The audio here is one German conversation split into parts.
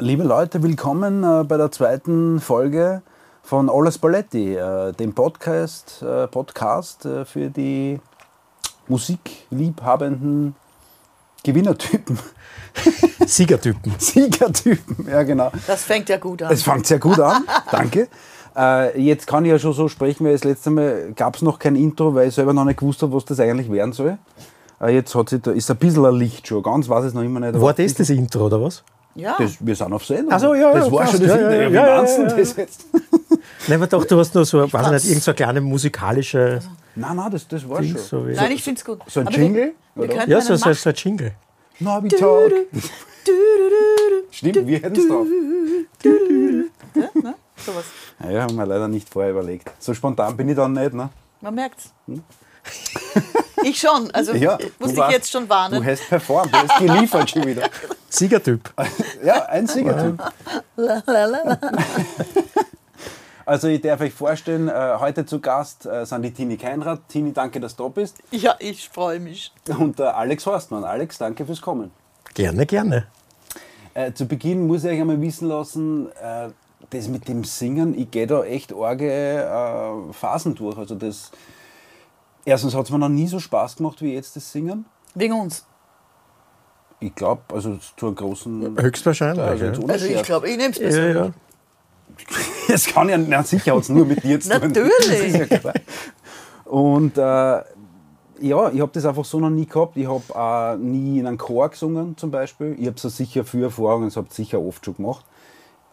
Liebe Leute, willkommen äh, bei der zweiten Folge von Alles Balletti, äh, dem Podcast, äh, Podcast für die musikliebhabenden Gewinnertypen. Siegertypen. Siegertypen, ja genau. Das fängt ja gut an. Es fängt sehr gut an, danke. Jetzt kann ich ja schon so sprechen, weil das letzte Mal gab es noch kein Intro, weil ich selber noch nicht gewusst habe, was das eigentlich werden soll. Jetzt hat sich da, ist ein bisschen ein Licht schon, ganz weiß ich es noch immer nicht. War das das Intro oder was? Ja. Das, wir sind auf Sendung. Ach so, ja, das ja, war schon das Ja, ja, Wie ja, ja, ja, ja. das jetzt? Nein, man dachte, du hast nur so, weiß ich kann's. nicht, irgendeine so kleine musikalische Nein, nein, das, das war Ding. schon. So Nein, ich finde es gut. so ein Aber Jingle, Wir, wir ja, so, so, so ein Jingle. Na, wie Tag. Stimmt, wir hätten es drauf. Ja, ne? Sowas. Naja, haben wir leider nicht vorher überlegt. So spontan bin ich dann nicht, ne? Man merkt's. Ich schon. Also Ja, muss ich warst- jetzt schon warnen. Du hast performt, du hast geliefert schon wieder. Siegertyp. Ja, ein Siegertyp. Also ich darf euch vorstellen, äh, heute zu Gast äh, sind die Tini Keinrad. Tini, danke, dass du da bist. Ja, ich freue mich. Und äh, Alex Horstmann. Alex, danke fürs Kommen. Gerne, gerne. Äh, zu Beginn muss ich euch einmal wissen lassen, äh, das mit dem Singen, ich gehe da echt arge äh, Phasen durch. Also das, erstens hat es mir noch nie so Spaß gemacht wie jetzt das Singen. Wegen uns. Ich glaube, also zu einem großen... Höchstwahrscheinlich. Also ja. Also ich glaube, ich nehme es Ja, persönlich. ja. Das kann ja, na sicher hat es nur mit dir zu tun. Natürlich. Ja. Und äh, ja, ich habe das einfach so noch nie gehabt. Ich habe auch nie in einem Chor gesungen zum Beispiel. Ich habe so sicher viel Erfahrung, das habe sicher oft schon gemacht.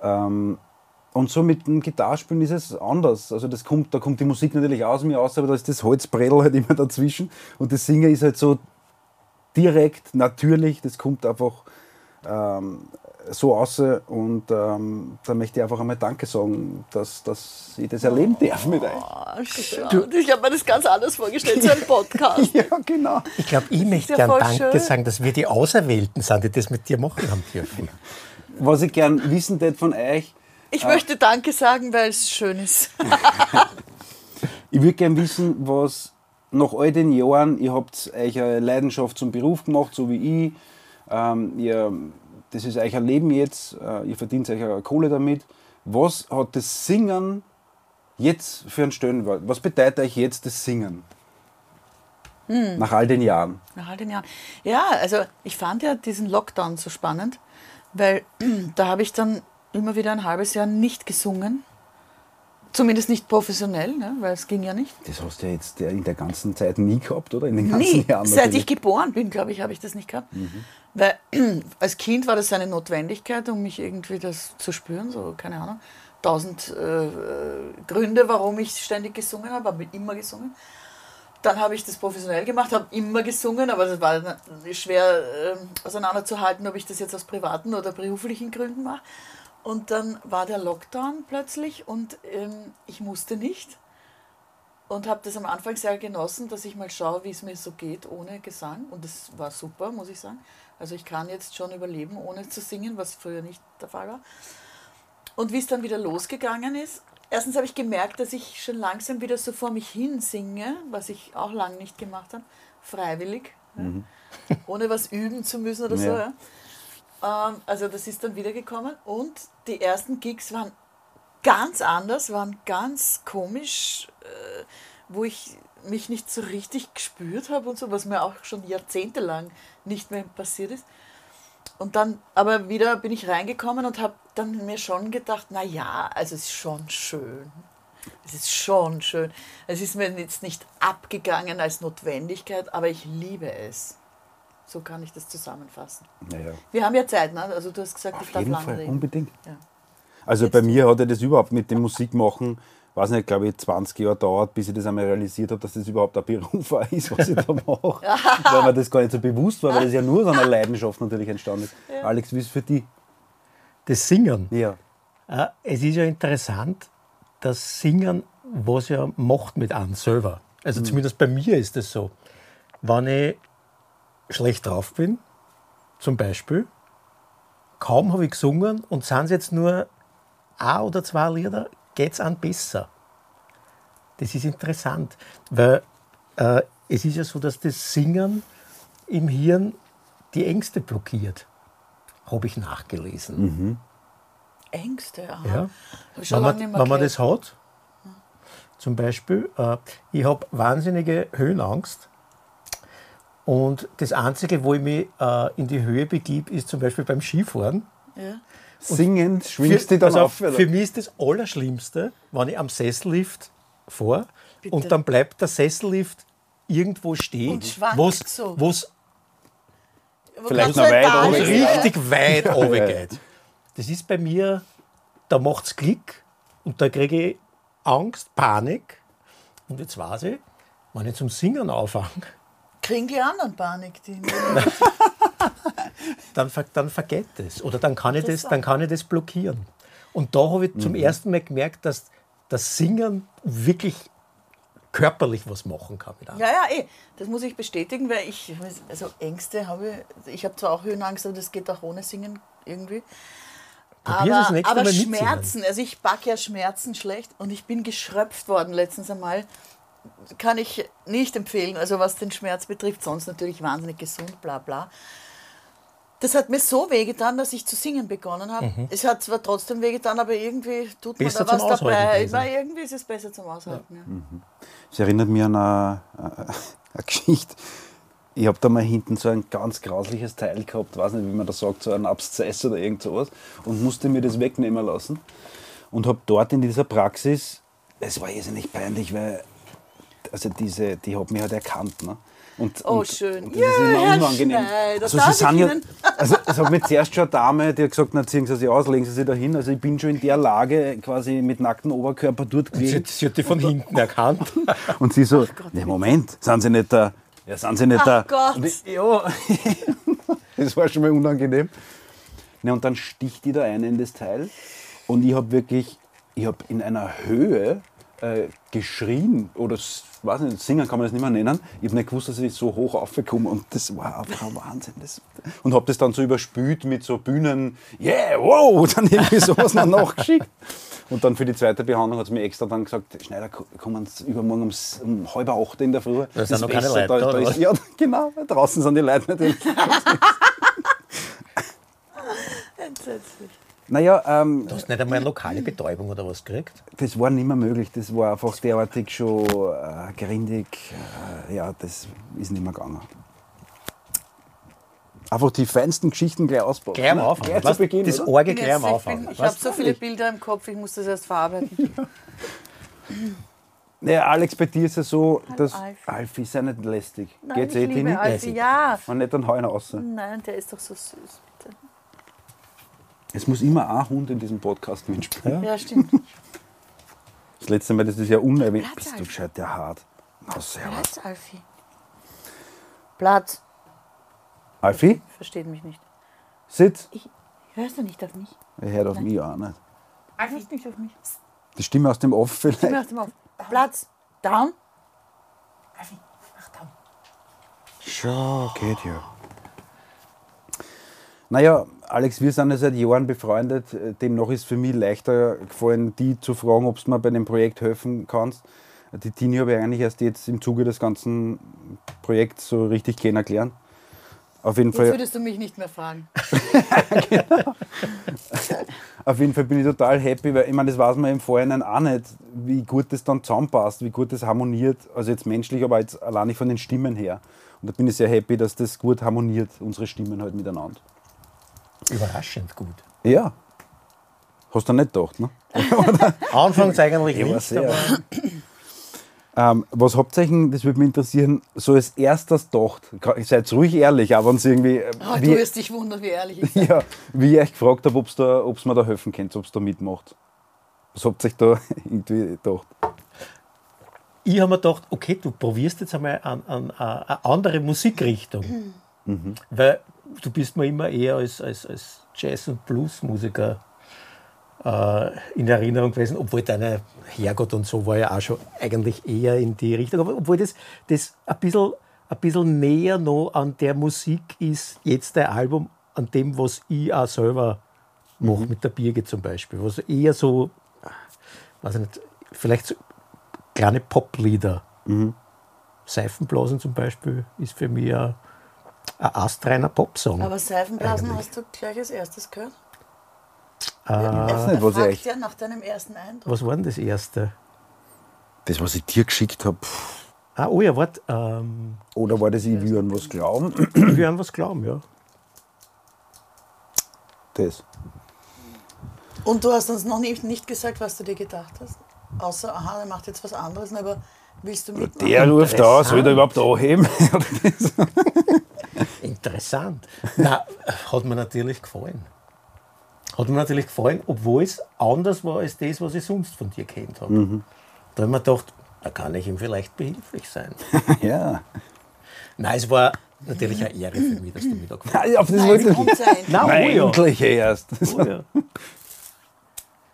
Ähm, und so mit dem Gitarrespielen ist es anders. Also das kommt, da kommt die Musik natürlich aus mir aus, aber da ist das Holzbredel halt immer dazwischen. Und das Singen ist halt so direkt, natürlich, das kommt einfach ähm, so aus. Und ähm, da möchte ich einfach einmal Danke sagen, dass, dass ich das erleben darf mit euch. Ah, schade. Ich habe mir das ganz anders vorgestellt, so ein Podcast. Ja, genau. Ich glaube, ich möchte ja gern voll Danke schön. sagen, dass wir die Auserwählten sind, die das mit dir machen haben dürfen. Was ich gern wissen tät von euch, Ich möchte Danke sagen, weil es schön ist. ich würde gern wissen, was nach all den Jahren, ihr habt euch eine Leidenschaft zum Beruf gemacht, so wie ich. Ähm, ihr, das ist euer Leben jetzt, äh, ihr verdient euch eine Kohle damit. Was hat das Singen jetzt für einen Stellenwert? Was bedeutet euch jetzt das Singen? Nach all den Jahren. Nach all den Jahren. Ja, also ich fand ja diesen Lockdown so spannend, weil da habe ich dann immer wieder ein halbes Jahr nicht gesungen. Zumindest nicht professionell, ne, weil es ging ja nicht. Das hast du ja jetzt in der ganzen Zeit nie gehabt, oder? In den ganzen Nie. Jahren Seit ich geboren bin, glaube ich, habe ich das nicht gehabt. Weil als Kind war das eine Notwendigkeit, um mich irgendwie das zu spüren, so keine Ahnung. Tausend äh, äh, Gründe, warum ich ständig gesungen habe, habe immer gesungen. Dann habe ich das professionell gemacht, habe immer gesungen, aber das war schwer äh, auseinanderzuhalten, ob ich das jetzt aus privaten oder beruflichen Gründen mache. Und dann war der Lockdown plötzlich und ähm, ich musste nicht und habe das am Anfang sehr genossen, dass ich mal schaue, wie es mir so geht ohne Gesang. Und das war super, muss ich sagen. Also ich kann jetzt schon überleben, ohne zu singen, was früher nicht der Fall war. Und wie es dann wieder losgegangen ist, erstens habe ich gemerkt, dass ich schon langsam wieder so vor mich hin singe, was ich auch lange nicht gemacht habe, freiwillig, ja, ohne was üben zu müssen oder so. Ja. Ähm, also das ist dann wiedergekommen und die ersten Gigs waren ganz anders, waren ganz komisch, äh, wo ich mich nicht so richtig gespürt habe und so, was mir auch schon jahrzehntelang nicht mehr passiert ist. Und dann, aber wieder bin ich reingekommen und habe dann mir schon gedacht, na ja, also es ist schon schön. Es ist schon schön. Es ist mir jetzt nicht abgegangen als Notwendigkeit, aber ich liebe es. So kann ich das zusammenfassen. Naja. Wir haben ja Zeit, ne? Also du hast gesagt, ich Auf darf jeden lange Fall, reden. unbedingt. Ja. Also bei mir hat ja das überhaupt mit dem Musikmachen, weiß nicht, glaube ich, 20 Jahre dauert, bis ich das einmal realisiert habe, dass das überhaupt ein Beruf ist, was ich da mache. weil mir das gar nicht so bewusst war, weil das ja nur aus einer Leidenschaft natürlich entstanden ist. Alex, wie ist es für dich? Das Singen. Ja. Äh, Es ist ja interessant, dass Singen was ja macht mit einem selber. Also zumindest bei mir ist es so. Wenn ich schlecht drauf bin, zum Beispiel, kaum habe ich gesungen und sind es jetzt nur ein oder zwei Lieder, geht es an besser. Das ist interessant, weil äh, es ist ja so, dass das Singen im Hirn die Ängste blockiert, habe ich nachgelesen. Ängste, aha. Ja. Wenn man, nicht mehr wenn man das hat, zum Beispiel, äh, ich habe wahnsinnige Höhenangst. Und das Einzige, wo ich mich äh, in die Höhe begib, ist zum Beispiel beim Skifahren. Ja. Singend schwingst du Für, dann pass auf, oder? für mich ist das Allerschlimmste, wenn ich am Sessellift fahre Bitte. und dann bleibt der Sessellift irgendwo stehen, Und schwankt wo's, so. Wo Vielleicht noch weit wo es oben. ja. richtig weit runtergeht. Das ist bei mir, da macht es Klick und da kriege ich Angst, Panik. Und jetzt weiß ich, wenn ich zum Singen anfange, Kriegen die anderen Panik. Die dann, dann vergeht es. Oder dann kann, ich das, dann kann ich das blockieren. Und da habe ich zum ersten Mal gemerkt, dass das Singen wirklich körperlich was machen kann. Ja, ja, eh. Das muss ich bestätigen, weil ich, also Ängste habe ich, ich habe zwar auch Höhenangst, aber das geht auch ohne Singen irgendwie. Probier das Aber, nächste aber. Schmerzen, also ich backe ja Schmerzen schlecht und ich bin geschröpft worden letztens einmal. Kann ich nicht empfehlen, also was den Schmerz betrifft, sonst natürlich wahnsinnig gesund, bla bla. Das hat mir so wehgetan, dass ich zu singen begonnen habe. Es hat zwar trotzdem wehgetan, aber irgendwie tut Mhm. Besser man da was Aushalten dabei. gewesen. Irgendwie ist es besser zum Aushalten. Ja. Es erinnert mich an eine, eine Geschichte. Ich habe da mal hinten so ein ganz grausliches Teil gehabt, weiß nicht, wie man das sagt, so ein Abszess oder irgend sowas, und musste mir das wegnehmen lassen. Und habe dort in dieser Praxis, es war irrsinnig peinlich, weil also diese, die hat mich halt erkannt. Ne? Und, Oh, und, schön. Und das Ja, ist immer unangenehm. Schneider, also, sie sind ich ja, also es hat mir zuerst schon eine Dame, die hat gesagt, na, ziehen Sie sich aus, legen Sie sich da hin. Also ich bin schon in der Lage, quasi mit nacktem Oberkörper dort Sie, gewesen. hat- sie hat die von hinten erkannt. Und sie so, ne, Moment, sind Sie nicht da? Ja, sind Sie nicht Ach da? Gott. Ich, ja, das war schon mal unangenehm. Ne, und dann sticht die da ein in das Teil. Und ich habe wirklich, ich habe in einer Höhe äh, geschrien oder weiß nicht, singen kann man das nicht mehr nennen. Ich habe nicht gewusst, dass ich so hoch aufgekommen und das war einfach ein Wahnsinn. Das, und habe das dann so überspült mit so Bühnen, yeah, wow, dann irgendwie sowas noch nachgeschickt. Und dann für die zweite Behandlung hat sie mir extra dann gesagt, Schneider, kommen Sie übermorgen um, um halb acht in der Früh. Da sind Das noch keine Leute da, da, ist, Ja, genau, draußen sind die Leute natürlich. Entsetzlich. Naja, ähm, Du hast nicht einmal eine lokale Betäubung oder was gekriegt? das war nicht mehr möglich. Das war einfach derartig schon äh, grindig. Äh, ja, das ist nicht mehr gegangen. Einfach die feinsten Geschichten gleich ausbauen. Gleich am? Anfang. Gleich zu Weißt, Beginn, das oder? Orge gleich am Anfang. Ich habe so viele Bilder im Kopf, ich muss das erst verarbeiten. Naja, Alex, bei dir ist es so, dass Alfie. Alfie sei nicht lästig. Nein, Geht's ich eh, liebe? Alfie, ja. Und nicht dann Heuen raus. Nein, der ist doch so süß. Es muss immer ein Hund in diesem Podcast mitspielen. Ja, stimmt. Das letzte Mal, das ist ja unerwähnt. Platz, Bist du Alfie. gescheit, der hart. Na, servus. Platz, Alfie. Platz. Alfie, Versteht mich nicht. sitz. Ich, hörst du nicht auf mich? Er hört auf mich auch nicht. Hörst nicht auf mich? Die Stimme aus dem Off vielleicht. Mir auf dem auf. Platz. Down. Alfie, mach down. Schon, geht ja. Naja, Alex, wir sind ja seit Jahren befreundet. Demnach ist für mich leichter gefallen, die zu fragen, ob du mir bei dem Projekt helfen kannst. Die Tini habe ich eigentlich erst jetzt im Zuge des ganzen Projekts so richtig kennengelernt. Auf jeden Jetzt Fall. würdest du mich nicht mehr fragen. Auf jeden Fall bin ich total happy, weil ich meine, das weiß man im Vorhinein auch nicht, wie gut das dann zusammenpasst, wie gut das harmoniert. Also jetzt menschlich, aber jetzt alleine von den Stimmen her. Und da bin ich sehr happy, dass das gut harmoniert, unsere Stimmen halt miteinander. Überraschend gut. Ja. Hast du nicht gedacht, ne? Anfangs eigentlich Ja, nicht, Ähm, was habt ihr das würde mich interessieren, so als erstes gedacht? Seid ruhig ehrlich, auch wenn es irgendwie. äh, Oh, du wie, wirst dich wundern, wie ehrlich ich bin. ja, wie ich euch gefragt habe, ob's da, ob's mir da helfen könnt, ob es da mitmacht. Was habt ihr euch da irgendwie gedacht? ich habe mir gedacht, okay, du probierst jetzt einmal an, an, a- eine andere Musikrichtung. Weil du bist mir immer eher als, als, als Jazz- und Bluesmusiker äh, in Erinnerung gewesen, obwohl deine Herrgott und so war ja auch schon eigentlich eher in die Richtung. Aber obwohl das, das ein, bisschen, ein bisschen näher noch an der Musik ist, jetzt dein Album, an dem, was ich auch selber mache, mit der Birge zum Beispiel. Was eher so, weiß ich nicht, vielleicht so kleine Poplieder. Seifenblasen zum Beispiel ist für mich ein, ein astreiner Popsong. Aber Seifenblasen Eigentlich. hast du gleich als erstes gehört? weiß nicht, was ich Fragt echt. ja nach deinem ersten Eindruck. Was war denn das erste? Das, was ich dir geschickt habe. Ah, oh ja, warte. Ähm, Oder war das, ich will an was glauben? ich will an was glauben, ja. Das. Und du hast uns noch nicht, nicht gesagt, was du dir gedacht hast. Außer, aha, der macht jetzt was anderes, aber willst du mitmachen? Der ruft da, soll der überhaupt anheben? Interessant. Na, hat mir natürlich gefallen. Hat mir natürlich gefallen, obwohl es anders war als das, was ich sonst von dir kennt habe. Mhm. Da habe ich mir gedacht, da kann ich ihm vielleicht behilflich sein. ja. Nein, es war natürlich eine Ehre für mich, dass du mich da gefragt hast. Nein, Auf das Nein, wollte ich. ja endlich. Nein, oh ja. Endlich erst. Oh ja.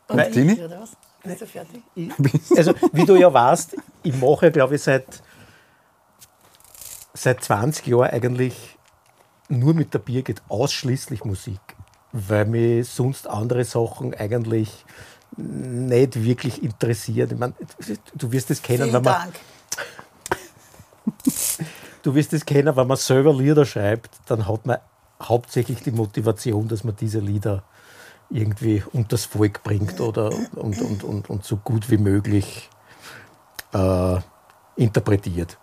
Und Nein, ich, Tini? oder was? Bist du fertig? Ich, also, wie du ja weißt, ich mache, glaube ich, seit, seit 20 Jahren eigentlich nur mit der Birgit ausschließlich Musik, weil mich sonst andere Sachen eigentlich nicht wirklich interessieren. Ich mein, du wirst es kennen, Vielen wenn man, Dank. du wirst es kennen, wenn man selber Lieder schreibt, dann hat man hauptsächlich die Motivation, dass man diese Lieder irgendwie unters Volk bringt oder und, und, und, und so gut wie möglich äh, interpretiert.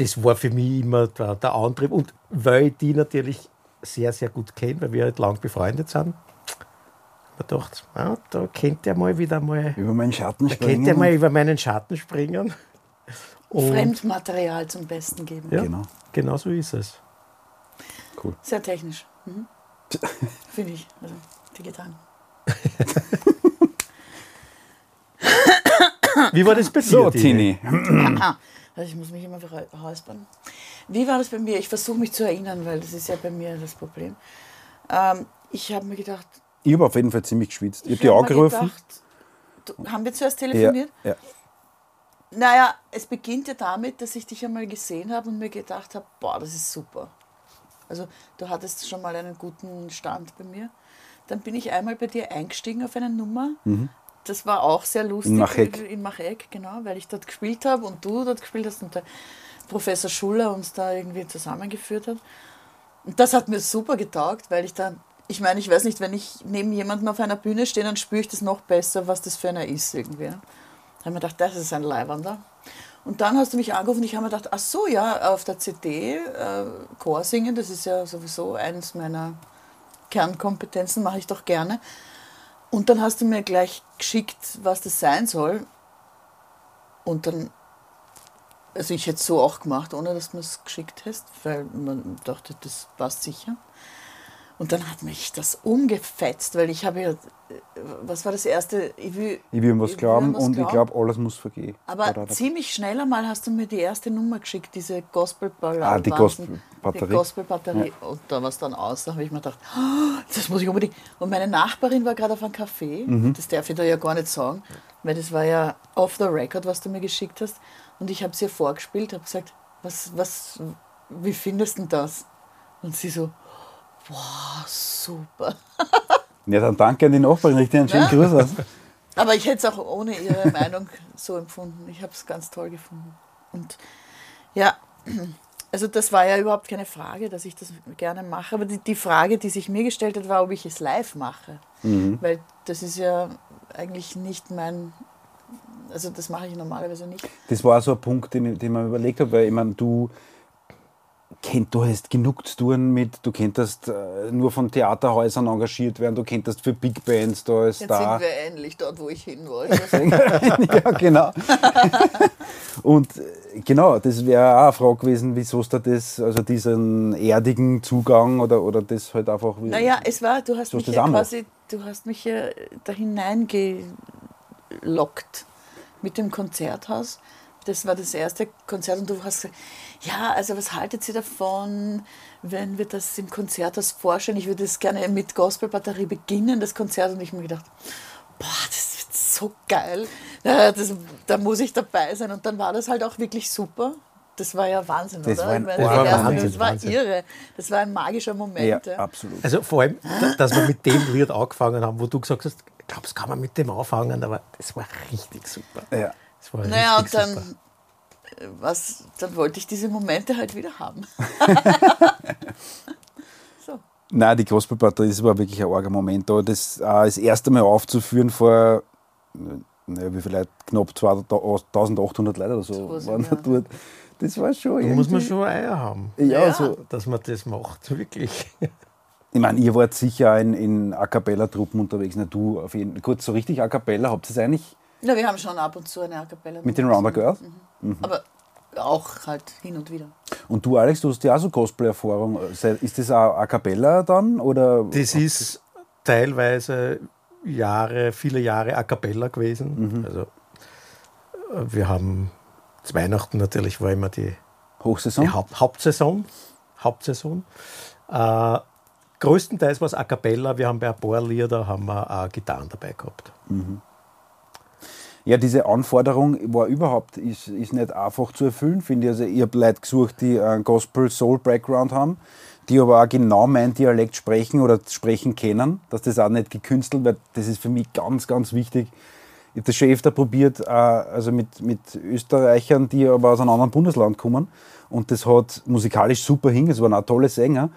Das war für mich immer der, der Antrieb. Und weil ich die natürlich sehr, sehr gut kenne, weil wir halt lang befreundet sind, habe ich gedacht, ja, da könnte er mal wieder mal, Über meinen Schatten da könnte er mal springen. über meinen Schatten springen. Und Fremdmaterial zum Besten geben. ja, Genau. genau so ist es. Cool. Sehr technisch. Mhm. Finde ich. Also, die Gitarren. Wie war das bei dir? So, Tini? Also ich muss mich immer räuspern. Wie war das bei mir? Ich versuche mich zu erinnern, weil das ist ja bei mir das Problem. Ähm, ich habe mir gedacht, Ich habe auf jeden Fall ziemlich geschwitzt. Ich habe mir angerufen. gedacht, du, haben wir zuerst Ja, telefoniert? ja. Naja, es beginnt ja damit, dass ich dich einmal gesehen habe und mir gedacht habe, boah, das ist super. Also du hattest schon mal einen guten Stand bei mir. Dann bin ich einmal bei dir eingestiegen auf eine Nummer. Das war auch sehr lustig. In Macheck. In Macheck, genau, weil ich dort gespielt habe und du dort gespielt hast und der Professor Schuller uns da irgendwie zusammengeführt hat. Und das hat mir super getaugt, weil ich dann, ich meine, ich weiß nicht, wenn ich neben jemandem auf einer Bühne stehe, dann spüre ich das noch besser, was das für einer ist irgendwie. Da habe ich mir gedacht, das ist ein Leibwander. Und dann hast du mich angerufen und ich habe mir gedacht, ach so, ja, auf der CD äh, Chor singen, das ist ja sowieso eines meiner Kernkompetenzen, mache ich doch gerne. Und dann hast du mir gleich geschickt, was das sein soll. Und dann, also ich hätte es so auch gemacht, ohne dass du mir es geschickt hast, weil man dachte, das passt sicher. Und dann hat mich das umgefetzt, weil ich habe ja, äh, was war das erste? Ich will, Ich will was ich glauben was und ich glauben. glaube, alles muss vergehen. Aber Da, da, da. ziemlich schnell einmal hast du mir die erste Nummer geschickt, diese Gospel-Batterie. Ah, die Gospel-Batterie. Die Gospel-Batterie. Und da war es dann aus, da habe ich mir gedacht, "Oh, das muss ich unbedingt. Und meine Nachbarin war gerade auf einem Café, Mhm. das darf ich da ja gar nicht sagen, weil das war ja off the record, was du mir geschickt hast. Und ich habe es ihr vorgespielt, habe gesagt, was, was, wie findest du denn das? Und sie so, wow, super. Ja, dann danke an die Nachbarin, richte einen schönen Gruß aus. Aber ich hätte es auch ohne ihre Meinung so empfunden. Ich habe es ganz toll gefunden. Und ja, also das war ja überhaupt keine Frage, dass ich das gerne mache. Aber die, die Frage, die sich mir gestellt hat, war, ob ich es live mache. Weil das ist ja eigentlich nicht mein. Also das mache ich normalerweise nicht. Das war so ein Punkt, den, den man überlegt habe, weil ich meine, du kennt, du hast genug zu tun mit, du könntest äh, nur von Theaterhäusern engagiert werden, du könntest für Big Bands da als Jetzt Star. sind wir endlich dort, wo ich hin wollte. ja, genau. Und äh, genau, das wäre auch eine Frage gewesen, wieso du das, also diesen erdigen Zugang oder, oder das halt einfach. Naja, es war, du hast mich ist ja quasi, du hast mich ja da hineingelockt mit dem Konzerthaus. Das war das erste Konzert und du hast gesagt, ja, also was haltet ihr davon, wenn wir das im Konzerthaus vorstellen? Ich würde das gerne mit Gospelbatterie beginnen, das Konzert. Und ich habe mir gedacht, boah, das wird so geil. Ja, das, da muss ich dabei sein. Und dann war das halt auch wirklich super. Das war ja Wahnsinn, Das oder? war ein- das war Wahnsinn, das war Wahnsinn. irre. Das war ein magischer Moment. ja, ja. absolut. Also vor allem, da- dass wir mit dem Lied angefangen haben, wo du gesagt hast, ich glaube, das kann man mit dem anfangen, aber das war richtig super. Ja. Das war Naja, und richtig dann, super. Äh, was, dann wollte ich diese Momente halt wieder haben. so. Nein, die Gospelpartie, das war wirklich ein arger Moment. Da das auch das erste Mal aufzuführen vor, naja, wie vielleicht knapp 2800 Leute oder so, So waren ja. dort. Das war schon Da muss man schon Eier haben, Ja, Ja. so. dass man das macht, wirklich. Ich meine, ihr wart sicher in, in A Cappella-Truppen unterwegs. Na, du auf jeden Gut, so richtig A Cappella, habt ihr es eigentlich Ja, wir haben schon ab und zu eine A Cappella. mit den Rounder Girls? Aber auch halt hin und wieder. Und du, Alex, du hast ja auch so Cosplay-Erfahrung. Ist das auch A Cappella dann? Oder? Das ist teilweise Jahre, viele Jahre a cappella gewesen. Also, äh, wir haben zu Weihnachten natürlich war immer die, Hochsaison? die Haupt, Hauptsaison. Hauptsaison. Äh, größtenteils war es a cappella. Wir haben bei ein paar Lieder haben wir auch Gitarren dabei gehabt. Ja, diese Anforderung war überhaupt ist, ist nicht einfach zu erfüllen, finde ich. Also ich habe Leute gesucht, die einen Gospel-Soul-Background haben, die aber auch genau meinen Dialekt sprechen oder sprechen können, dass das auch nicht gekünstelt wird. Das ist für mich ganz, ganz wichtig. Ich habe das schon öfter probiert, äh, also mit, mit Österreichern, die aber aus einem anderen Bundesland kommen. Und das hat musikalisch super hin, es waren auch tolle Sänger.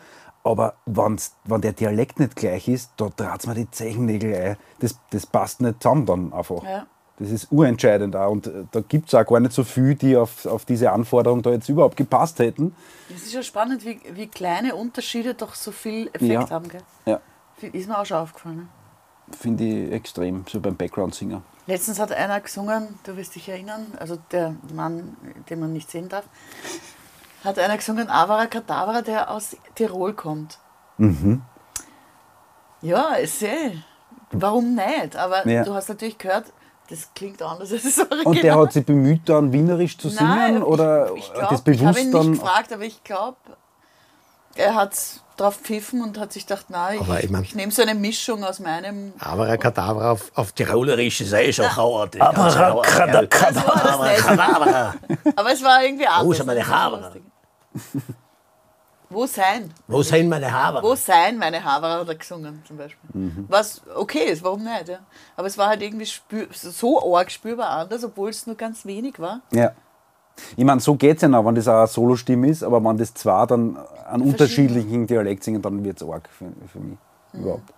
Aber wenn's, wenn der Dialekt nicht gleich ist, da dreht mir die Zechennägel ein. Das, das passt nicht zusammen dann einfach. Ja. Das ist urentscheidend auch. Und äh, da gibt es auch gar nicht so viel, die auf, auf diese Anforderung da jetzt überhaupt gepasst hätten. Es ist ja spannend, wie, wie kleine Unterschiede doch so viel Effekt Ja. haben. Gell? Ja, Ist mir auch schon aufgefallen. Ne? finde ich extrem, so beim Background-Singer. Letztens hat einer gesungen, du wirst dich erinnern, also der Mann, den man nicht sehen darf, hat einer gesungen, Avara Kadavra, der aus Tirol kommt. Mhm. Ja, ich sehe. Warum nicht? Aber Ja. du hast natürlich gehört, das klingt anders als das Original. Und der hat sich bemüht, dann wienerisch zu singen? Nein, oder ich, ich, das glaub, ich habe bewusst ihn dann. nicht gefragt, aber ich glaube, er hat drauf pfiffen und hat sich gedacht, nein, ich, ich mein- ich nehme so eine Mischung aus meinem. Aber ein Kadaver auf, auf Tirolerisch ist eh schon Hauert. Kadaver. Aber es war irgendwie anders. sind meine Das war Haare? Wo sein? Wo sind meine Haare? Wo sein meine Haare hat er gesungen zum Beispiel. Mhm. Was okay ist, warum nicht? Ja? Aber es war halt irgendwie spür, so arg spürbar anders, obwohl es nur ganz wenig war. Ja. Ich meine, so geht es ja noch, wenn das auch eine Solostimme ist, aber wenn das zwei dann an unterschiedlichen Dialekt singen, dann wird es arg für, für mich überhaupt.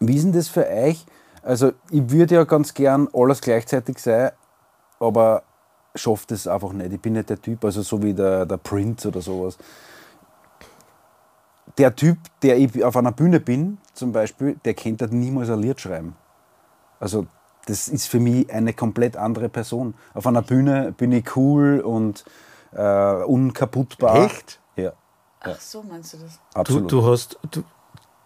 Wie ist denn das für euch? Also, ich würde ja ganz gern alles gleichzeitig sein, aber schafft es einfach nicht. Ich bin nicht der Typ, also so wie der, der Prince oder sowas. Der Typ, der ich auf einer Bühne bin, zum Beispiel, der kennt halt niemals ein Lied schreiben. Also das ist für mich eine komplett andere Person. Auf einer Bühne bin ich cool und äh, unkaputtbar. Echt? Ja, Ach so, meinst du das? Du, absolut. du, hast, du,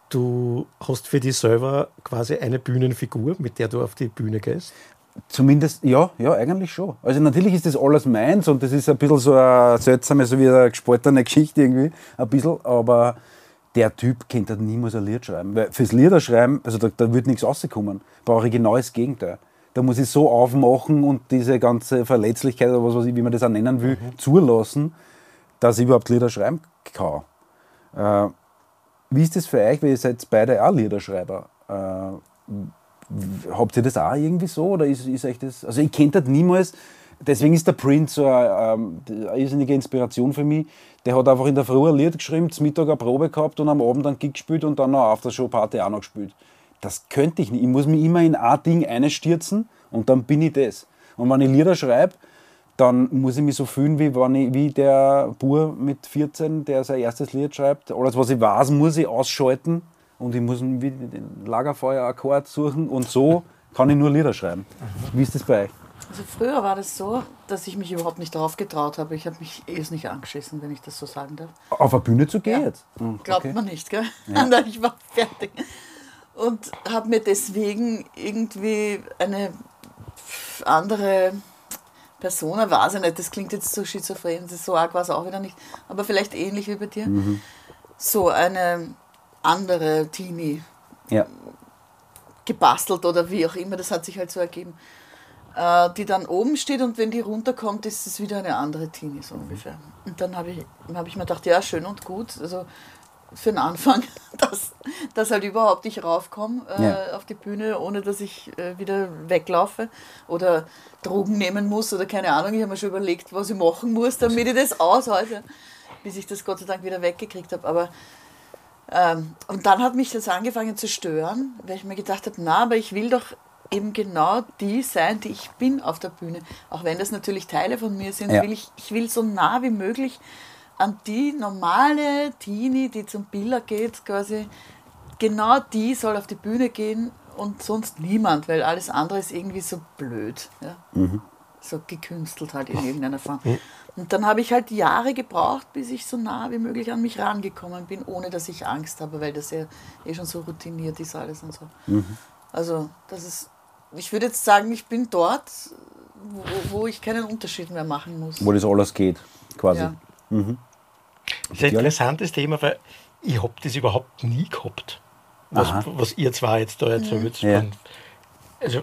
du hast für dich selber quasi eine Bühnenfigur, mit der du auf die Bühne gehst. Zumindest, ja, ja, eigentlich schon. Also natürlich ist das alles meins und das ist ein bisschen so eine seltsame, so wie eine gespaltene Geschichte irgendwie, ein bisschen, aber der Typ kennt halt niemals ein Lied schreiben. Weil fürs Liederschreiben, also da, da wird nichts rauskommen. Brauche ich genau das Gegenteil. Da muss ich so aufmachen und diese ganze Verletzlichkeit oder was weiß ich, wie man das auch nennen will, zulassen, dass ich überhaupt Lieder schreiben kann. Äh, wie ist das für euch, weil ihr seid beide auch Liederschreiber? Äh, Habt ihr das auch irgendwie so? Oder ist, ist euch das. Also, ich kenne das niemals. Deswegen ist der Prince so eine, ähm, eine irrsinnige Inspiration für mich. Der hat einfach in der Früh ein Lied geschrieben, zum Mittag eine Probe gehabt und am Abend einen Gig gespielt und dann noch auf der Show-Party auch noch gespielt. Das könnte ich nicht. Ich muss mich immer in ein Ding einstürzen und dann bin ich das. Und wenn ich Lieder schreibe, dann muss ich mich so fühlen, wie, wenn ich, wie der Bur mit 14, der sein erstes Lied schreibt. Alles, was ich weiß, muss ich ausschalten und ich muss den Lagerfeuer-Akkord suchen und so kann ich nur Lieder schreiben. Wie ist das bei euch? Also früher war das so, dass ich mich überhaupt nicht darauf getraut habe. Ich habe mich erst nicht angeschissen, wenn ich das so sagen darf. Auf eine Bühne zu gehen Ja. jetzt? Hm, Glaubt okay. man nicht, gell? Nein, ich war fertig. Und habe mir deswegen irgendwie eine andere Persona, weiß ich nicht, das klingt jetzt so schizophren, das ist so arg war es auch wieder nicht, aber vielleicht ähnlich wie bei dir. So eine andere Teenie Ja. gebastelt oder wie auch immer, das hat sich halt so ergeben, äh, die dann oben steht und wenn die runterkommt, ist es wieder eine andere Teenie so ungefähr. Und dann habe ich, hab ich mir gedacht, ja, schön und gut, also für den Anfang, dass, dass halt überhaupt nicht raufkomme äh, Ja. auf die Bühne, ohne dass ich äh, wieder weglaufe oder Drogen nehmen muss oder keine Ahnung. Ich habe mir schon überlegt, was ich machen muss, damit ich das aushalte, bis ich das Gott sei Dank wieder weggekriegt habe. Aber Ähm, und dann hat mich das angefangen zu stören, weil ich mir gedacht habe, na, aber ich will doch eben genau die sein, die ich bin auf der Bühne. Auch wenn das natürlich Teile von mir sind, Ja. will ich, ich will so nah wie möglich an die normale Teenie, die zum Biller geht, quasi, genau die soll auf die Bühne gehen und sonst niemand, weil alles andere ist irgendwie so blöd. Ja? So gekünstelt halt in irgendeiner Form. Und dann habe ich halt Jahre gebraucht, bis ich so nah wie möglich an mich rangekommen bin, ohne dass ich Angst habe, weil das ja eh schon so routiniert ist alles und so. Also das ist, ich würde jetzt sagen, ich bin dort, wo, wo ich keinen Unterschied mehr machen muss. Wo das alles geht, quasi. Ja. Das ist ein interessantes Thema, weil ich habe das überhaupt nie gehabt, was, Aha. was ihr zwei jetzt da erzählt. Ja. Von- Also,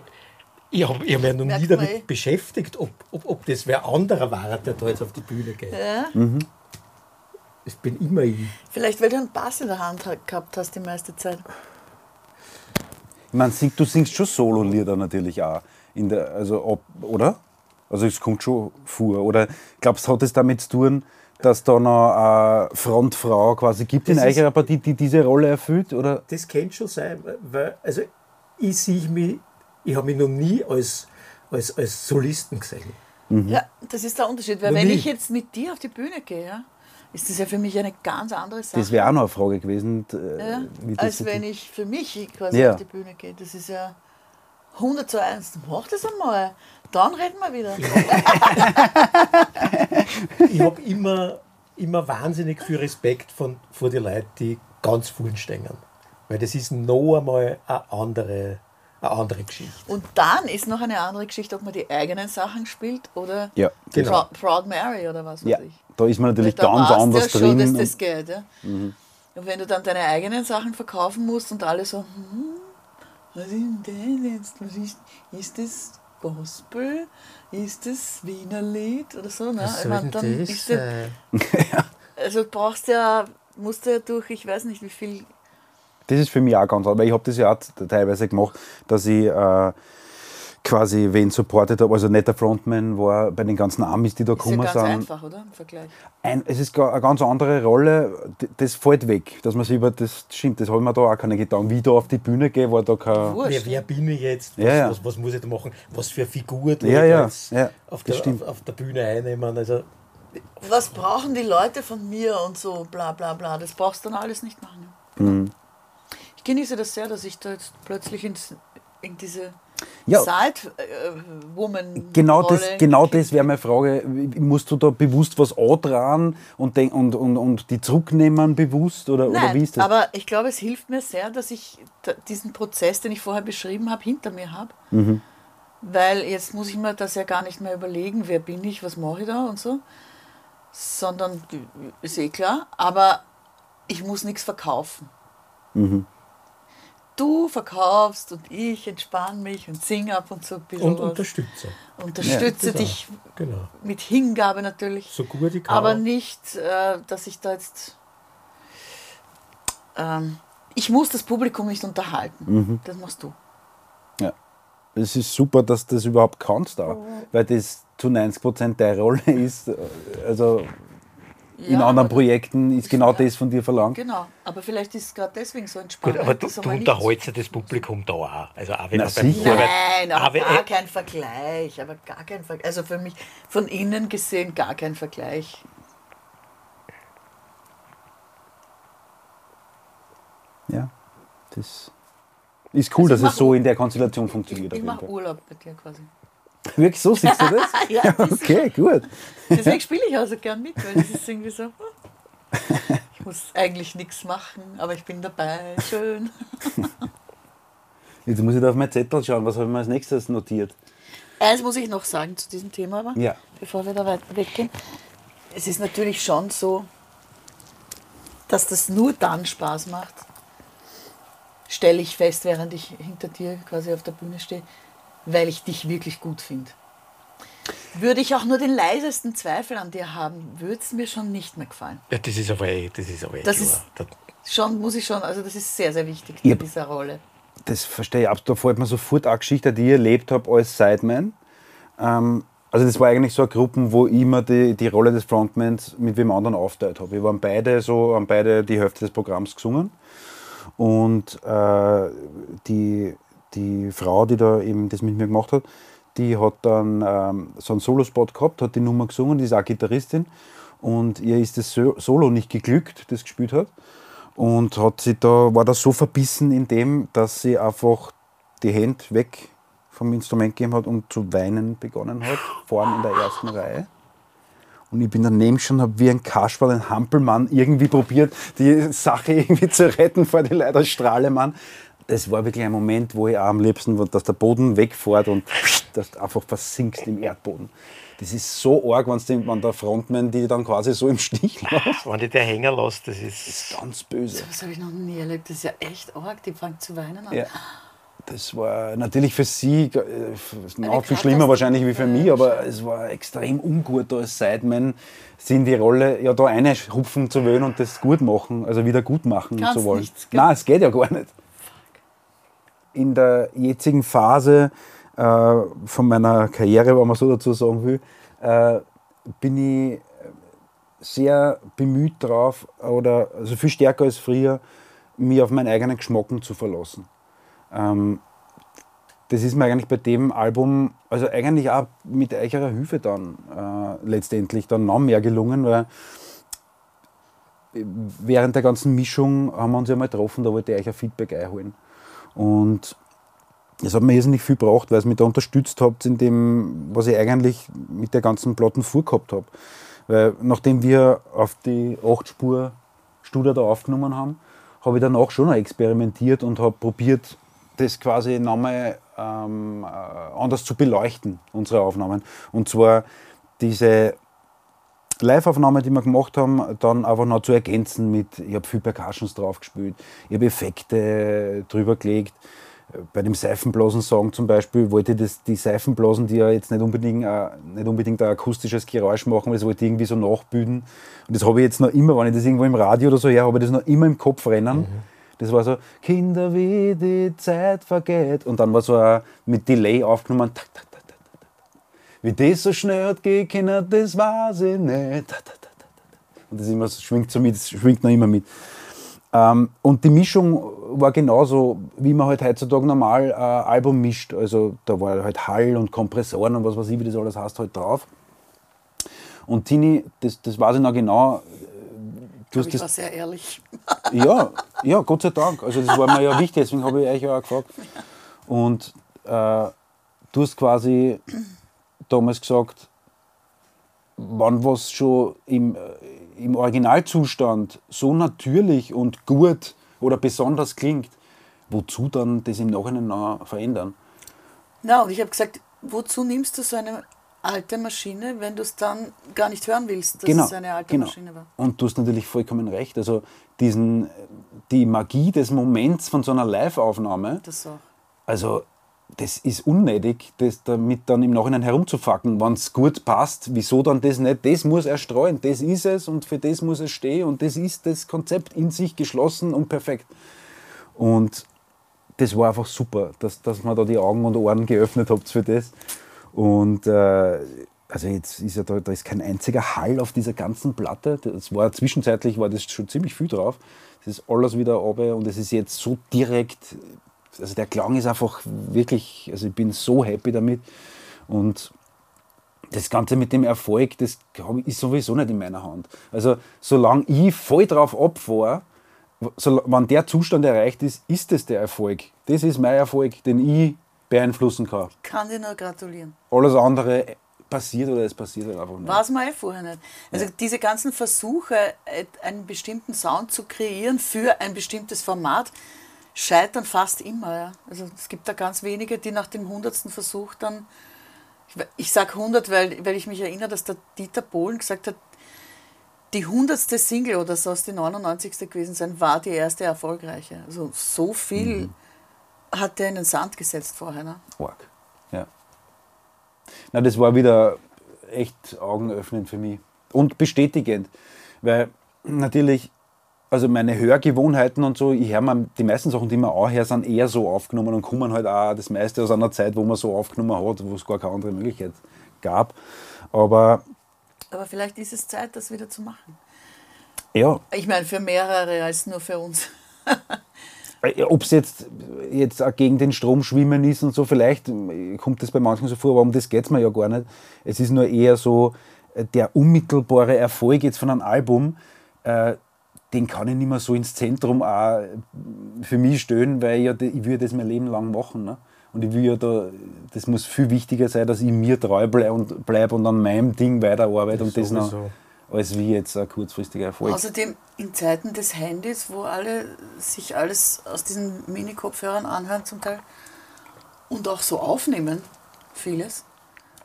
ich habe hab mich noch Merkt nie damit eh. beschäftigt, ob, ob, ob das wer anderer war, der da jetzt auf die Bühne geht. Ja? Das bin immer ich. Vielleicht, weil du einen Bass in der Hand ha- gehabt hast die meiste Zeit. Ich meine, sing, du singst schon Solo-Lieder natürlich auch. In der, also, ob, oder? Also es kommt schon vor. Oder glaubst du, hat es damit zu tun, dass da noch eine Frontfrau quasi gibt in Das ist- eurer Partie, die diese Rolle erfüllt? Oder? Das könnte schon sein, weil also ich sehe mich, ich habe mich noch nie als, als, als Solisten gesehen. Ja, das ist der Unterschied. Weil Noch wenn nie. ich jetzt mit dir auf die Bühne gehe, ja, ist das ja für mich eine ganz andere Sache. Das wäre auch noch eine Frage gewesen. äh, ja, wie das als wenn ich für mich quasi Ja. auf die Bühne gehe. Das ist ja 100 zu 1. Mach das einmal. Dann reden wir wieder. Ich habe immer, immer wahnsinnig viel Respekt von, vor den Leuten, die ganz vorn stehen. Weil das ist noch einmal eine andere, eine andere Geschichte. Und dann ist noch eine andere Geschichte, ob man die eigenen Sachen spielt oder Ja, Genau. Proud, Proud Mary oder was weiß ja, ich. da ist man natürlich Da ganz anders ja schon, drin. dass und- das geht. Ja? Und wenn du dann deine eigenen Sachen verkaufen musst und alle so, hm, was ist denn das jetzt? Was ist, ist das Gospel? Ist das Wiener Lied oder so? Ne? Ich mein, dann ist das, also du brauchst ja, musst du ja durch, ich weiß nicht wie viel, Das ist für mich auch ganz anders, weil ich habe das ja auch teilweise gemacht, dass ich äh, quasi wen supportet habe, also nicht der Frontman war bei den ganzen Amis, die da ist ja gekommen ganz sind. einfach, oder? Im Vergleich. Ein, es ist eine ganz andere Rolle, das fällt weg, dass man sich über das stimmt, das habe ich mir da auch keine Gedanken. Wie ich da auf die Bühne gehe, war da kein. Wurscht. Wer, wer bin ich jetzt? Was, Ja, ja. Was, was muss ich da machen? Was für eine Figur tue Ja, ja, jetzt ja, auf, das der, stimmt. auf, auf der Bühne einnehmen? Also, Was brauchen die Leute von mir und so, bla bla bla. Das brauchst du dann alles nicht machen. Mhm. Ich genieße das sehr, dass ich da jetzt plötzlich ins, in diese Ja. Side-Woman. Genau das, genau das wäre meine Frage. Musst du da bewusst was antragen und, denk, und, und, und die zurücknehmen bewusst? Oder, oder Nein, wie ist das? aber ich glaube, es hilft mir sehr, dass ich diesen Prozess, den ich vorher beschrieben habe, hinter mir habe. Mhm. Weil jetzt muss ich mir das ja gar nicht mehr überlegen, wer bin ich, was mache ich da und so. Sondern, ist eh klar, aber ich muss nichts verkaufen. Mhm. Du verkaufst und ich entspanne mich und singe ab und zu ein bisschen und was. unterstütze. Unterstütze Das dich. Genau. mit Hingabe natürlich. So gut ich kann. Aber nicht, äh, dass ich da jetzt. Ähm, ich muss das Publikum nicht unterhalten. Mhm. Das machst du. Ja. Es ist super, dass du das überhaupt kannst, auch, weil das zu 90 Prozent deine Rolle ist. Also in Ja, anderen Projekten ist genau Ja. das von dir verlangt. Genau. Aber vielleicht ist es gerade deswegen so entspannt. Gut, aber du, du unterhältst ja das Publikum da auch. Also auch wenn Na, er beim sicher. Arbeit- Nein, aber aber, gar kein Vergleich. Aber gar kein Vergleich. Also für mich von innen gesehen gar kein Vergleich. Ja, das ist cool, Also ich dass es so in der Konstellation Ich, funktioniert. ich jeden mache. Urlaub bei dir quasi. Wirklich so siehst du das? Ja, das okay, gut. Deswegen spiele ich auch so gern mit, weil das ist irgendwie so. hm, Ich muss eigentlich nichts machen, aber ich bin dabei. Schön. Jetzt muss ich da auf mein Zettel schauen, was habe ich mir als nächstes notiert. Eins muss ich noch sagen zu diesem Thema, aber, Ja. bevor wir da weit weggehen. Es ist natürlich schon so, dass das nur dann Spaß macht, stelle ich fest, während ich hinter dir quasi auf der Bühne stehe, weil ich dich wirklich gut finde. Würde ich auch nur den leisesten Zweifel an dir haben, würde es mir schon nicht mehr gefallen. ja, das ist aber eh, das ist aber eh Das klar. ist- Schon, muss ich schon, also das ist sehr, sehr wichtig Ja. in dieser Rolle. Das verstehe ich absolut. Da fällt mir sofort eine Geschichte, die ich erlebt habe als Sideman. Ähm, Also das war eigentlich so eine Gruppe, wo ich immer die, die Rolle des Frontmans mit wem anderen aufteilt habe. Wir waren beide so, haben beide die Hälfte des Programms gesungen. Und äh, die, die Frau, die da eben das mit mir gemacht hat, die hat dann ähm, so einen Solospot gehabt, hat die Nummer gesungen, die ist auch Gitarristin. Und ihr ist das Solo nicht geglückt, das gespielt hat. Und hat sie da, war da so verbissen in dem, dass sie einfach die Hände weg vom Instrument gegeben hat und zu weinen begonnen hat, vorne in der ersten Reihe. Und ich bin daneben schon, habe wie ein Kasperl, ein Hampelmann irgendwie probiert, die Sache irgendwie zu retten vor die Leiter Strahlemann. Das war wirklich ein Moment, wo ich auch am liebsten, dass der Boden wegfährt und dass du einfach versinkst im Erdboden. Das ist so arg, wenn der Frontman die dann quasi so im Stich lässt. Wenn die der Hänger lässt, das ist, das ist ganz böse. Das habe ich noch nie erlebt. Das ist ja echt arg. Die fängt zu weinen an. Ja das war natürlich für sie äh, noch viel schlimmer wahrscheinlich wie für mich, aber es war extrem ungut da als Sideman, sie in die Rolle ja da reinschrupfen zu wollen und das gut machen, also wieder gut machen Kannst zu wollen. Nichts, Nein, es geht ja gar nicht. In der jetzigen Phase äh, von meiner Karriere, wenn man so dazu sagen will, äh, bin ich sehr bemüht darauf, oder also viel stärker als früher, mich auf meinen eigenen Geschmack zu verlassen. Ähm, das ist mir eigentlich bei dem Album, also eigentlich auch mit eurer Hilfe dann äh, letztendlich dann noch mehr gelungen, weil während der ganzen Mischung haben wir uns ja mal getroffen, da wollte ich euch ein Feedback einholen. Und das hat mir irrsinnig viel gebracht, weil es mich da unterstützt habt in dem, was ich eigentlich mit der ganzen Platten vorgehabt habe. Weil nachdem wir auf die 8-Spur-Studio da aufgenommen haben, habe ich danach schon noch experimentiert und habe probiert, das quasi nochmal ähm, äh, anders zu beleuchten, unsere Aufnahmen. Und zwar diese Live-Aufnahme, die wir gemacht haben, dann einfach noch zu ergänzen mit, ich habe viel Percussions drauf gespielt, ich habe Effekte drüber gelegt. Bei dem Seifenblasen-Song zum Beispiel wollte ich das, die Seifenblasen, die ja jetzt nicht unbedingt, äh, nicht unbedingt ein akustisches Geräusch machen, das wollte ich irgendwie so nachbilden. Und das habe ich jetzt noch immer, wenn ich das irgendwo im Radio oder so her habe, ich das noch immer im Kopf rennen. Mhm das war so, Kinder, wie die Zeit vergeht. Und dann war so ein, mit Delay aufgenommen. Tak, tak, wie das so schnell hat gehen das weiß ich nicht. Und das immer, schwingt so mit, schwingt noch immer mit. Ähm, und die Mischung war genauso, wie man halt heutzutage normal ein Album mischt. Also da war halt Hall und Kompressoren und was weiß ich, wie das alles heißt, halt drauf. Und Tini, das, das weiß ich noch genau, Du hast ich war sehr ehrlich. Ja, ja, Gott sei Dank. Also das war mir ja wichtig, deswegen habe ich euch auch gefragt. Und äh, du hast quasi damals gesagt, wann was schon im, äh, im Originalzustand so natürlich und gut oder besonders klingt, wozu dann das im Nachhinein noch verändern? Na, und ich habe gesagt, wozu nimmst du so eine alte Maschine, wenn du es dann gar nicht hören willst, dass genau, es eine alte genau. Maschine war. Und du hast natürlich vollkommen recht. Also diesen, die Magie des Moments von so einer Live-Aufnahme, das auch. also das ist unnötig, das damit dann im Nachhinein herumzufacken, wenn es gut passt. Wieso dann das nicht? Das muss er streuen, das ist es und für das muss es stehen und das ist das Konzept in sich geschlossen und perfekt. Und das war einfach super, dass, dass man da die Augen und Ohren geöffnet habt für das. Und äh, also jetzt ist ja da, da ist kein einziger Hall auf dieser ganzen Platte. Das war zwischenzeitlich war das schon ziemlich viel drauf. Das ist alles wieder runter und es ist jetzt so direkt. Also der Klang ist einfach wirklich, also ich bin so happy damit. Und das Ganze mit dem Erfolg, das ist sowieso nicht in meiner Hand. Also solange ich voll drauf abfahre, so, wenn der Zustand erreicht ist, ist es der Erfolg. Das ist mein Erfolg, den ich beeinflussen kann. Ich kann dir nur gratulieren. Alles andere passiert oder es passiert halt einfach nicht. War es mal eh vorher nicht. Also ja. diese ganzen Versuche, einen bestimmten Sound zu kreieren für ein bestimmtes Format, scheitern fast immer. Ja. Also es gibt da ganz wenige, die nach dem hundertsten Versuch dann, ich sage 100, weil, weil ich mich erinnere, dass der Dieter Bohlen gesagt hat, die hundertste Single oder so aus die 99. gewesen sein, war die erste erfolgreiche. Also so viel mhm hat der in den Sand gesetzt vorher. Ne? Org. Ja. Na, das war wieder echt augenöffnend für mich. Und bestätigend. Weil natürlich, also meine Hörgewohnheiten und so, ich höre mir die meisten Sachen, die man auch höre, sind eher so aufgenommen und kommen halt auch das meiste aus einer Zeit, wo man so aufgenommen hat, wo es gar keine andere Möglichkeit gab. Aber Aber vielleicht ist es Zeit, das wieder zu machen. ja, Ich meine, für mehrere als nur für uns. ob es jetzt, jetzt auch gegen den Strom schwimmen ist und so, vielleicht äh, kommt das bei manchen so vor, aber um das geht es mir ja gar nicht. Es ist nur eher so, äh, der unmittelbare Erfolg jetzt von einem Album, äh, den kann ich nicht mehr so ins Zentrum auch für mich stellen, weil ich, ja, ich will das mein Leben lang machen. Ne? Und ich will ja da, das muss viel wichtiger sein, dass ich mir treu bleibe und, bleib und an meinem Ding weiterarbeite und das noch, als wie jetzt ein kurzfristiger Erfolg. Außerdem in Zeiten des Handys, wo alle sich alles aus diesen Mini-Kopfhörern anhören zum Teil und auch so aufnehmen, vieles.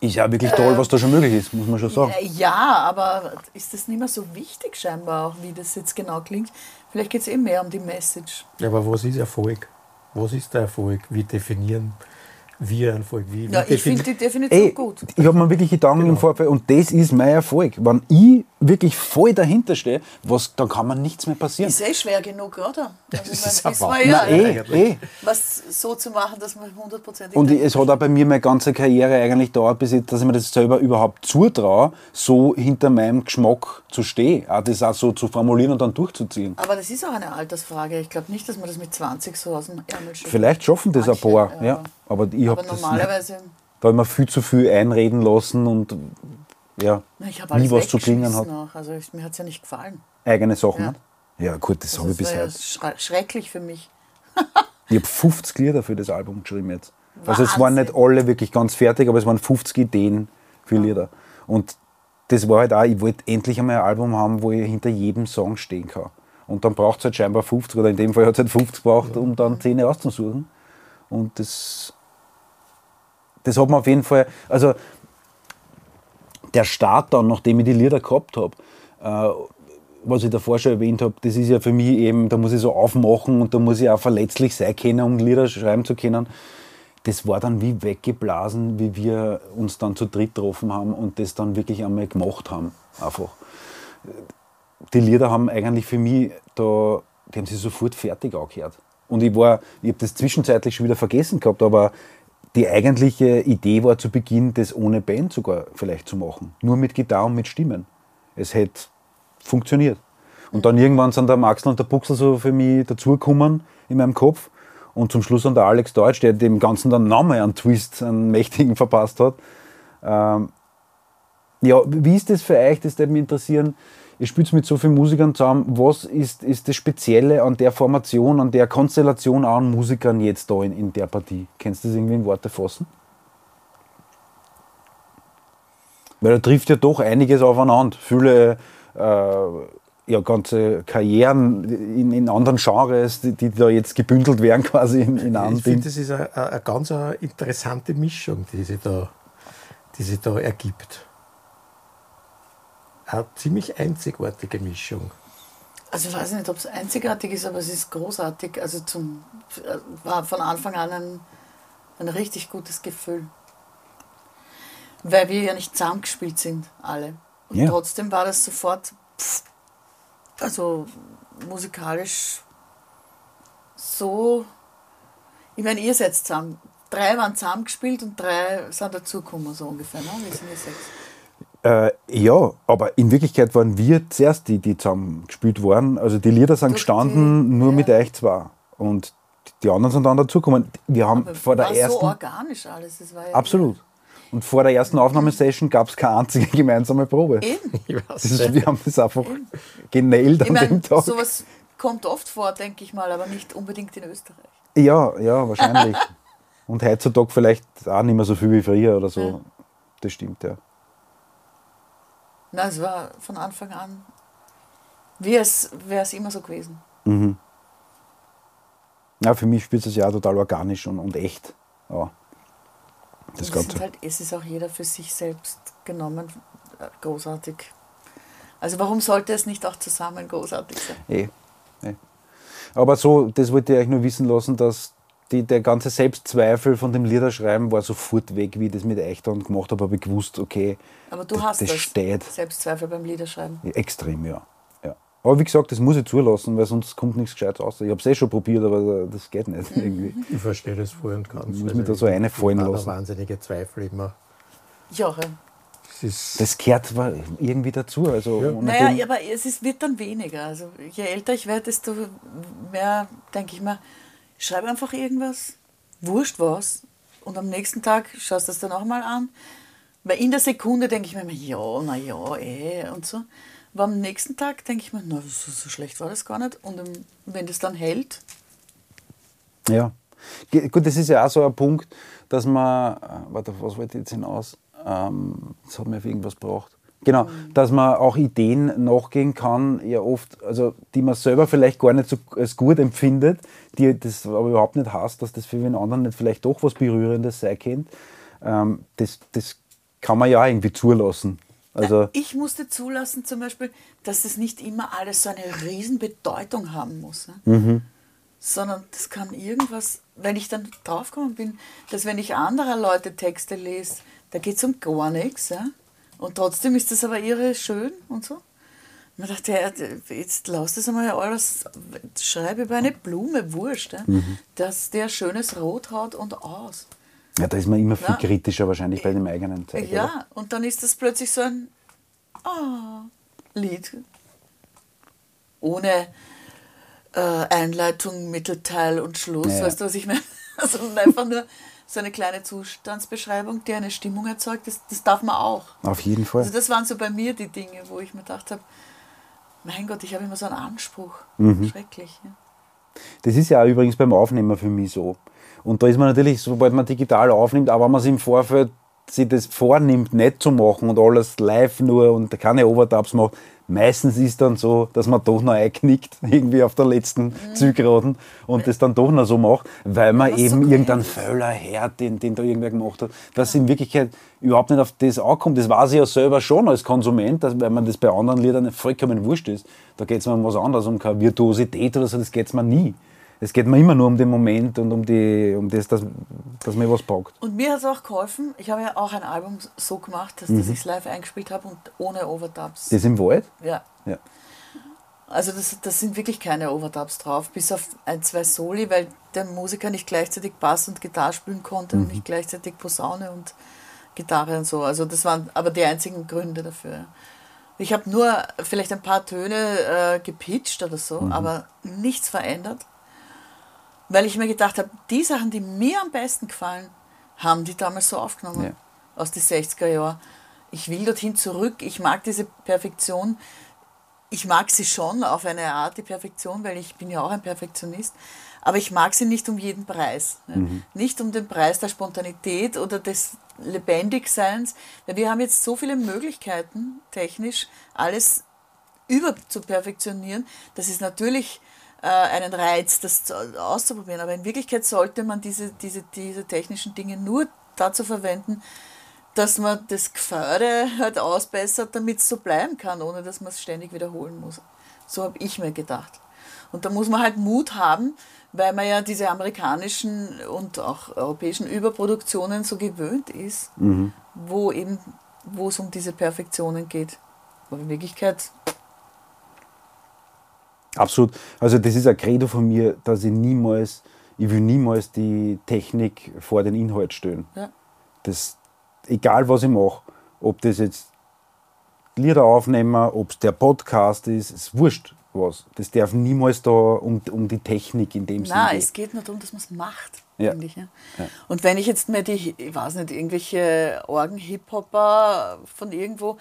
Ist ja wirklich toll, was da schon möglich ist, muss man schon sagen. Äh, Ja, aber ist das nicht mehr so wichtig scheinbar, auch wie das jetzt genau klingt? Vielleicht geht es eh mehr um die Message. Ja, aber was ist Erfolg? Was ist der Erfolg? Wie definieren wir Erfolg? Wie, wie Ja, ich finde die Definition Ey, gut. ich habe mir wirklich Gedanken Genau. im Vorfeld und das ist mein Erfolg. Wenn ich wirklich voll dahinter stehe, was, dann kann man nichts mehr passieren. Ist eh schwer genug, oder? Also, ich ist wissen aber- wir ja, Na, eh, eh. was so zu machen, dass man hundertprozentig. Und es hat auch bei mir meine ganze Karriere eigentlich dauert, bis ich, dass ich mir das selber überhaupt zutraue, so hinter meinem Geschmack zu stehen. Auch das auch so zu formulieren und dann durchzuziehen. aber das ist auch eine Altersfrage. Ich glaube nicht, dass man das mit 20 so aus dem Ärmel schüttelt. Vielleicht schaffen das ein paar, ja. ja. Aber ich habe das nicht. normalerweise. Da mir viel zu viel einreden lassen und ja, nie was zu klingen hat. auch. Also ich, mir hat es ja nicht gefallen. Eigene Sachen Ja. Ja gut, das Also habe ich das bis war ja schrecklich für mich. Ich habe 50 Lieder für das Album geschrieben jetzt. Also es waren Wahnsinn. nicht alle wirklich ganz fertig, aber es waren 50 Ideen für Lieder. Und das war halt auch, ich wollte endlich einmal ein Album haben, wo ich hinter jedem Song stehen kann. Und dann braucht es halt scheinbar 50, oder in dem Fall hat es halt 50 gebraucht, um dann 10 auszusuchen. Und das, das hat man auf jeden Fall, also der Start dann, nachdem ich die Lieder gehabt habe, äh, was ich davor schon erwähnt habe, das ist ja für mich eben, da muss ich so aufmachen und da muss ich auch verletzlich sein können, um Lieder schreiben zu können. Das war dann wie weggeblasen, wie wir uns dann zu dritt getroffen haben und das dann wirklich einmal gemacht haben. Einfach. Die Lieder haben eigentlich für mich, da, die haben sich sofort fertig angehört. Und ich war, ich habe das zwischenzeitlich schon wieder vergessen gehabt, aber die eigentliche Idee war zu Beginn, das ohne Band sogar vielleicht zu machen. Nur mit Gitarre und mit Stimmen. Es hätte funktioniert. Und dann irgendwann sind der Maxl und der Buxel so für mich dazugekommen in meinem Kopf. Und zum Schluss dann der Alex Deutsch, der dem Ganzen dann nochmal einen Twist, einen mächtigen verpasst hat. Ähm, ja, wie ist das für euch? Das würde mich interessieren. Ihr spielt mit so vielen Musikern zusammen. Was ist, ist das Spezielle an der Formation, an der Konstellation an Musikern jetzt da in, in der Partie? Kannst du das irgendwie in Worte fassen? Weil da trifft ja doch einiges aufeinander. Viele äh, ja, ganze Karrieren in, in anderen Genres, die, die da jetzt gebündelt werden quasi in, in einem Ich finde, das ist eine, eine ganz interessante Mischung, die sich da, die sich da ergibt. Eine ziemlich einzigartige Mischung. Also ich weiß nicht, ob es einzigartig ist, aber es ist großartig. Also zum, äh, war von Anfang an ein, ein richtig gutes Gefühl. Weil wir ja nicht zusammengespielt sind, alle. Und Ja. trotzdem war das sofort, pff, also musikalisch so, ich meine, ihr seid zusammen. Drei waren zusammengespielt und drei sind dazugekommen, so ungefähr. Ne? Wir sind ja sechs. Äh, ja, aber in Wirklichkeit waren wir zuerst die, die zusammen gespielt waren. Also die Lieder sind Durch gestanden die- nur ja. mit euch zwei. Und die anderen sind dann dazugekommen. Wir haben Aber vor der war ersten. so organisch alles. Das war ja absolut. Und vor der ersten Aufnahmesession gab es keine einzige gemeinsame Probe. Eben. Ich weiß Das ist, wir haben das einfach genäht Ich an meine, dem Tag. sowas kommt oft vor, denke ich mal, aber nicht unbedingt in Österreich. Ja, ja, wahrscheinlich. Und heutzutage vielleicht auch nicht mehr so viel wie früher oder so. Ja. Das stimmt, ja. Na, es war von Anfang an, wie es wäre es immer so gewesen. ja für mich spielt es ja auch total organisch und, und echt. Ja. Das es, Ganze. halt, es ist auch jeder für sich selbst genommen äh, großartig. Also warum sollte es nicht auch zusammen großartig sein? Eh, eh. Aber so, das wollte ich euch nur wissen lassen, dass die, der ganze Selbstzweifel von dem Liederschreiben war sofort weg, wie ich das mit euch dann gemacht habe, habe ich gewusst, okay, Aber du das, hast das das steht Selbstzweifel beim Liederschreiben. extrem, ja. ja. Aber wie gesagt, das muss ich zulassen, weil sonst kommt nichts Gescheites raus. Ich habe es eh schon probiert, aber das geht nicht irgendwie. Ich verstehe das voll und ganz. Ich muss mich da so ich habe lassen. wahnsinnige Zweifel immer. Joche. Das ist, Das gehört irgendwie dazu. Also ohne Naja, aber es ist, wird dann weniger. Also je älter ich werde, desto mehr denke ich mir, schreib einfach irgendwas, wurscht was. Und am nächsten Tag schaust du das dann auch mal an. Weil in der Sekunde denke ich mir immer, ja, na ja, eh und so. Aber am nächsten Tag denke ich mir, na, so, so schlecht war das gar nicht. Und ähm, wenn das dann hält, Ja. Gut, das ist ja auch so ein Punkt, dass man, äh, warte, was wollte ich jetzt hinaus? Ähm, das hat mir auf irgendwas gebracht. Genau, dass man auch Ideen nachgehen kann, ja oft, also die man selber vielleicht gar nicht so als gut empfindet, die das aber überhaupt nicht heißt, dass das für den anderen nicht vielleicht doch was Berührendes sein könnte. Ähm, das, das kann man ja irgendwie zulassen. Also, ich musste zulassen zum Beispiel, dass das nicht immer alles so eine Riesenbedeutung haben muss. Ne? Sondern das kann irgendwas, wenn ich dann draufgekommen bin, dass wenn ich anderer Leute Texte lese, da geht es um gar nichts. Ja? Und trotzdem ist das aber irre schön und so. Man dachte, ja, jetzt lass das einmal alles, schreibe über eine Blume, wurscht, ja? dass der schönes Rot hat und aus. ja, da ist man immer viel Ja. kritischer wahrscheinlich bei dem eigenen oder? Ja, und dann ist das plötzlich so ein ah, Lied. Ohne äh, Einleitung, Mittelteil und Schluss. Ja. Weißt du, was ich meine? Also einfach nur so eine kleine Zustandsbeschreibung, die eine Stimmung erzeugt. Das, das darf man auch. Auf jeden Fall. Also das waren so bei mir die Dinge, wo ich mir gedacht habe, mein Gott, ich habe immer so einen Anspruch. Mhm. Schrecklich. Ja. Das ist ja übrigens beim Aufnehmen für mich so. Und da ist man natürlich, sobald man digital aufnimmt, aber wenn man sich im Vorfeld sich das vornimmt, nicht zu machen und alles live nur und keine Overdubs macht, meistens ist dann so, dass man doch noch einknickt, irgendwie auf der letzten Zielgeraden und das dann doch noch so macht, weil man Mhm. so eben geil irgendeinen. Fehler hört, den, den da irgendwer gemacht hat, dass in Wirklichkeit überhaupt nicht auf das ankommt. Das weiß ich ja selber schon als Konsument, dass, weil man das bei anderen Liedern vollkommen wurscht ist. Da geht es mir um was anderes, um keine Virtuosität oder so, das geht es mir nie. Es geht mir immer nur um den Moment und um, die, um das, dass, dass mir was packt. Und mir hat es auch geholfen, ich habe ja auch ein Album so gemacht, dass, dass ich es live eingespielt habe und ohne Overdubs. Das im Wald? Ja. Ja. Also das, das sind wirklich keine Overdubs drauf, bis auf ein, zwei Soli, weil der Musiker nicht gleichzeitig Bass und Gitarre spielen konnte und nicht gleichzeitig Posaune und Gitarre und so. Also das waren aber die einzigen Gründe dafür. Ich habe nur vielleicht ein paar Töne äh, gepitcht oder so, aber nichts verändert, weil ich mir gedacht habe, die Sachen, die mir am besten gefallen, haben die damals so aufgenommen Ja. aus den 60er Jahren. Ich will dorthin zurück, ich mag diese Perfektion ich mag sie schon auf eine Art, die Perfektion, weil ich bin ja auch ein Perfektionist, aber ich mag sie nicht um jeden Preis. Ne? Nicht um den Preis der Spontanität oder des Lebendigseins, weil wir haben jetzt so viele Möglichkeiten, technisch alles über zu perfektionieren. Das ist natürlich einen Reiz, das zu- auszuprobieren, aber in Wirklichkeit sollte man diese, diese, diese technischen Dinge nur dazu verwenden, dass man das Gefördere halt ausbessert, damit es so bleiben kann, ohne dass man es ständig wiederholen muss. So habe ich mir gedacht. Und da muss man halt Mut haben, weil man ja diese amerikanischen und auch europäischen Überproduktionen so gewöhnt ist, wo eben, wo es um diese Perfektionen geht. Aber in Wirklichkeit, Absolut. Also das ist ein Credo von mir, dass ich niemals, ich will niemals die Technik vor den Inhalt stellen. ja. Das, egal was ich mache, ob das jetzt Lieder aufnehmen, ob es der Podcast ist, ist wurscht was. Das darf niemals da um, um die Technik in dem Nein, Sinne es geht nur darum, dass man es macht. Ja. finde Ich, ja. Ja. Und wenn ich jetzt mir die, ich weiß nicht, irgendwelche Orgen-Hip-Hopper von irgendwo,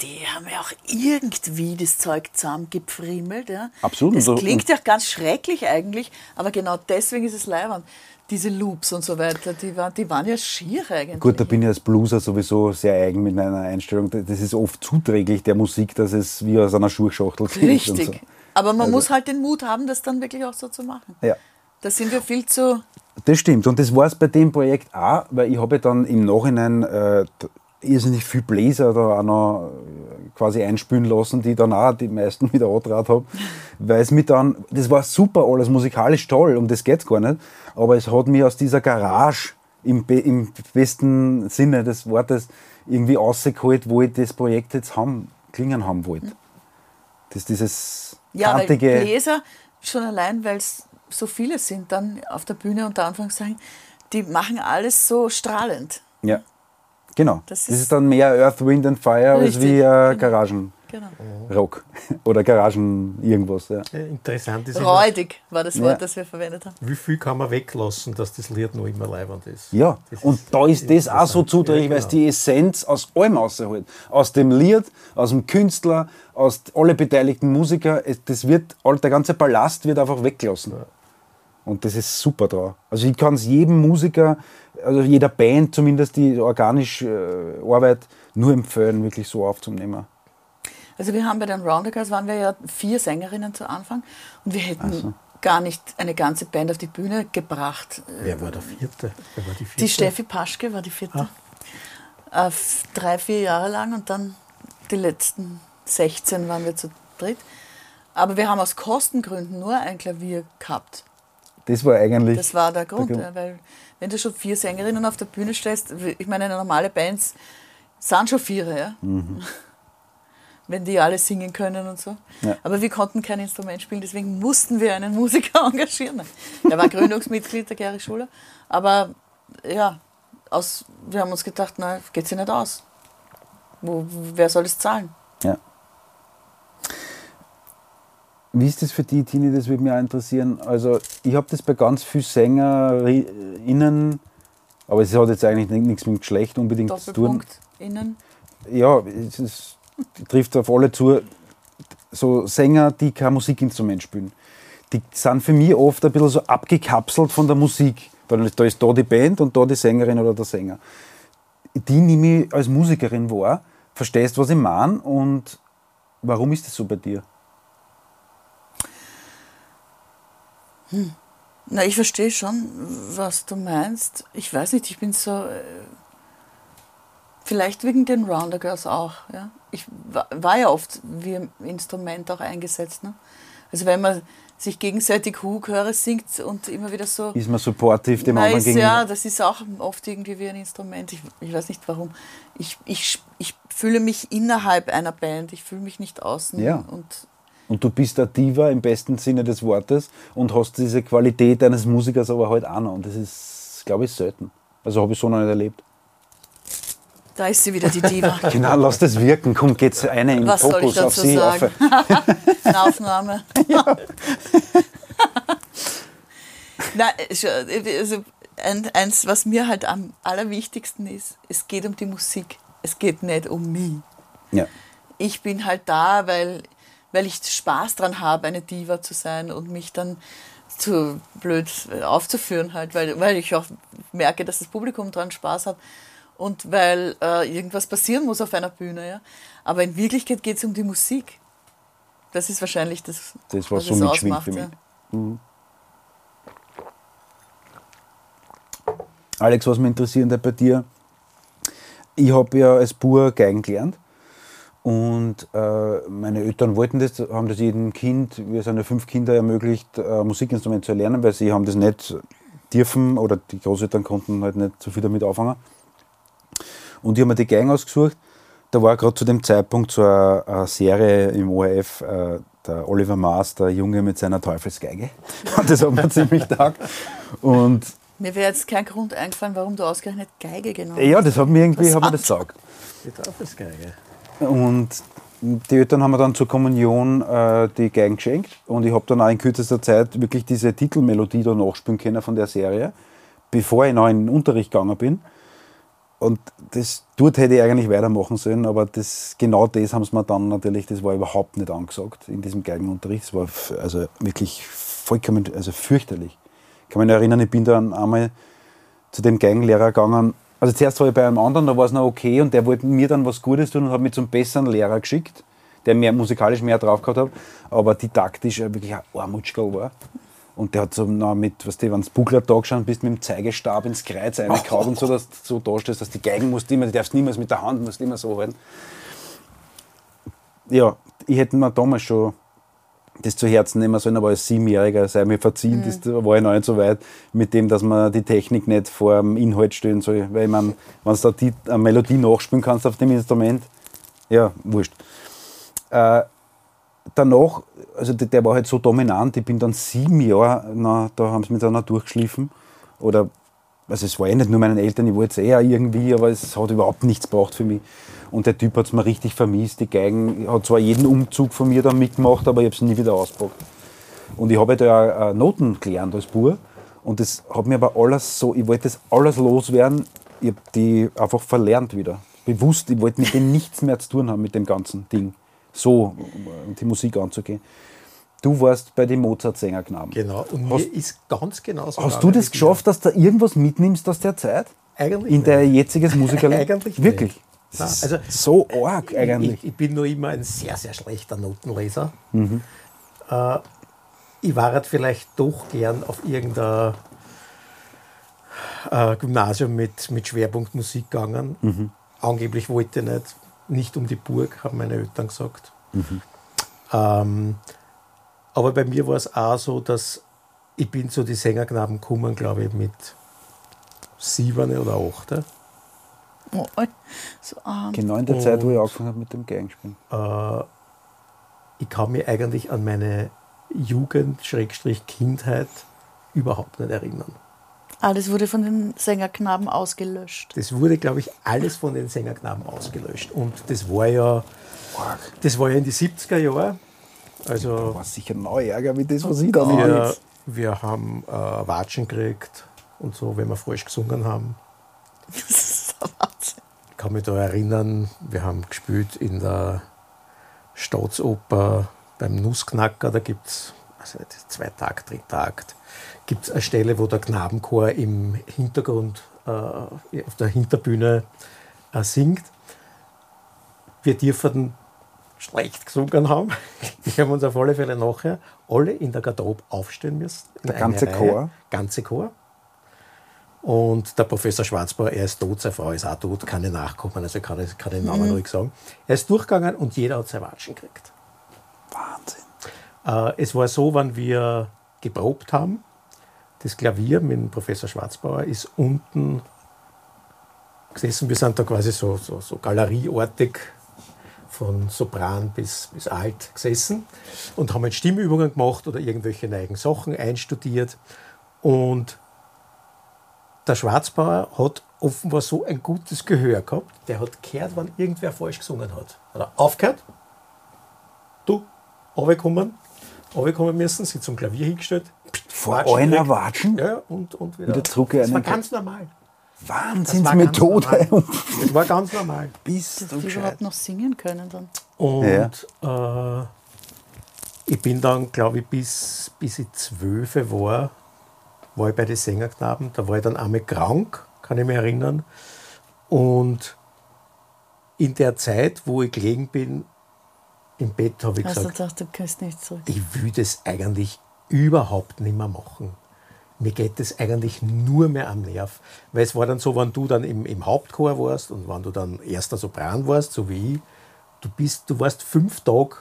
die haben ja auch irgendwie das Zeug zusammengepfriemelt. Ja. Absolut. Das klingt ja ganz schrecklich eigentlich, aber genau deswegen ist es leibend. Diese Loops und so weiter, die, waren, die waren ja schier eigentlich. Gut, da bin ich als Blueser sowieso sehr eigen mit meiner Einstellung. Das ist oft zuträglich der Musik, dass es wie aus einer Schuhschachtel klingt. Richtig. So. Aber man Also- muss halt den Mut haben, das dann wirklich auch so zu machen. Ja. Da sind wir viel zu. Das stimmt. Und das war es bei dem Projekt auch, weil ich habe dann im Nachhinein äh, irrsinnig viel Bläser da auch noch äh, quasi einspülen lassen, die dann auch die meisten wieder angetraut habe. Weil es mir dann, das war super alles, musikalisch toll, um das geht es gar nicht. Aber es hat mich aus dieser Garage im, im besten Sinne des Wortes irgendwie rausgeholt, wo ich das Projekt jetzt haben, klingen haben wollte. Das dieses Ja, kantige. Bläser, schon allein, weil es so viele sind dann auf der Bühne, unter Anführungszeichen, die machen alles so strahlend. Ja, Genau. Das Das ist- ist, dann mehr Earth, Wind and Fire als Richtig, wie äh, genau. Garagenrock Genau. oder Garagen irgendwas. Ja. Interessant ist immer, Räudig war das Wort, Ja. das wir verwendet haben. wie viel kann man weglassen, dass das Lied noch immer leibend ist. Ja, Das und ist da ist das auch so zuträglich, Ja, weil es genau. die Essenz aus allem rausholt. Aus dem Lied, aus dem Künstler, aus alle beteiligten Musiker. Es- Das wird, all- der ganze Ballast wird einfach weggelassen. Und das ist super drauf. Also ich kann es jedem Musiker, also jeder Band zumindest, die organisch äh, arbeitet, nur empfehlen, wirklich so aufzunehmen. Also wir haben bei den Rounder Girls waren wir ja vier Sängerinnen zu Anfang und wir hätten gar nicht eine ganze Band auf die Bühne gebracht. Wer war der vierte? Wer war die vierte? Die Steffi Paschke war die vierte. Äh, f- drei, vier Jahre lang und dann die letzten 16 waren wir zu dritt. Aber wir haben aus Kostengründen nur ein Klavier gehabt. Das war eigentlich. Das war der Grund, Grund. ja, weil wenn du schon vier Sängerinnen auf der Bühne stellst, ich meine, normale Bands sind schon vier, ja. Wenn die alle singen können und so. Ja. Aber wir konnten kein Instrument spielen, deswegen mussten wir einen Musiker engagieren. Der war Gründungsmitglied, der Gary Schuler. Aber ja, aus, wir haben uns gedacht, na, geht sich nicht aus. Wo, wer soll es zahlen? Ja. Wie ist das für die, Tini? Das würde mich auch interessieren. Also, ich habe das bei ganz vielen SängerInnen, aber es hat jetzt eigentlich ni- nichts mit Geschlecht unbedingt zu tun. Innen. Ja, es ist, trifft auf alle zu. So Sänger, die kein Musikinstrument spielen, die sind für mich oft ein bisschen so abgekapselt von der Musik. Weil da ist da die Band und da die Sängerin oder der Sänger. Die nehme ich als Musikerin wahr, verstehst, was ich meine und warum ist das so bei dir? Na, ich verstehe schon, was du meinst. Ich weiß nicht, ich bin so. Äh, vielleicht wegen den Rounder Girls auch. Ja? Ich wa- war ja oft wie ein Instrument auch eingesetzt. Ne? Also, wenn man sich gegenseitig Hugchöre singt und immer wieder so. Ist man supportive dem anderen gegenüber? ja, das ist auch oft irgendwie wie ein Instrument. Ich, ich weiß nicht warum. Ich, ich, ich fühle mich innerhalb einer Band, ich fühle mich nicht außen. Ja. Und Und du bist ein Diva im besten Sinne des Wortes und hast diese Qualität eines Musikers aber halt auch noch. Und das ist, glaube ich, selten. Also habe ich so noch nicht erlebt. da ist sie wieder, die Diva. Genau, lass das wirken. Komm, geht's eine in den Was soll ich Fokus auf dazu sie. sagen? Auf, Eine Aufnahme. Nein, schon, also ein, eins, was mir halt am allerwichtigsten ist, es geht um die Musik. Es geht nicht um mich. ja. Ich bin halt da, weil, weil ich Spaß dran habe, eine Diva zu sein und mich dann zu blöd aufzuführen halt, weil, weil ich auch merke, dass das Publikum dran Spaß hat und weil äh, irgendwas passieren muss auf einer Bühne. Ja? Aber in Wirklichkeit geht es um die Musik. Das ist wahrscheinlich das, Das, was so es ausmacht. für mich. Ja. Alex, was mich interessiert bei dir, ich habe ja als Bur Geigen gelernt und äh, meine Eltern wollten das, haben das jedem Kind, wir sind ja fünf Kinder, ermöglicht, äh, Musikinstrument zu erlernen, weil sie haben das nicht dürfen oder die Großeltern konnten halt nicht so viel damit anfangen. Und ich habe mir die Geigen ausgesucht. Da war gerade zu dem Zeitpunkt so eine, eine Serie im ORF, äh, der Oliver Maas, der Junge mit seiner Teufelsgeige. Und das hat mir ziemlich taugt. Und Mir wäre jetzt kein Grund eingefallen, warum du ausgerechnet Geige genommen hast. ja, das hat mir irgendwie hat mir das gesagt. Die Teufelsgeige. Und die Eltern haben mir dann zur Kommunion äh, die Geigen geschenkt und ich habe dann auch in kürzester Zeit wirklich diese Titelmelodie da nachspielen können von der Serie, bevor ich noch in den Unterricht gegangen bin. Und das, dort hätte ich eigentlich weitermachen sollen, aber das, genau das haben sie mir dann natürlich, das war überhaupt nicht angesagt in diesem Geigenunterricht. Es war also wirklich vollkommen, also fürchterlich. Ich kann mich erinnern, ich bin dann einmal zu dem Geigenlehrer gegangen. Also zuerst war ich bei einem anderen, da war es noch okay und der wollte mir dann was Gutes tun und hat mich zum besseren Lehrer geschickt, der mehr, musikalisch mehr drauf gehabt hat, aber didaktisch wirklich ein Armutschkel war. Und der hat so noch mit, was du, wenn du Buckler da geschaut bist, mit dem Zeigestab ins Kreuz reingehauen und so, dass du so da stehst, dass die Geigen musst immer, die darfst niemals mit der Hand, musst immer so halten. Ja, ich hätte mir damals schon das zu Herzen nehmen sollen, aber als Siebenjähriger sei mir verziehen, das da war ich noch nicht so weit mit dem, dass man die Technik nicht vor dem Inhalt stellen soll. Weil ich meine, wenn du da die, eine Melodie nachspielen kannst auf dem Instrument, ja, wurscht. Äh, danach, also der, der war halt so dominant, ich bin dann sieben Jahre, na, da haben sie mich dann auch durchgeschliffen. Oder Also es war eh nicht nur meinen Eltern, ich wollte es eh auch irgendwie, aber es hat überhaupt nichts gebraucht für mich. Und der Typ hat es mir richtig vermisst. Die Geigen hat zwar jeden Umzug von mir dann mitgemacht, aber ich habe es nie wieder ausgepackt. Und ich habe halt ja Noten gelernt als Bur. Und das hat mir aber alles so, ich wollte das alles loswerden. Ich habe die einfach verlernt wieder. Bewusst, ich wollte mit dem nichts mehr zu tun haben, mit dem ganzen Ding. So, um die Musik anzugehen. Du warst bei den Mozart-Sängerknaben. Genau, und Hast- mir ist ganz genau so. Hast du das geschafft, dass du irgendwas mitnimmst aus der Zeit? Eigentlich In dein jetziges Musikerleben? Eigentlich Wirklich? nicht. Nein, also so arg eigentlich. Ich, ich bin nur immer ein sehr, sehr schlechter Notenleser. Mhm. Äh, ich war halt vielleicht doch gern auf irgendein äh, Gymnasium mit, mit Schwerpunkt Musik gegangen. Mhm. Angeblich wollte ich nicht, nicht um die Burg, haben meine Eltern gesagt. Mhm. Ähm, aber bei mir war es auch so, dass ich bin zu die Sängerknaben gekommen, glaube ich, mit sieben oder acht. Oh, so arm. Genau in der Zeit, wo ich angefangen habe mit dem Geigenspielen. äh, ich kann mich eigentlich an meine Jugend, Schrägstrich Kindheit überhaupt nicht erinnern. Alles wurde von den Sängerknaben ausgelöscht. Das wurde, glaube ich, alles von den Sängerknaben ausgelöscht. Und das war ja, das war ja in die 70er Jahre. Also War sicher neu Ärger wie das, was ich da wir, wir haben äh, Watschen gekriegt und so, wenn wir falsch gesungen haben. Das ist der Wahnsinn. Ich kann mich da erinnern, wir haben gespielt in der Staatsoper beim Nussknacker, da gibt es also nicht, Zweitakt, Drittakt, gibt es eine Stelle, wo der Knabenchor im Hintergrund äh, auf der Hinterbühne äh, singt. Wir dürfen schlecht gesungen haben. Wir haben uns auf alle Fälle nachher alle in der Garderobe aufstellen müssen. Der ganze Reihe. Chor? Ganze Chor. Und der Professor Schwarzbauer, er ist tot, seine Frau ist auch tot, kann nicht nachkommen, also kann ich kann den Namen ruhig sagen. Er ist durchgegangen und jeder hat seine Watschen gekriegt. Wahnsinn. Äh, es war so, wenn wir geprobt haben, das Klavier mit dem Professor Schwarzbauer ist unten gesessen. Wir sind da quasi so, so, so galerieartig von Sopran bis, bis Alt gesessen und haben halt Stimmübungen gemacht oder irgendwelche neuen Sachen einstudiert. Und der Schwarzbauer hat offenbar so ein gutes Gehör gehabt, der hat gehört, wenn irgendwer falsch gesungen hat. Hat er aufgehört, du, runtergekommen, runtergekommen müssen, sich zum Klavier hingestellt. Vor einer. Watschen? Ja, und, und wieder, Wieder zurück Das war ganz normal. Wahnsinnsmethode. Das war ganz normal. Bist du die überhaupt noch singen können dann. Und äh, ich bin dann, glaube ich, bis, bis ich zwölf war, war ich bei den Sängerknaben. Da war ich dann einmal krank, kann ich mich erinnern. Und in der Zeit, wo ich gelegen bin, im Bett, habe ich du gesagt, gedacht, du kannst nicht zurück. ich will das eigentlich überhaupt nicht mehr machen. Mir geht das eigentlich nur mehr am Nerv. Weil es war dann so, wenn du dann im, im Hauptchor warst und wenn du dann erster Sopran warst, so wie ich, du bist, du warst fünf Tage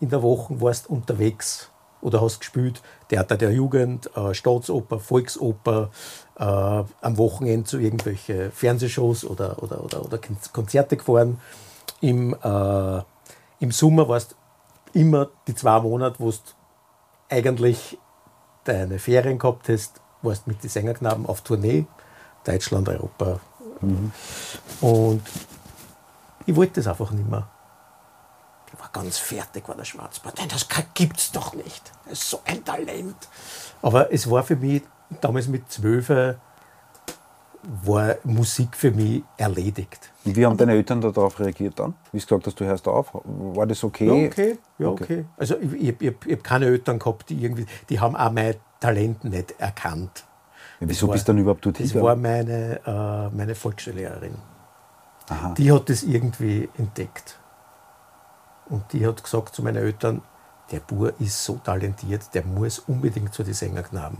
in der Woche warst unterwegs oder hast gespielt, Theater der Jugend, äh, Staatsoper, Volksoper, äh, am Wochenende zu irgendwelche Fernsehshows oder, oder, oder, oder Konzerte gefahren. Im, äh, Im Sommer warst immer die zwei Monate, wo du eigentlich deine Ferien gehabt hast, warst mit den Sängerknaben auf Tournee, Deutschland, Europa. Und ich wollte das einfach nicht mehr. Ich war ganz fertig, war der Schwarzbart. Nein, das gibt es doch nicht. Das ist so ein Talent. Aber es war für mich, damals mit zwölf, war Musik für mich erledigt. Wie haben deine Eltern darauf reagiert dann? Wie du gesagt hast, du hörst auf? War das okay? Ja, okay. Ja, Okay. okay. Also ich, ich, ich, ich habe keine Eltern gehabt, die irgendwie, die haben auch mein Talent nicht erkannt. Ja, wieso war- bist du dann überhaupt dort Das war meine, äh, meine Volksschullehrerin. Die hat das irgendwie entdeckt. Und die hat gesagt zu meinen Eltern, der Bur ist so talentiert, der muss unbedingt zu den Sängerknaben.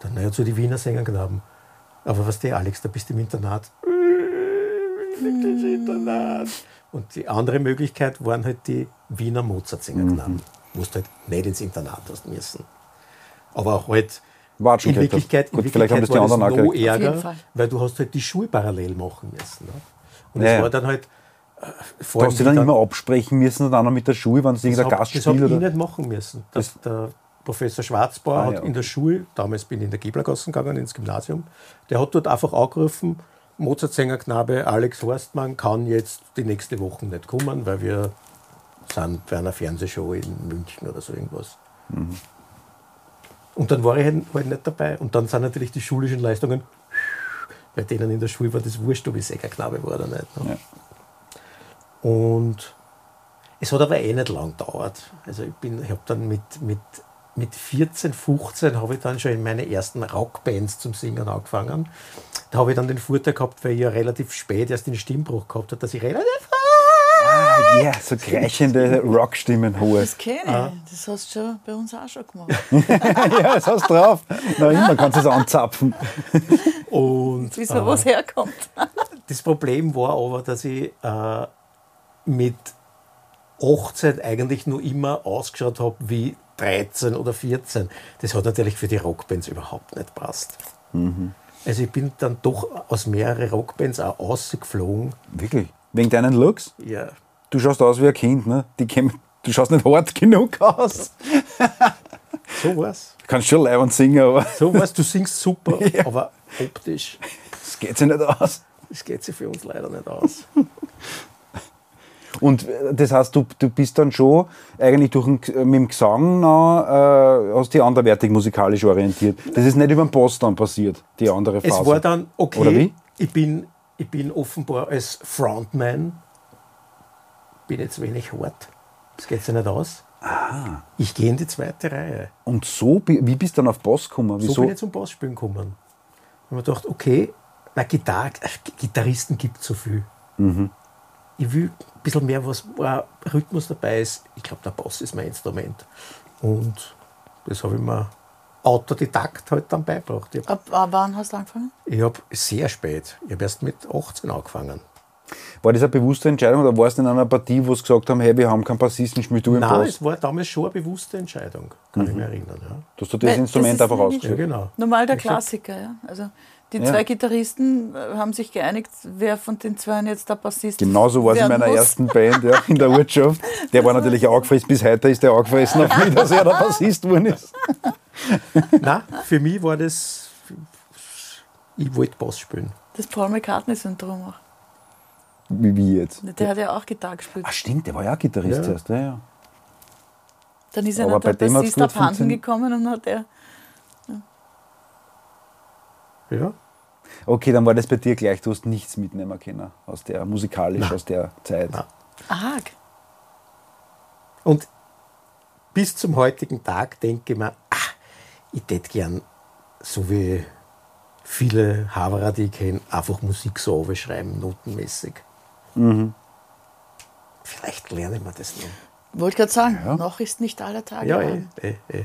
Dann, naja, zu den Wiener Sängerknaben. Aber was der, Alex, da bist du im Internat. Wirklich Internat. Und die andere Möglichkeit waren halt die Wiener Mozart-Sängerknaben. Wo du halt nicht ins Internat hast müssen. Aber halt Watschen in gekriegt hast. Wirklichkeit, in Gut, vielleicht haben Wirklichkeit das die war anderen auch noch ärger, Fall. weil du hast halt die Schule parallel machen müssen. Ne? Und es ja. war dann halt äh, vor Du hast dich dann immer absprechen müssen und dann noch mit der Schule, wenn es das irgendein hab, Gast das habe ich Oder? nicht machen müssen. Das, der, Professor Schwarzbauer, Ah, hat ja, in der Schule, damals bin ich in der Geblergassen gegangen, ins Gymnasium, der hat dort einfach angerufen, Mozart-Sängerknabe Alex Horstmann kann jetzt die nächste Woche nicht kommen, weil wir sind bei einer Fernsehshow in München oder so irgendwas. Und dann war ich halt, halt nicht dabei. Und dann sind natürlich die schulischen Leistungen, bei denen in der Schule war das wurscht, ob ich Sängerknabe war oder nicht. Ne? Und es hat aber eh nicht lang gedauert. Also ich, bin- ich habe dann mit, mit, mit 14, 15 habe ich dann schon in meine ersten Rockbands zum Singen angefangen. Da habe ich dann den Vorteil gehabt, weil ich ja relativ spät erst den Stimmbruch gehabt habe, dass ich relativ Ah, ja, so kreichende Rockstimmen hohe. Das kenne ich. Das hast du schon bei uns auch schon gemacht. ja, das hast du drauf. Na, immer kannst du es anzapfen. und Wissen wir, wo es herkommt. Das Problem war aber, dass ich äh, mit 18 eigentlich nur immer ausgeschaut habe wie 13 oder 14. Das hat natürlich für die Rockbands überhaupt nicht passt. Also ich bin dann doch aus mehreren Rockbands auch ausgeflogen. Wirklich? Wegen deinen Looks? Ja, Du schaust aus wie ein Kind, ne? Die kämen- du schaust nicht hart genug aus. so was. Du kannst schon leibend singen, aber So was, du singst super, aber optisch, das geht sich nicht aus. das geht sich für uns leider nicht aus. Und äh, das heißt, du, du bist dann schon eigentlich durch den, G- mit dem Gesang noch, äh, hast dich anderweitig musikalisch orientiert. Das ist nicht über den Post dann passiert, die andere Phase. Es war dann, okay, Oder wie? Ich, bin, ich bin offenbar als Frontman, bin jetzt wenig hart, das geht sich nicht aus. Ich gehe in die zweite Reihe. Und so, wie bist du dann auf Boss gekommen? So Wieso? bin ich zum Bassspielen gekommen. Und mir gedacht, okay, weil Gitar äh, Gitarristen gibt es so viel. Mhm. Ich will ein bisschen mehr, was wo auch Rhythmus dabei ist. Ich glaube, der Bass ist mein Instrument. Und das habe ich mir Autodidakt halt dann beigebracht. Ich habe Ab wann hast du angefangen? ich hab sehr spät, ich habe erst mit 18 angefangen. War das eine bewusste Entscheidung oder warst du in einer Partie, wo sie gesagt haben, hey, wir haben keinen Bassisten, spiel du im Nein, Bass? es war damals schon eine bewusste Entscheidung, kann Mhm. ich mich erinnern. Ja, Dass du das Weil Instrument das einfach nämlich- ja ausgesucht genau. Normal der Klassiker, ja. Also die Ja. zwei Gitarristen äh, haben sich geeinigt, wer von den zwei jetzt der Bassist Genauso war es in meiner muss. ersten Band ja, in der Ortschaft. Der war natürlich auch angefressen, bis heute ist der angefressen auf mich, dass er der Bassist geworden ist. Nein, für mich war das, ich wollte Bass spielen. Das Paul McCartney-Syndrom auch. Wie, wie jetzt? Der hat ja auch Gitarre gespielt. Ah, stimmt, der war ja auch Gitarrist Ja. zuerst. Ja, ja. Dann ist aber einer bei der dem Bassist abhanden gekommen und hat er. Ja. Okay, dann war das bei dir gleich, du hast nichts mitnehmen können aus der musikalisch, Nein. aus der Zeit. Nein. Arg. Und bis zum heutigen Tag denke ich mir, ah, ich hätte gern, so wie viele Haverer, die ich kenne, einfach Musik so schreiben, notenmäßig. Vielleicht lerne ich mir das noch. Wollte gerade sagen, Ja. noch ist nicht aller Tage. Ja, eh, eh, eh.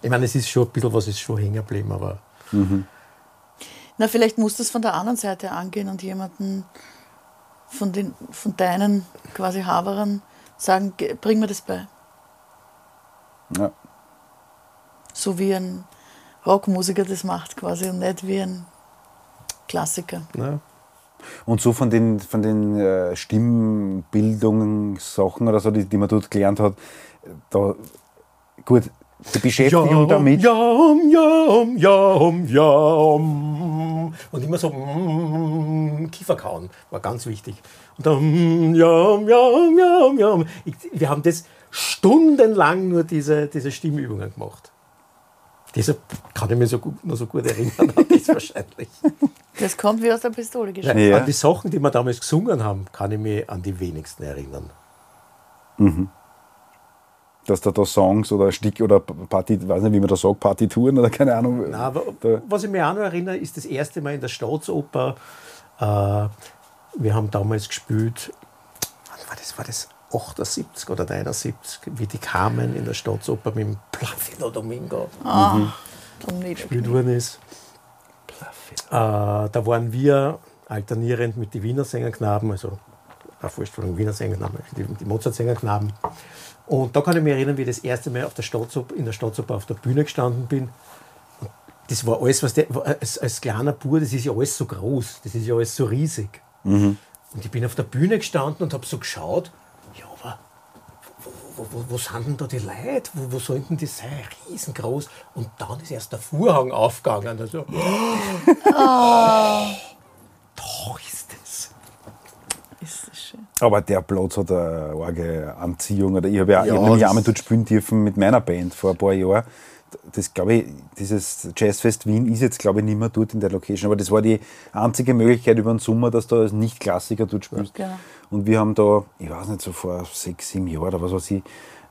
Ich meine, es ist schon ein bisschen was ist schon hängen geblieben, aber Na, vielleicht musst du es von der anderen Seite angehen und jemanden von, den, von deinen quasi Haberern sagen, "Ge- bring mir das bei. Ja. So wie ein Rockmusiker das macht quasi und nicht wie ein Klassiker. na, Und so von den, von den äh, Stimmbildungssachen oder so, die, die man dort gelernt hat, da, gut, die Beschäftigung damit. Jam, jam, jam, jam. Und immer so mm, Kiefer kauen, war ganz wichtig. Und dann jam, jam, jam, jam. Ich, wir haben das stundenlang nur diese, diese Stimmübungen gemacht. Deshalb kann ich mich so gut, noch so gut erinnern an das wahrscheinlich. Das kommt wie aus der Pistole geschossen. Ja. An die Sachen, die wir damals gesungen haben, kann ich mich an die wenigsten erinnern. Dass da, da Songs oder Stick oder Party, weiß nicht, wie man da sagt, Partituren oder keine Ahnung. Nein, aber da, was ich mich auch noch erinnere, ist das erste Mal in der Staatsoper. Äh, wir haben damals gespielt, wann war das? War das 78 oder 79, wie die kamen in der Staatsoper mit dem Placido Domingo Drum nicht. gespielt worden ist. Äh, da waren wir alternierend mit den Wiener Sängerknaben, also eine Vorstellung Wiener Sängerknaben, die, die Mozart-Sängerknaben. Und da kann ich mich erinnern, wie ich das erste Mal auf der Staatsoper, in der Staatsoper auf der Bühne gestanden bin. Und das war alles, was der, als, als kleiner Bub, das ist ja alles so groß, das ist ja alles so riesig. Und ich bin auf der Bühne gestanden und habe so geschaut, ja, aber wo, wo, wo, wo sind denn da die Leute? Wo, wo sollten die sein? Riesengroß. Und dann ist erst der Vorhang aufgegangen. Also, da ist es. Ist das schön. Aber der Platz hat eine arge Anziehung. Oder ich habe ja, ich Ja, hab nämlich das- auch mal dort spielen dürfen mit meiner Band vor ein paar Jahren. Das glaube ich, dieses Jazzfest Wien ist jetzt glaube ich nicht mehr dort in der Location. Aber das war die einzige Möglichkeit über den Sommer, dass du als Nicht-Klassiker dort spielst. Genau. Und wir haben da, ich weiß nicht, so vor sechs, sieben Jahren oder was weiß ich,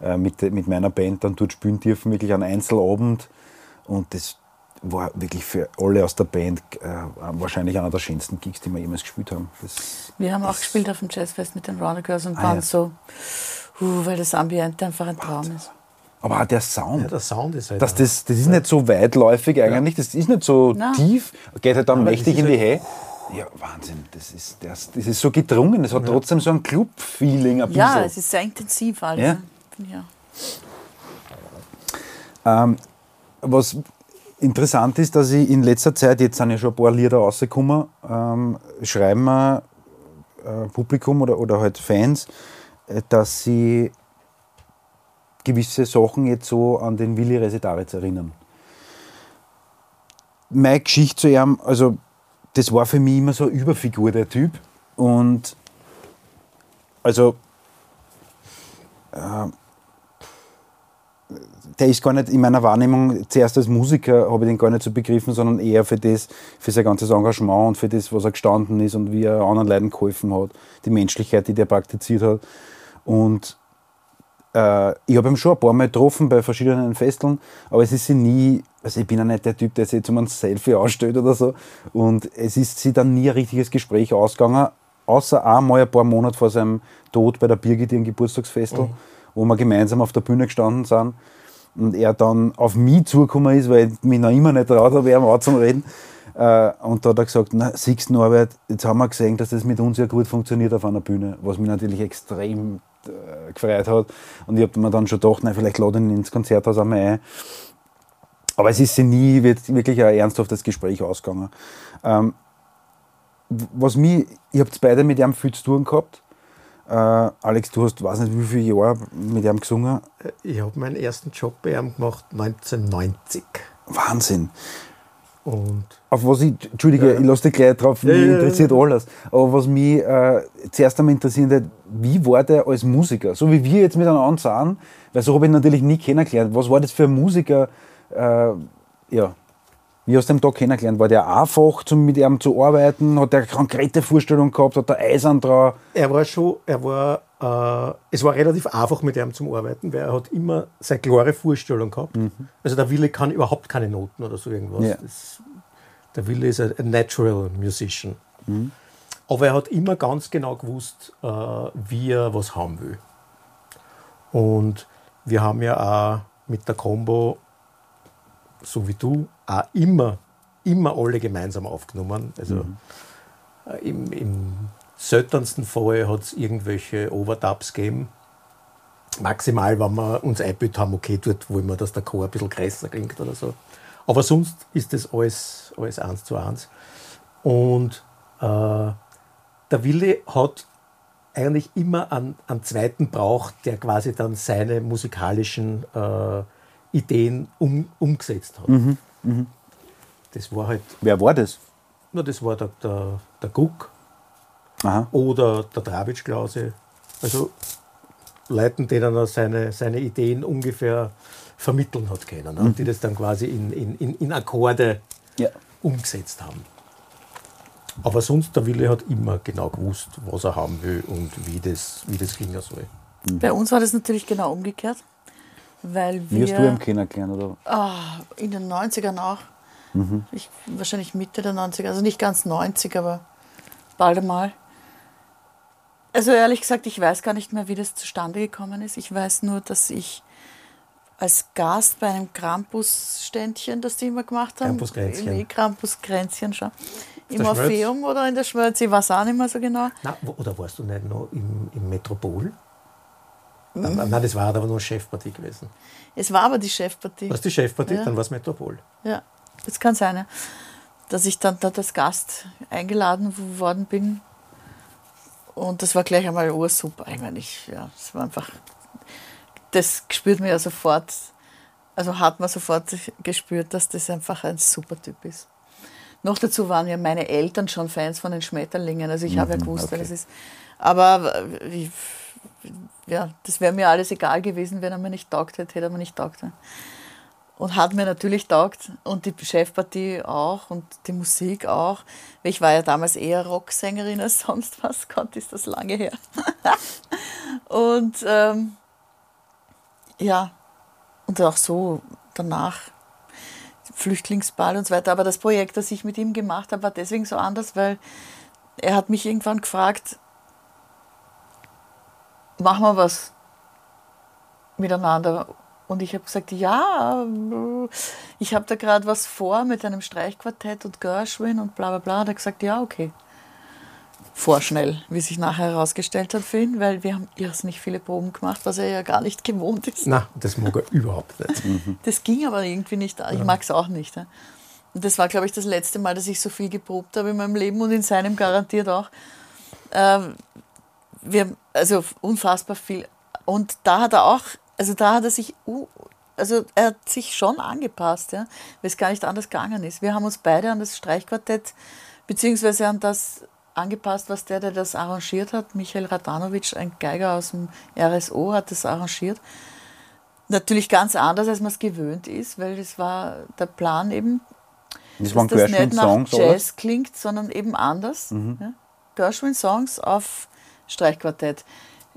äh, mit, mit meiner Band dann dort spielen dürfen, wirklich einen Einzelabend. Und das war wirklich für alle aus der Band äh, wahrscheinlich einer der schönsten Gigs, die wir jemals gespielt haben. Das, Wir haben auch gespielt auf dem Jazzfest mit den Round Girls und Ah, waren ja. so, uh, weil das Ambiente einfach ein Traum ist. aber auch der Sound. Ja, der Sound ist halt. Das, das, das ist nicht so weitläufig eigentlich, das ist nicht so Nein. tief, geht halt dann Aber mächtig in die Höhe. Ja, Wahnsinn, das ist, das, das ist so gedrungen, das hat trotzdem so ein Club-Feeling ein Ja, es ist sehr intensiv alles. Ja. ne? Finde ich auch. Was interessant ist, dass ich in letzter Zeit, jetzt sind ja schon ein paar Lieder rausgekommen, ähm, schreiben mir äh, Publikum oder, oder halt Fans, äh, dass sie gewisse Sachen jetzt so an den Willi Resetaritz erinnern. Meine Geschichte zu ihm, also das war für mich immer so eine Überfigur, der Typ. Und also der ist gar nicht in meiner Wahrnehmung, zuerst als Musiker habe ich den gar nicht so begriffen, sondern eher für das, für sein ganzes Engagement und für das, was er gestanden ist und wie er anderen Leuten geholfen hat, die Menschlichkeit, die der praktiziert hat. Und äh, ich habe ihn schon ein paar Mal getroffen bei verschiedenen Festeln, aber es ist sie nie, also ich bin ja nicht der Typ, der sich zum ein Selfie ausstellt oder so. Und es ist sie dann nie ein richtiges Gespräch ausgegangen, außer einmal ein paar Monate vor seinem Tod bei der Birgit ihrem Geburtstagsfestel, wo wir gemeinsam auf der Bühne gestanden sind und er dann auf mich zugekommen ist, weil ich mich noch immer nicht traut habe, ihm anzureden. Äh, und da hat er gesagt, na, siehst Norbert, jetzt haben wir gesehen, dass das mit uns ja gut funktioniert auf einer Bühne, was mich natürlich extrem äh, gefreut hat. Und ich habe mir dann schon gedacht, na, vielleicht lade ich ihn ins Konzerthaus einmal ein. Aber es ist nie wirklich ein ernsthaftes Gespräch ausgegangen. Ähm, was mich, ihr habt beide mit ihm viel zu tun gehabt. Äh, Alex, du hast, weiß nicht wie viele Jahre mit ihm gesungen. Ich habe meinen ersten Job bei ihm gemacht 1990. Wahnsinn. Und Auf was ich, Entschuldige, ich lasse dich gleich drauf, mich Ja, ja, ja, interessiert alles. Aber was mich äh, zuerst einmal interessiert hat, wie war der als Musiker? So wie wir jetzt miteinander sind, weil so habe ich ihn natürlich nie kennengelernt. Was war das für ein Musiker? Äh, ja. Wie hast du den da kennengelernt? War der einfach, zum mit ihm zu arbeiten? Hat der eine konkrete Vorstellung gehabt? Hat der Eisern dran? er war schon, er war, äh, es war relativ einfach mit ihm zum Arbeiten, weil er hat immer seine klare Vorstellung gehabt. Also der Wille kann überhaupt keine Noten oder so irgendwas. Ja. Das, der Wille ist ein natural musician. Aber er hat immer ganz genau gewusst, äh, wie er was haben will. Und wir haben ja auch mit der Combo, so wie du, auch immer, immer alle gemeinsam aufgenommen. Also äh, im, im seltensten Fall hat es irgendwelche Overdubs gegeben. Maximal, wenn wir uns eingebildet haben, okay, dort wollen wir, dass der Chor ein bisschen größer klingt oder so. Aber sonst ist das alles, alles eins zu eins. Und äh, der Wille hat eigentlich immer einen, einen zweiten braucht, der quasi dann seine musikalischen äh, Ideen um, umgesetzt hat. Das war halt, Wer war das? na, das war der, der, der Guck Aha. oder der Drabitsch Klause. Also Leuten, denen er seine, seine Ideen ungefähr vermitteln hat können. Ne? Die das dann quasi in, in, in, in Akkorde Ja. umgesetzt haben. Aber sonst, der Wille hat immer genau gewusst, was er haben will und wie das, wie das klingen soll. Bei uns war das natürlich genau umgekehrt, weil Wie hast du wir ihn kennengelernt? Oder? ah, in den 90ern auch, ich, wahrscheinlich Mitte der 90er, also nicht ganz 90, aber bald einmal. Also ehrlich gesagt, ich weiß gar nicht mehr, wie das zustande gekommen ist. Ich weiß nur, dass ich als Gast bei einem Krampus-Ständchen, das die immer gemacht haben. Krampuskränzchen. Im Krampuskränzchen schon. Im? Orpheum oder in der Schmölz, ich weiß auch nicht mehr so genau. Na, wo- oder warst du nicht noch im, im Metropol? Nein, nein, das war aber nur Chefpartie gewesen. Es war aber die Chefpartie. Was die Chefpartie, Ja. dann war es Metropol. Ja, das kann sein, ja. dass ich dann dort als Gast eingeladen worden bin. Und das war gleich einmal ursuper. Ich meine, ich, ja, es war einfach das spürt man ja sofort, also hat man sofort gespürt, dass das einfach ein super Typ ist. Noch dazu waren ja meine Eltern schon Fans von den Schmetterlingen, also ich mhm, habe ja gewusst, okay. das ist. Aber ich, ja, das wäre mir alles egal gewesen, wenn er mir nicht taugt hätte, hätte er mir nicht taugt. Und hat mir natürlich taugt und die Chefpartie auch und die Musik auch. Ich war ja damals eher Rocksängerin als sonst was. Gott, ist das lange her. und ähm, ja, und auch so danach Flüchtlingsball und so weiter. Aber das Projekt, das ich mit ihm gemacht habe, war deswegen so anders, weil er hat mich irgendwann gefragt, machen wir was miteinander. Und ich habe gesagt, ja, ich habe da gerade was vor mit einem Streichquartett und Gershwin und bla bla bla. Und er hat gesagt, ja, okay. Vorschnell, wie sich nachher herausgestellt hat für ihn, weil wir haben irrsinnig viele Proben gemacht, was er ja gar nicht gewohnt ist. Na, das mag er überhaupt nicht. Das ging aber irgendwie nicht. Ich mag es auch nicht. Und das war, glaube ich, das letzte Mal, dass ich so viel geprobt habe in meinem Leben und in seinem garantiert auch. Ähm, wir, also unfassbar viel. Und da hat er auch, also da hat er sich, also er hat sich schon angepasst, ja, weil es gar nicht anders gegangen ist. Wir haben uns beide an das Streichquartett, beziehungsweise an das angepasst, was der, der das arrangiert hat, Michael Radanovic, ein Geiger aus dem RSO, hat das arrangiert. Natürlich ganz anders, als man es gewöhnt ist, weil das war der Plan eben, das dass das nicht nach Songs, Jazz oder? klingt, sondern eben anders. Mhm. Ja? Gershwin-Songs auf Streichquartett.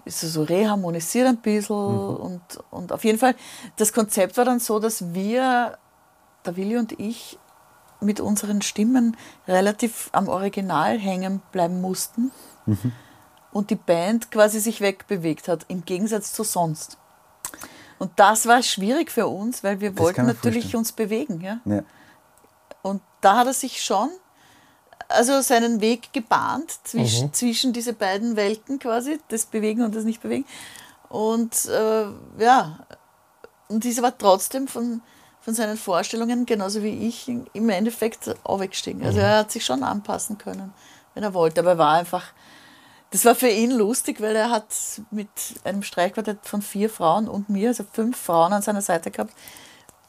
Ist so reharmonisiert ein bisschen mhm. und, und auf jeden Fall, das Konzept war dann so, dass wir, der Willi und ich, mit unseren Stimmen relativ am Original hängen bleiben mussten mhm. und die Band quasi sich wegbewegt hat, im Gegensatz zu sonst. Und das war schwierig für uns, weil wir das wollten natürlich vorstellen. uns bewegen. Ja? ja? Und da hat er sich schon also seinen Weg gebahnt zwischen, mhm. zwischen diese beiden Welten quasi, das Bewegen und das Nicht-Bewegen. Und äh, ja, und dieser war trotzdem von, von seinen Vorstellungen, genauso wie ich, im Endeffekt auch weggestiegen. Also mhm. er hat sich schon anpassen können, wenn er wollte. Aber er war einfach, das war für ihn lustig, weil er hat mit einem Streichquartett von vier Frauen und mir, also fünf Frauen an seiner Seite gehabt,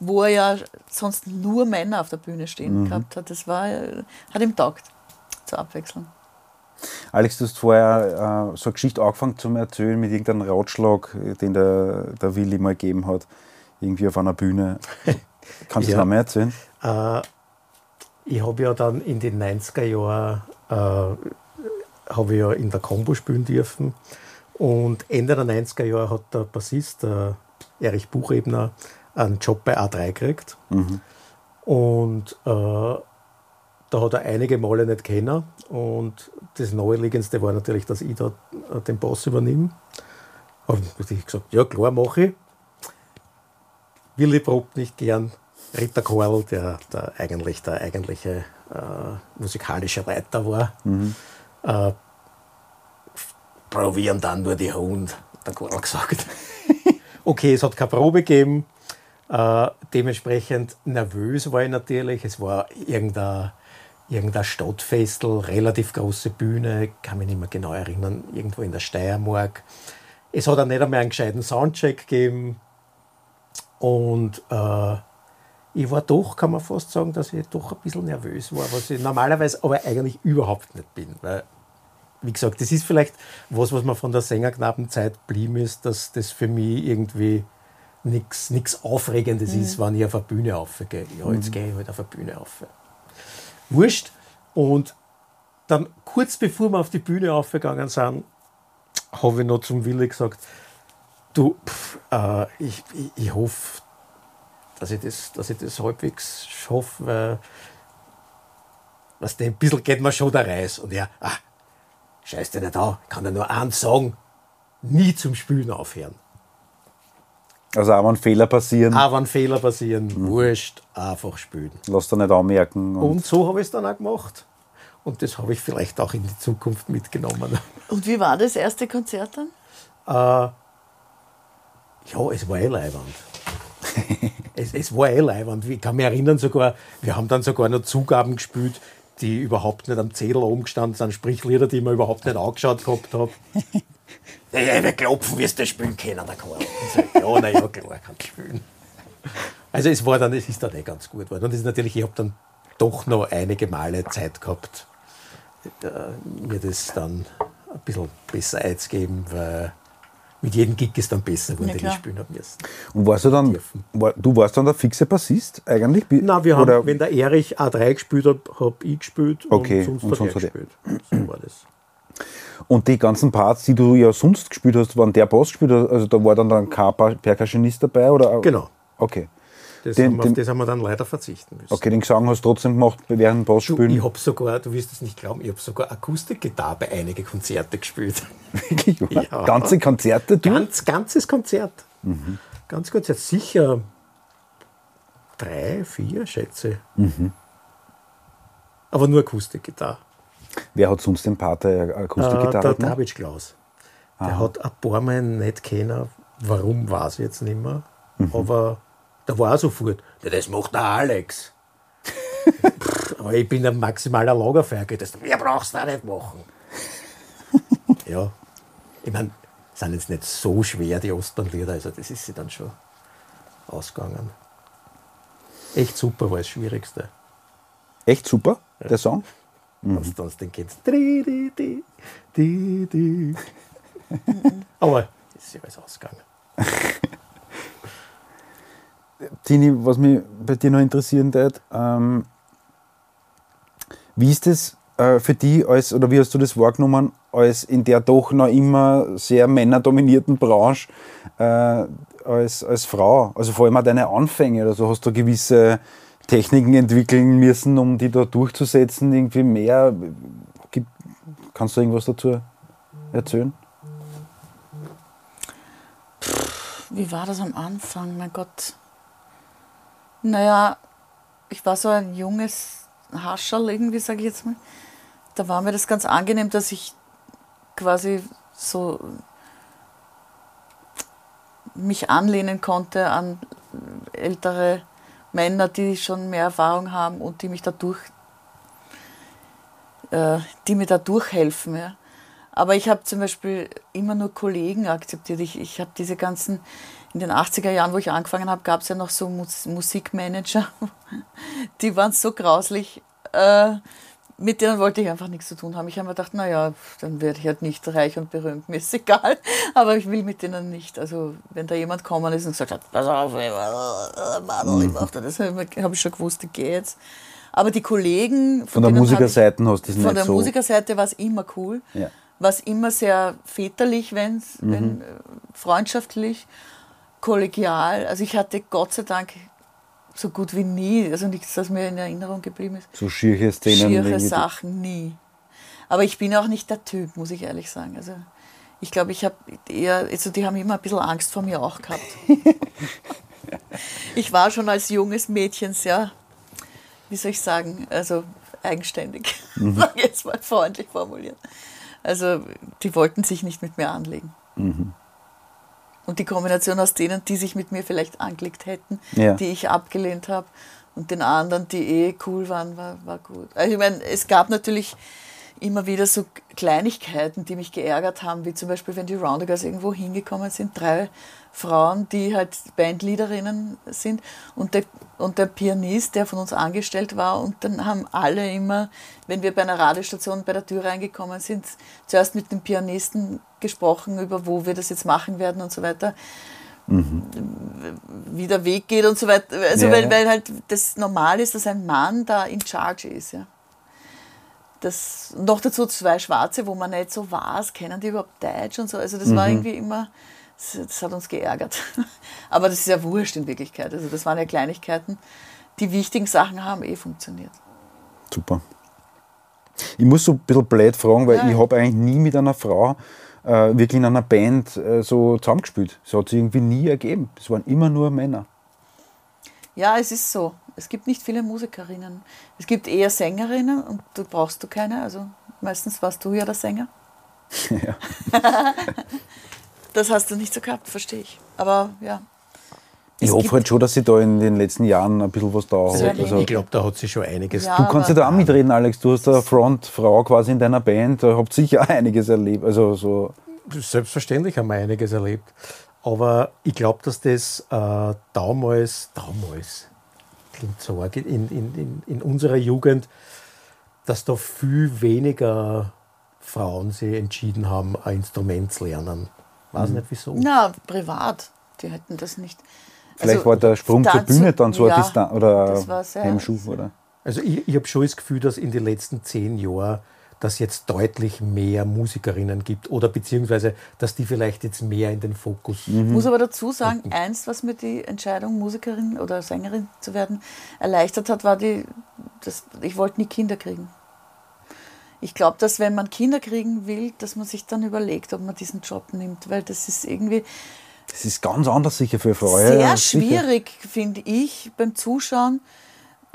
wo er ja sonst nur Männer auf der Bühne stehen mhm. gehabt hat. Das war, hat ihm taugt, zur Abwechslung. Alex, du hast vorher äh, so eine Geschichte angefangen zu erzählen mit irgendeinem Ratschlag, den der, der Willi mal gegeben hat, irgendwie auf einer Bühne. Kannst du ja. das noch mehr erzählen? Äh, ich habe ja dann in den 90er Jahren äh, habe ja in der Combo spielen dürfen und Ende der 90er Jahre hat der Bassist, der Erich Buchebner, einen Job bei A3 gekriegt. Mhm. Und äh, da hat er einige Male nicht kennen. Und das Naheliegendste war natürlich, dass ich da äh, den Boss übernehme. Habe ich gesagt, ja klar, mache ich. Willi probt nicht gern. Ritter Karl, der, der eigentlich der eigentliche äh, musikalische Leiter war, mhm. äh, probieren dann nur die Hund, hat der Karl gesagt. okay, es hat keine Probe gegeben. Äh, dementsprechend nervös war ich natürlich. Es war irgendein, irgendein Stadtfestel, relativ große Bühne, kann mich nicht mehr genau erinnern, irgendwo in der Steiermark. Es hat auch nicht einmal einen gescheiten Soundcheck gegeben. Und äh, ich war doch, kann man fast sagen, dass ich doch ein bisschen nervös war, was ich normalerweise aber eigentlich überhaupt nicht bin. Weil, wie gesagt, das ist vielleicht was, was mir von der Sängerknappenzeit blieben ist, dass das für mich irgendwie nichts Aufregendes mhm. ist, wenn ich auf eine Bühne aufgehe. Ja, jetzt mhm. gehe ich halt auf eine Bühne auf. Wurscht. Und dann kurz bevor wir auf die Bühne aufgegangen sind, habe ich noch zum Willi gesagt, du, pff, äh, ich, ich, ich hoffe, dass ich, das, dass ich das halbwegs schaffe, weil was ein bisschen geht mir schon der Reis. Und er, ah, scheiß dir nicht an, ich kann dir nur eins sagen, nie zum Spülen aufhören. Also auch wenn Fehler passieren. Auch wenn Fehler passieren, mhm. wurscht, einfach spielen. Lass da nicht anmerken. Und, und so habe ich es dann auch gemacht. Und das habe ich vielleicht auch in die Zukunft mitgenommen. Und wie war das erste Konzert dann? Äh, ja, es war eh leibend. es, es war eh leibend. Ich kann mich erinnern sogar, wir haben dann sogar noch Zugaben gespielt, die überhaupt nicht am Zettel oben gestanden sind, sprich Lieder, die ich mir überhaupt nicht angeschaut gehabt habe. ja, wir klopfen, wirst du spielen können, der Karl. Ja, naja, klar, kann ich spielen. Also es war dann, es ist dann eh ganz gut geworden. Und es ist natürlich, ich habe dann doch noch einige Male Zeit gehabt, äh, mir das dann ein bisschen besser einzugeben, weil mit jedem Gig ist dann besser geworden, Ja, den ich spielen habe müssen. Und warst du dann, war, du warst dann der fixe Bassist eigentlich? Na, wir haben, Oder, wenn der Erich A3 gespielt hat, habe ich gespielt Okay, und sonst und hat sonst er hat er- gespielt. So war das. Und die ganzen Parts, die du ja sonst gespielt hast, waren der Bass gespielt, also da war dann, dann kein Per- Percussionist dabei? Oder? Genau. Okay. Das Den- haben wir, den- auf das haben wir dann leider verzichten müssen. Okay, den Gesang hast du trotzdem gemacht während dem Du, Bassspielen? ich habe sogar, du wirst es nicht glauben, ich habe sogar Akustikgitarre bei einigen Konzerte gespielt. Wirklich? Ja. Ganze Konzerte durch? Ganz, ganzes Konzert. Mhm. Ganz Konzert. Sicher drei, vier, schätze. Mhm. Aber nur Akustikgitarre. Wer hat sonst den Part der Äh, Akustikgitarre der gemacht? David Klaus. Der hat ein paar Mal nicht kennen. Warum, weiß ich jetzt nicht mehr. Mhm. Aber da war er sofort. Ja, das macht der Alex. Pff, Aber ich bin ein maximaler Lagerfeuer. Das mehr brauchst du auch nicht machen. ja. Ich meine, sind jetzt nicht so schwer, die Ostbahnlieder. Also, das ist sie dann schon ausgegangen. Echt super war das Schwierigste. Echt super, der Song? Wenn du dann den di. Aber es ist ja alles ausgegangen. Tini, was mich bei dir noch interessieren würde, ähm, wie ist das äh, für dich als, oder wie hast du das wahrgenommen, als in der doch noch immer sehr männerdominierten Branche äh, als, als Frau? Also vor allem auch deine Anfänge oder so, hast du gewisse Techniken entwickeln müssen, um die da durchzusetzen, irgendwie mehr? Gibt, kannst du irgendwas dazu erzählen? Wie war das am Anfang? Mein Gott. Naja, ich war so ein junges Hascherl irgendwie, sage ich jetzt mal. Da war mir das ganz angenehm, dass ich quasi so mich anlehnen konnte an ältere Männer, die schon mehr Erfahrung haben und die mich dadurch, äh, die mir da durchhelfen. Ja. Aber ich habe zum Beispiel immer nur Kollegen akzeptiert. Ich, ich habe diese ganzen, in den 80er Jahren, wo ich angefangen habe, gab es ja noch so Mus Musikmanager, die waren so grauslich. Äh, mit denen wollte ich einfach nichts zu tun haben. Ich habe mir gedacht, naja, dann werde ich halt nicht reich und berühmt, mir ist egal. Aber ich will mit denen nicht. Also, wenn da jemand gekommen ist und gesagt hat, pass auf, ich mach das, habe ich schon gewusst, ich gehe jetzt. Aber die Kollegen. Von der hab ich- Musikerseite hast du das Von nicht der so... Musikerseite war es immer cool. Ja. War es immer sehr väterlich, wenn's, wenn äh, freundschaftlich, kollegial. Also ich hatte Gott sei Dank so gut wie nie, also nichts, das mir in Erinnerung geblieben ist. so schiere Szenen. Schiere. Sachen nie. Aber ich bin auch nicht der Typ, muss ich ehrlich sagen. Also ich glaube, ich habe eher, also die haben immer ein bisschen Angst vor mir auch gehabt. ich war schon als junges Mädchen sehr, wie soll ich sagen, also eigenständig, ich jetzt mal freundlich formuliert. Also die wollten sich nicht mit mir anlegen. Und die Kombination aus denen, die sich mit mir vielleicht angelegt hätten, Ja. die ich abgelehnt habe, und den anderen, die eh cool waren, war, war gut. Also ich meine, es gab natürlich immer wieder so Kleinigkeiten, die mich geärgert haben, wie zum Beispiel, wenn die Roundagers irgendwo hingekommen sind, drei Frauen, die halt Bandleaderinnen sind und der, und der Pianist, der von uns angestellt war und dann haben alle immer, wenn wir bei einer Radiostation bei der Tür reingekommen sind, zuerst mit dem Pianisten gesprochen über, wo wir das jetzt machen werden und so weiter wie der Weg geht und so weiter. Also Ja, weil, weil halt das normal ist, dass ein Mann da in charge ist. Ja. Das, noch dazu zwei Schwarze, wo man nicht so weiß, kennen die überhaupt Deutsch und so. Also das Mhm. war irgendwie immer, das, hat uns geärgert. Aber das ist ja wurscht in Wirklichkeit. Also das waren ja Kleinigkeiten. Die wichtigen Sachen haben eh funktioniert. Super. Ich muss so ein bisschen blöd fragen, weil Ja. ich habe eigentlich nie mit einer Frau äh, wirklich in einer Band äh, so zusammengespielt. Das hat sich irgendwie nie ergeben. Es waren immer nur Männer. Ja, es ist so. Es gibt nicht viele Musikerinnen. Es gibt eher Sängerinnen und du brauchst du keine. Also meistens warst du ja der Sänger. ja. Das hast du nicht so gehabt, verstehe ich. Aber ja. Ich Es hoffe halt schon, dass sie da in den letzten Jahren ein bisschen was da hat. ich Also, ich glaube, da hat sich schon einiges. Ja. du kannst ja da auch mitreden, Alex. Du hast eine Frontfrau quasi in deiner Band. Da habt sicher auch einiges erlebt. Also so. Selbstverständlich haben wir einiges erlebt. Aber ich glaube, dass das äh, damals, damals, klingt so arg, in, in, in, in unserer Jugend, dass da viel weniger Frauen sich entschieden haben, ein Instrument zu lernen. Weiß Mhm. nicht wieso. Na, privat. Die hätten das nicht. Vielleicht Also, war der Sprung zur Bühne dann so ja, ein Distan oder Hemmschuh, oder? Also ich, ich habe schon das Gefühl, dass in den letzten zehn Jahren dass jetzt deutlich mehr Musikerinnen gibt oder beziehungsweise, dass die vielleicht jetzt mehr in den Fokus. Ich muss aber dazu sagen, eins, was mir die Entscheidung, Musikerin oder Sängerin zu werden, erleichtert hat, war die, das, ich wollte nie Kinder kriegen. Ich glaube, dass wenn man Kinder kriegen will, dass man sich dann überlegt, ob man diesen Job nimmt, weil das ist irgendwie Das ist ganz anders sicher für Frauen. sehr schwierig, finde ich, beim Zuschauen,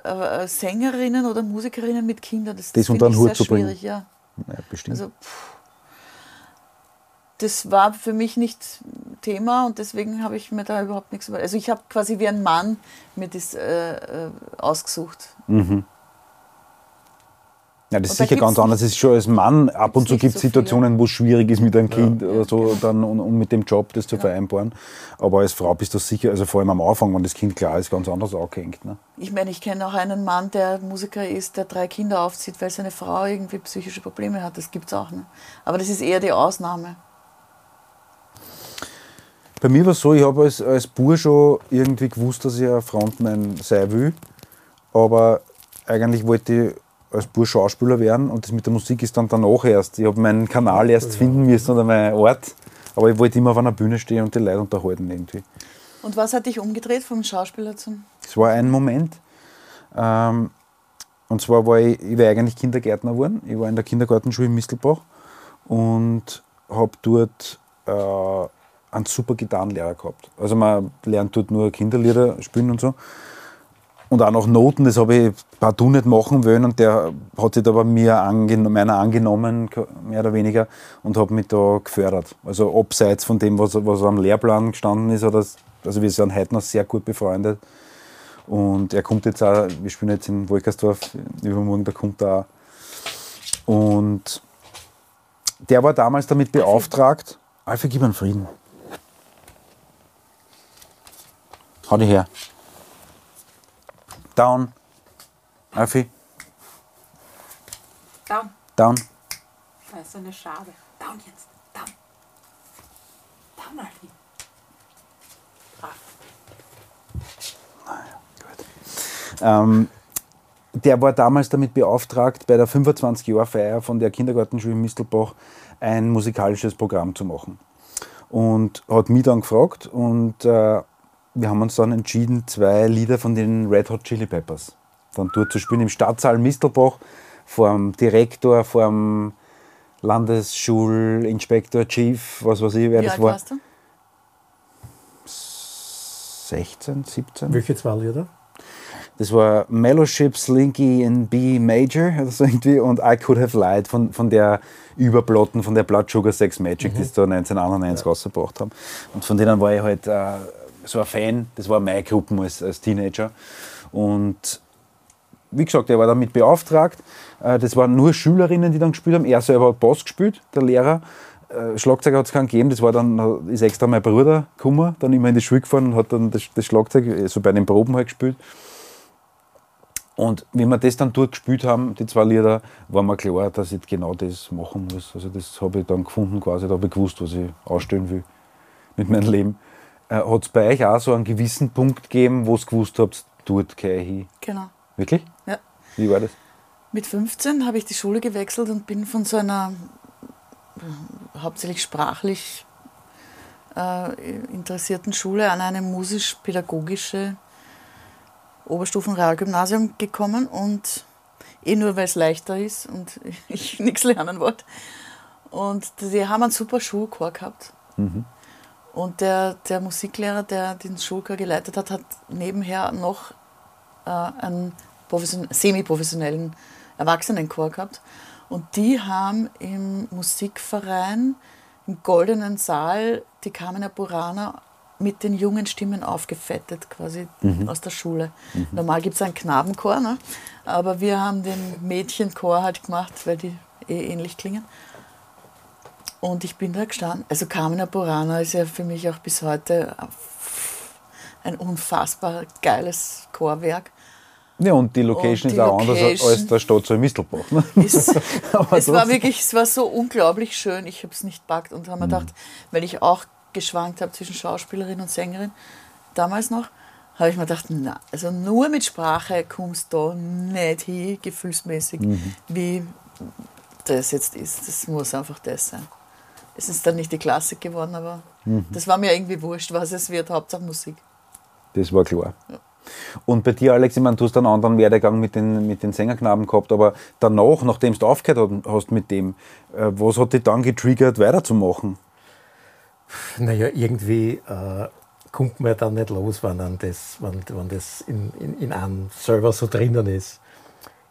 äh, Sängerinnen oder Musikerinnen mit Kindern. Das, Das finde unter den ich Hut sehr zu bringen. schwierig, ja. Ja, bestimmt. Also, pff, das war für mich nicht Thema und deswegen habe ich mir da überhaupt nichts über. Also ich habe quasi wie ein Mann mir das äh, äh, ausgesucht. Ja, das ist sicher ganz anders. Es ist schon als Mann, ab und zu gibt es so Situationen, wo es schwierig ist mit einem Kind oder so, dann, und, und mit dem Job das zu vereinbaren. Aber als Frau bist du sicher, also vor allem am Anfang, wenn das Kind klar ist, ganz anders angehängt. Ne? Ich meine, ich kenne auch einen Mann, der Musiker ist, der drei Kinder aufzieht, weil seine Frau irgendwie psychische Probleme hat. Das gibt es auch. Ne? Aber das ist eher die Ausnahme. Bei mir war es so, ich habe als, als Bub schon irgendwie gewusst, dass ich ein Frontman sein will. Aber eigentlich wollte ich als Bub Schauspieler werden und das mit der Musik ist dann danach erst. Ich habe meinen Kanal erst finden müssen oder meinen Ort. Aber ich wollte immer auf einer Bühne stehen und die Leute unterhalten irgendwie. Und was hat dich umgedreht vom Schauspieler zum. Es war ein Moment. Ähm, und zwar war ich, ich war eigentlich Kindergärtner geworden. Ich war in der Kindergartenschule in Mistelbach und habe dort äh, einen super Gitarrenlehrer gehabt. Also man lernt dort nur Kinderlieder spielen und so. Und auch noch Noten, das habe ich partout nicht machen wollen und der hat sich da bei mir angen meiner angenommen, mehr oder weniger, und hat mich da gefördert. Also abseits von dem, was, was am Lehrplan gestanden ist, oder also wir sind heute noch sehr gut befreundet. Und er kommt jetzt auch, wir spielen jetzt in Wolkersdorf, übermorgen, da kommt er auch. Und der war damals damit beauftragt, Alfie, gib mir einen Frieden. Hau dich her. Down. Alfie, Down. down. Da ist so eine Schabe. Down jetzt. Down. Down, Alfie. Brav. Ähm, der war damals damit beauftragt, bei der 25-Jahr-Feier von der Kindergartenschule in Mistelbach ein musikalisches Programm zu machen. Und hat mich dann gefragt und äh, wir haben uns dann entschieden, zwei Lieder von den Red Hot Chili Peppers dann dort zu spielen im Stadtsaal Mistelbach vor dem Direktor, vor dem Landesschulinspektor, Chief, was weiß ich, wer Wie das alt war. warst du? 16, 17? Welche zwei Lieder? Das war Mellowship, Slinky in B Major oder so irgendwie und I Could Have Lied von, von der Überplatten, von der Blood Sugar Sex Magic, die sie da 1991 rausgebracht haben. Und von denen war ich halt äh, so ein Fan, das war meine Gruppe als, als Teenager. Und wie gesagt, er war damit beauftragt. Äh, Das waren nur Schülerinnen, die dann gespielt haben. Er selber hat Bass gespielt, der Lehrer. Äh, Schlagzeug hat es keinen gegeben. Das war dann, ist extra mein Bruder gekommen, dann immer in die Schule gefahren und hat dann das, das Schlagzeug äh, so bei den Proben halt gespielt. Und wenn wir das dann dort gespielt haben, die zwei Lieder, war mir klar, dass ich genau das machen muss. Also das habe ich dann gefunden quasi, da habe ich gewusst, was ich ausstellen will mit meinem Leben. Äh, Hat es bei euch auch so einen gewissen Punkt gegeben, wo ihr gewusst habt, dort gehe ich hin? Genau. Wirklich? Ja. Wie war das? Mit 15 habe ich die Schule gewechselt und bin von so einer äh, hauptsächlich sprachlich äh, interessierten Schule an eine musisch-pädagogische Oberstufenrealgymnasium gekommen und eh nur, weil es leichter ist und ich nichts lernen wollte. Und die haben einen super Schulchor gehabt. Und der, der Musiklehrer, der den Schulchor geleitet hat, hat nebenher noch äh, einen profession- semi-professionellen Erwachsenenchor gehabt. Und die haben im Musikverein im Goldenen Saal die Carmina Burana mit den jungen Stimmen aufgefettet, quasi Mhm. aus der Schule. Normal gibt es einen Knabenchor, ne? aber wir haben den Mädchenchor halt gemacht, weil die eh ähnlich klingen. Und ich bin da gestanden. Also Carmina Burana ist ja für mich auch bis heute ein unfassbar geiles Chorwerk. Ja, und die Location Und ist die auch anders Location. als der Stadt so in Mistelbach. Ne? Es, Aber es war wirklich, es war so unglaublich schön. Ich habe es nicht packt und habe mir gedacht, weil ich auch geschwankt habe zwischen Schauspielerin und Sängerin, damals noch, habe ich mir gedacht, na, also nur mit Sprache kommst du da nicht hin, gefühlsmäßig, wie das jetzt ist. Das muss einfach das sein. Es ist dann nicht die Klassik geworden, aber das war mir irgendwie wurscht, was es wird, Hauptsache Musik. Das war klar. Und bei dir, Alex, ich meine, du hast einen anderen Werdegang mit den, mit den Sängerknaben gehabt, aber danach, nachdem du aufgehört hast mit dem, äh, was hat dich dann getriggert, weiterzumachen? Naja, irgendwie äh, kommt man ja dann nicht los, wenn, dann das, wenn, wenn das in, in, in einem Server so drinnen ist.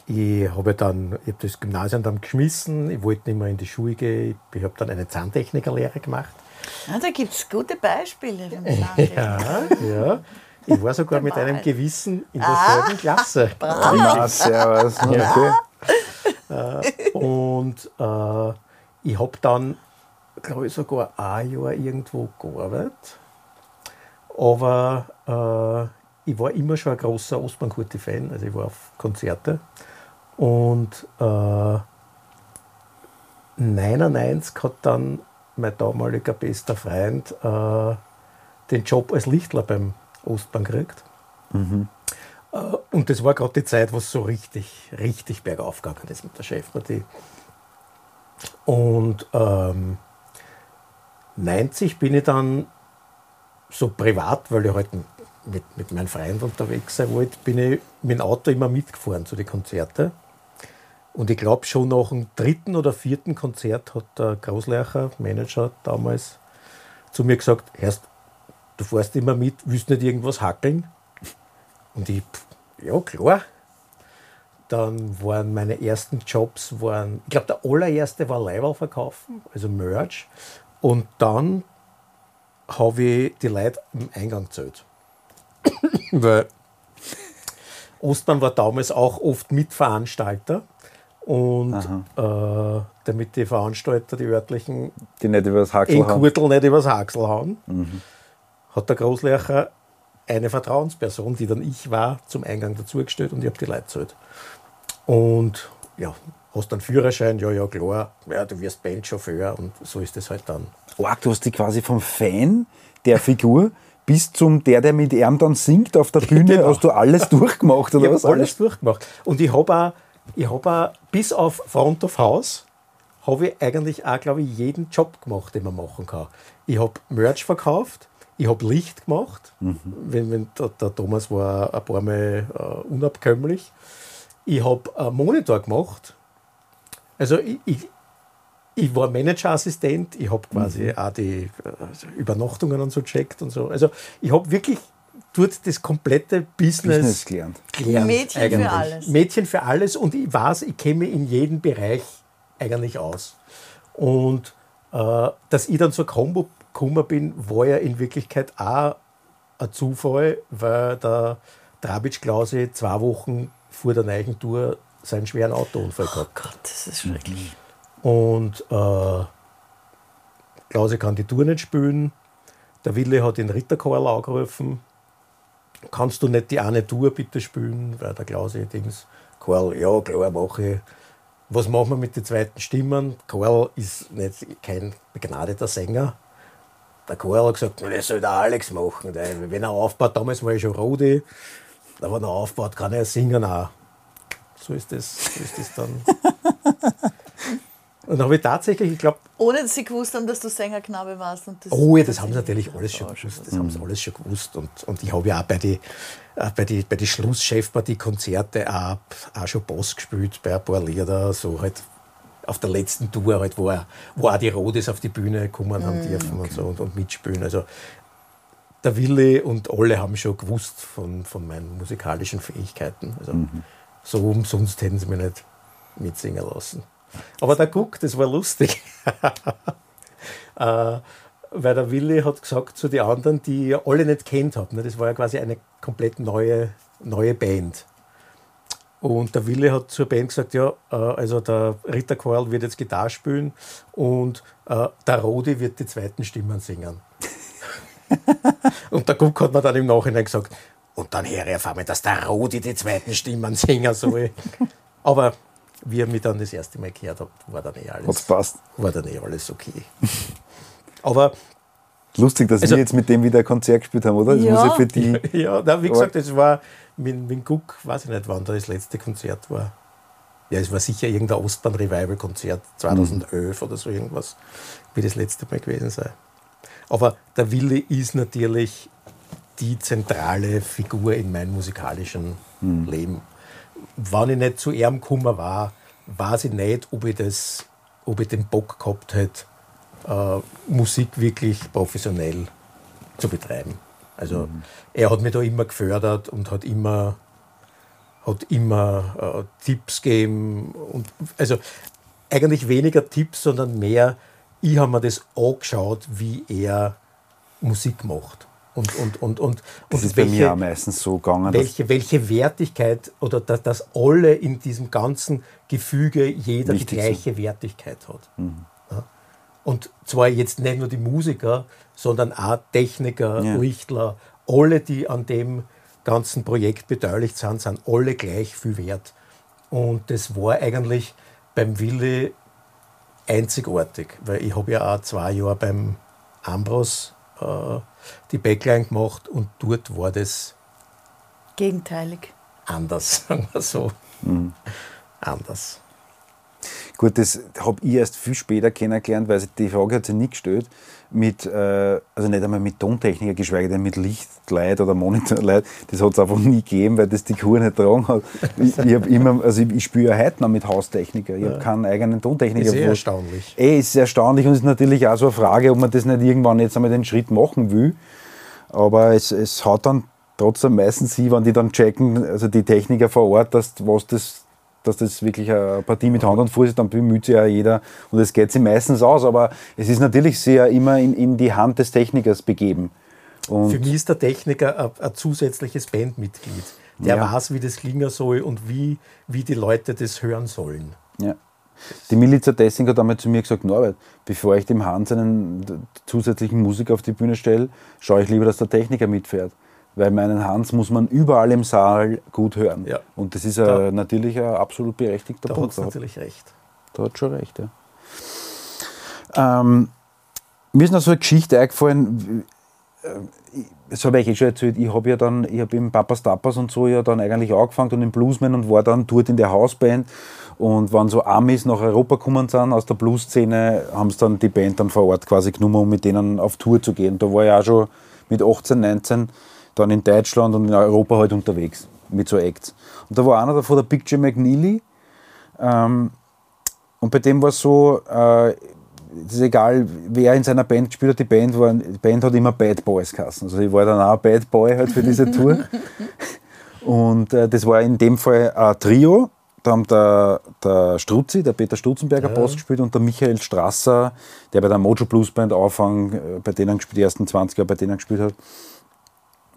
Ich habe dann ich hab das Gymnasium dann geschmissen, ich wollte nicht mehr in die Schule gehen, ich habe dann eine Zahntechnikerlehre gemacht. Ja, da gibt es gute Beispiele. vom. Ja, ja. Ich war sogar mit einem Gewissen in Ah. derselben Klasse. Na, servus. Okay. Und äh, ich habe dann, glaube ich, sogar ein Jahr irgendwo gearbeitet. Aber äh, ich war immer schon ein großer Ostbahnkurti-Fan, also ich war auf Konzerte. Und äh, 99 hat dann mein damaliger bester Freund äh, den Job als Lichtler beim Ostbahn gekriegt. Äh, Und das war gerade die Zeit, wo es so richtig, richtig bergauf gegangen ist mit der Chefpartie. Und ähm, 90 bin ich dann so privat, weil ich halt mit, mit meinem Freund unterwegs sein wollte, bin ich mit dem Auto immer mitgefahren zu den Konzerten. Und ich glaube, schon nach dem dritten oder vierten Konzert hat der Großleicher, Manager damals, zu mir gesagt: Erst, du fährst immer mit, willst nicht irgendwas hackeln? Und ich, ja klar. Dann waren meine ersten Jobs, waren, ich glaube, der allererste war Leiberl verkaufen, also Merch. Und dann habe ich die Leute im Eingang gezählt. Weil Ostbahn war damals auch oft Mitveranstalter. Und äh, damit die Veranstalter, die örtlichen, Die nicht über das Haxel in haben. Kurtel nicht übers Haxel hauen, hat der Großlehrer eine Vertrauensperson, die dann ich war, zum Eingang dazugestellt und ich habe die Leute gezählt. Und ja, hast dann Führerschein, ja, ja, klar, ja, du wirst Bandchauffeur und so ist es halt dann. Arg, du hast dich quasi vom Fan der Figur bis zum der, der mit ihm dann singt auf der Bühne, Genau. hast du alles durchgemacht, oder ich was? alles durchgemacht. Und ich habe auch, ich hab auch, bis auf Front of House, habe ich eigentlich auch, glaube ich, jeden Job gemacht, den man machen kann. Ich habe Merch verkauft, ich habe Licht gemacht, wenn, wenn der, der Thomas war ein paar Mal äh, unabkömmlich. Ich habe einen Monitor gemacht. Also ich, ich, ich war Managerassistent, ich habe quasi auch die äh, Übernachtungen und so checkt und so. Also ich habe wirklich dort das komplette Business, Business gelernt. gelernt. Mädchen für eigentlich. alles. Mädchen für alles und ich weiß, ich kenne mich in jedem Bereich eigentlich aus. Und äh, dass ich dann zur Combo gekommen bin, war ja in Wirklichkeit auch ein Zufall, weil der Drabic Klause zwei Wochen vor der neuen Tour seinen schweren Autounfall Oh gehabt. Gott, das ist schrecklich. Und äh, Klause kann die Tour nicht spielen. Der Wille hat den Ritterkarl angerufen. Kannst du nicht die eine Tour bitte spielen? Weil der Klause Dings, Karl, ja klar, mache ich. Was machen wir mit den zweiten Stimmen? Karl ist nicht kein begnadeter Sänger. Der Karl hat gesagt, das soll der Alex machen. Der, wenn er aufbaut, damals war ich schon Rodi, da wenn er aufbaut, kann er singen auch. So ist das, so ist das dann. Und dann habe ich tatsächlich, ich glaube, Ohne dass sie gewusst haben, dass du Sängerknabe warst. Und das oh ja, das haben sie natürlich alles schon gewusst. Das haben sie alles schon gewusst. Und, und ich habe ja auch bei den äh, bei die, bei die Schlusschefpartie-Konzerte auch, auch schon Boss gespielt, bei ein paar Lieder, so halt auf der letzten Tour, halt, wo, auch- wo auch die Rodis auf die Bühne kommen haben dürfen und, so, und, und mitspielen. Also der Wille und alle haben schon gewusst von, von meinen musikalischen Fähigkeiten. Also so umsonst hätten sie mich nicht mitsingen lassen. Aber der Guck, das war lustig. äh, weil der Willi hat gesagt zu den anderen, die ihr alle nicht kennt habt, ne? das war ja quasi eine komplett neue, neue Band. Und der Willi hat zur Band gesagt, ja, äh, also der Ritter Coil wird jetzt Gitarre spielen und äh, der Rodi wird die zweiten Stimmen singen. und der Guck hat mir dann im Nachhinein gesagt, und dann höre ich auf einmal, dass der Rodi die zweiten Stimmen singen soll. Aber wie ihr mich dann das erste Mal gehört habt, war dann eh Hat's alles, passt. war dann eh alles okay. Aber Lustig, dass Also- wir jetzt mit dem wieder ein Konzert gespielt haben, oder? Das Ja. muss ja für die. ja, na, wie gesagt, das war mit, mit Guck, weiß ich nicht, wann da das letzte Konzert war. Ja, es war sicher irgendein Ostbahn-Revival-Konzert 2011 oder so irgendwas, wie das letzte Mal gewesen sei. Aber der Willi ist natürlich die zentrale Figur in meinem musikalischen Leben. Wenn ich nicht zu ihm gekommen war, weiß ich nicht, ob ich, das, ob ich den Bock gehabt hätte, äh, Musik wirklich professionell zu betreiben. Also er hat mich da immer gefördert und hat immer, hat immer äh, Tipps gegeben. Und, also eigentlich weniger Tipps, sondern mehr, ich habe mir das angeschaut, wie er Musik macht. Und, und, und, und, Das und ist bei mir auch meistens so gegangen. welche, welche Wertigkeit oder dass, dass alle in diesem ganzen Gefüge jeder die gleiche Wertigkeit hat. Ja. Und zwar jetzt nicht nur die Musiker, sondern auch Techniker, Ja. Richtler, alle, die an dem ganzen Projekt beteiligt sind, sind alle gleich viel wert. Und das war eigentlich beim Willi einzigartig, weil ich habe ja auch zwei Jahre beim Ambros äh, die Backline gemacht und dort war das Gegenteilig. anders, sagen wir so. Anders. Gut, das habe ich erst viel später kennengelernt, weil sie- die Frage hat sich nie gestellt. Mit, äh, also nicht einmal mit Tontechniker, geschweige denn mit Lichtleit oder Monitorleit. Das hat es einfach nie gegeben, weil das die Kur nicht tragen hat. Ich, ich, immer, also ich, ich spiele ja heute noch mit Haustechniker. Ich habe keinen eigenen Tontechniker. Ist eh erstaunlich. Eh, ist erstaunlich und ist natürlich auch so eine Frage, ob man das nicht irgendwann jetzt einmal den Schritt machen will. Aber es, es hat dann trotzdem meistens sie, wenn die dann checken, also die Techniker vor Ort, dass, was das, dass das wirklich eine Partie mit Hand und Fuß ist, dann bemüht sich ja jeder und es geht sich meistens aus. Aber es ist natürlich sehr immer in, in die Hand des Technikers begeben. Und Für mich ist der Techniker ein, ein zusätzliches Bandmitglied. Der Ja. weiß, wie das klingen soll und wie, wie die Leute das hören sollen. Ja. Die Milica Dessing hat einmal zu mir gesagt, Norbert, bevor ich dem Hans einen zusätzlichen Musiker auf die Bühne stelle, schaue ich lieber, dass der Techniker mitfährt. Weil meinen Hans muss man überall im Saal gut hören. Ja. Und das ist Da- äh, natürlich ein absolut berechtigter Da Punkt. Da hat, natürlich recht. da hat schon recht, ja. Ähm, mir ist noch so eine Geschichte eingefallen, äh, ich- das habe ich eh schon erzählt, ich habe ja dann, ich habe im Papas Tapas und so ja dann eigentlich angefangen und im Bluesman und war dann dort in der Hausband und wenn so Amis nach Europa gekommen sind aus der Blues-Szene, haben sie dann die Band dann vor Ort quasi genommen, um mit denen auf Tour zu gehen. Da war ich auch schon mit 18, 19 dann in Deutschland und in Europa halt unterwegs mit so Acts. Und da war einer davon, der Big J McNeely, ähm, und bei dem war es so, äh, es ist egal, wer in seiner Band gespielt hat, die Band, war, die Band hat immer Bad Boys geheißen. Also ich war dann auch Bad Boy halt für diese Tour. Und äh, das war in dem Fall ein Trio. Da haben der, der Struzzi, der Peter Stutzenberger Bass gespielt und der Michael Strasser, der bei der Mojo Blues Band Anfang, äh, bei denen gespielt, die ersten 20 Jahre bei denen gespielt hat.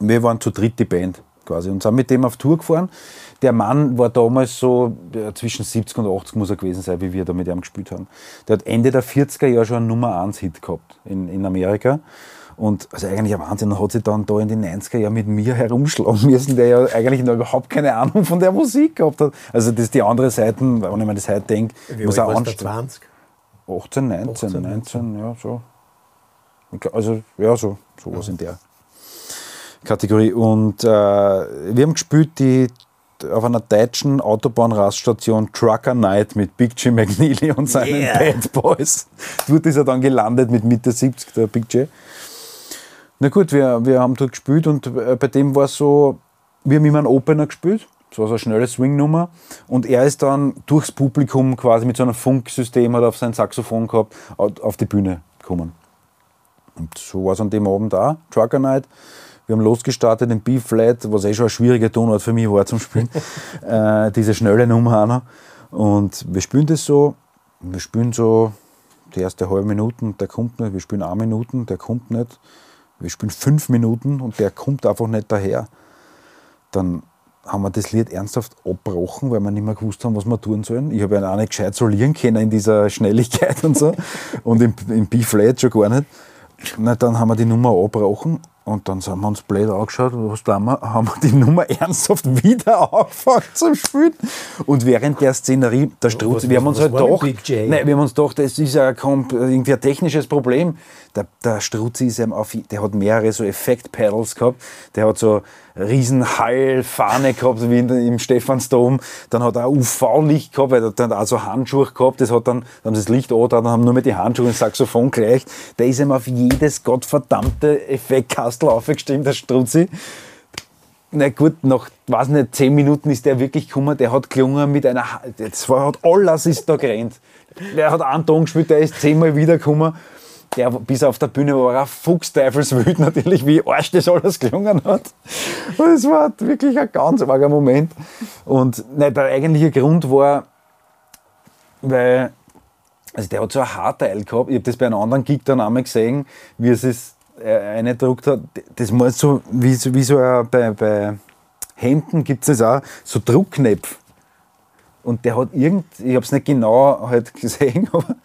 Wir waren zu dritt die Band quasi und sind mit dem auf Tour gefahren. Der Mann war damals so ja, zwischen 70 und 80 muss er gewesen sein, wie wir da mit ihm gespielt haben. Der hat Ende der 40er Jahre schon einen Nummer 1 Hit gehabt in, in Amerika. Und also eigentlich ein Wahnsinn, hat sich dann da in den 90er Jahren mit mir herumschlagen müssen, der ja eigentlich noch überhaupt keine Ahnung von der Musik gehabt hat. Also das ist die andere Seite, wenn ich mir das heute denke, Wie muss auch anstellen. 20? 18, 19, 18, 19, ja, so. Also, ja, so, sowas in der Kategorie. Und äh, wir haben gespielt die, auf einer deutschen Autobahnraststation Trucker Night mit Big J McNeely und seinen Yeah. Bad Boys. Dort ist er dann gelandet mit Mitte 70, der Big J. Na gut, wir, wir haben dort gespielt und äh, bei dem war es so, wir haben immer einen Opener gespielt. Das war so eine schnelle Swing-Nummer. Und er ist dann durchs Publikum quasi mit so einem Funksystem, hat er auf sein Saxophon gehabt, au- auf die Bühne gekommen. Und so war es an dem Abend da, Trucker Night. Wir haben losgestartet in B-Flat, was eh schon ein schwieriger Tonart für mich war zum Spielen. äh, diese schnelle Nummer noch. Und wir spielen das so, wir spielen so die erste halbe Minute, der kommt nicht, wir spielen eine Minute, der kommt nicht, wir spielen fünf Minuten und der kommt einfach nicht daher. Dann haben wir das Lied ernsthaft abgebrochen, weil wir nicht mehr gewusst haben, was wir tun sollen. Ich habe ja auch nicht gescheit solieren können in dieser Schnelligkeit und so. Und im, im B-Flat schon gar nicht. Na, dann haben wir die Nummer abgebrochen und dann sind wir uns blöd angeschaut, was tun wir? Haben wir die Nummer ernsthaft wieder angefangen zu spielen. Und während der Szenerie, der Strutz, Was- wir haben uns halt gedacht, J? nein, wir haben uns gedacht, das ist ja irgendwie ein technisches Problem. Der, der Struzzi ist eben auf, der hat mehrere so Effekt-Pedals gehabt. Der hat so riesen Hallfahne gehabt, wie in, im Stephansdom. Dann hat er ein UV-Licht gehabt, weil er hat dann auch so Handschuhe gehabt. Das hat dann, dann haben sie das Licht angetan, dann haben nur mit die Handschuhe und Saxophon gleich. Der ist ihm auf jedes gottverdammte Effektkastel aufgestiegen, der Struzzi. Na gut, nach, weiß nicht, zehn Minuten ist der wirklich gekommen, der hat gelungen mit einer, das war, hat alles ist da gerannt. Der hat einen Ton gespielt, der ist zehnmal wiedergekommen. Der, bis auf der Bühne war er fuchsteufelswild natürlich, wie Arsch das alles gelungen hat. Und es war wirklich ein ganz arger Moment. Und nein, der eigentliche Grund war, weil also der hat so ein Haarteil gehabt. Ich habe das bei einem anderen Gig dann einmal gesehen, wie es es äh, eingedruckt hat. Das muss so, wie wie so ein, bei, bei Hemden gibt es das auch, so Druckknöpf. Und der hat irgend, ich habe es nicht genau halt gesehen, aber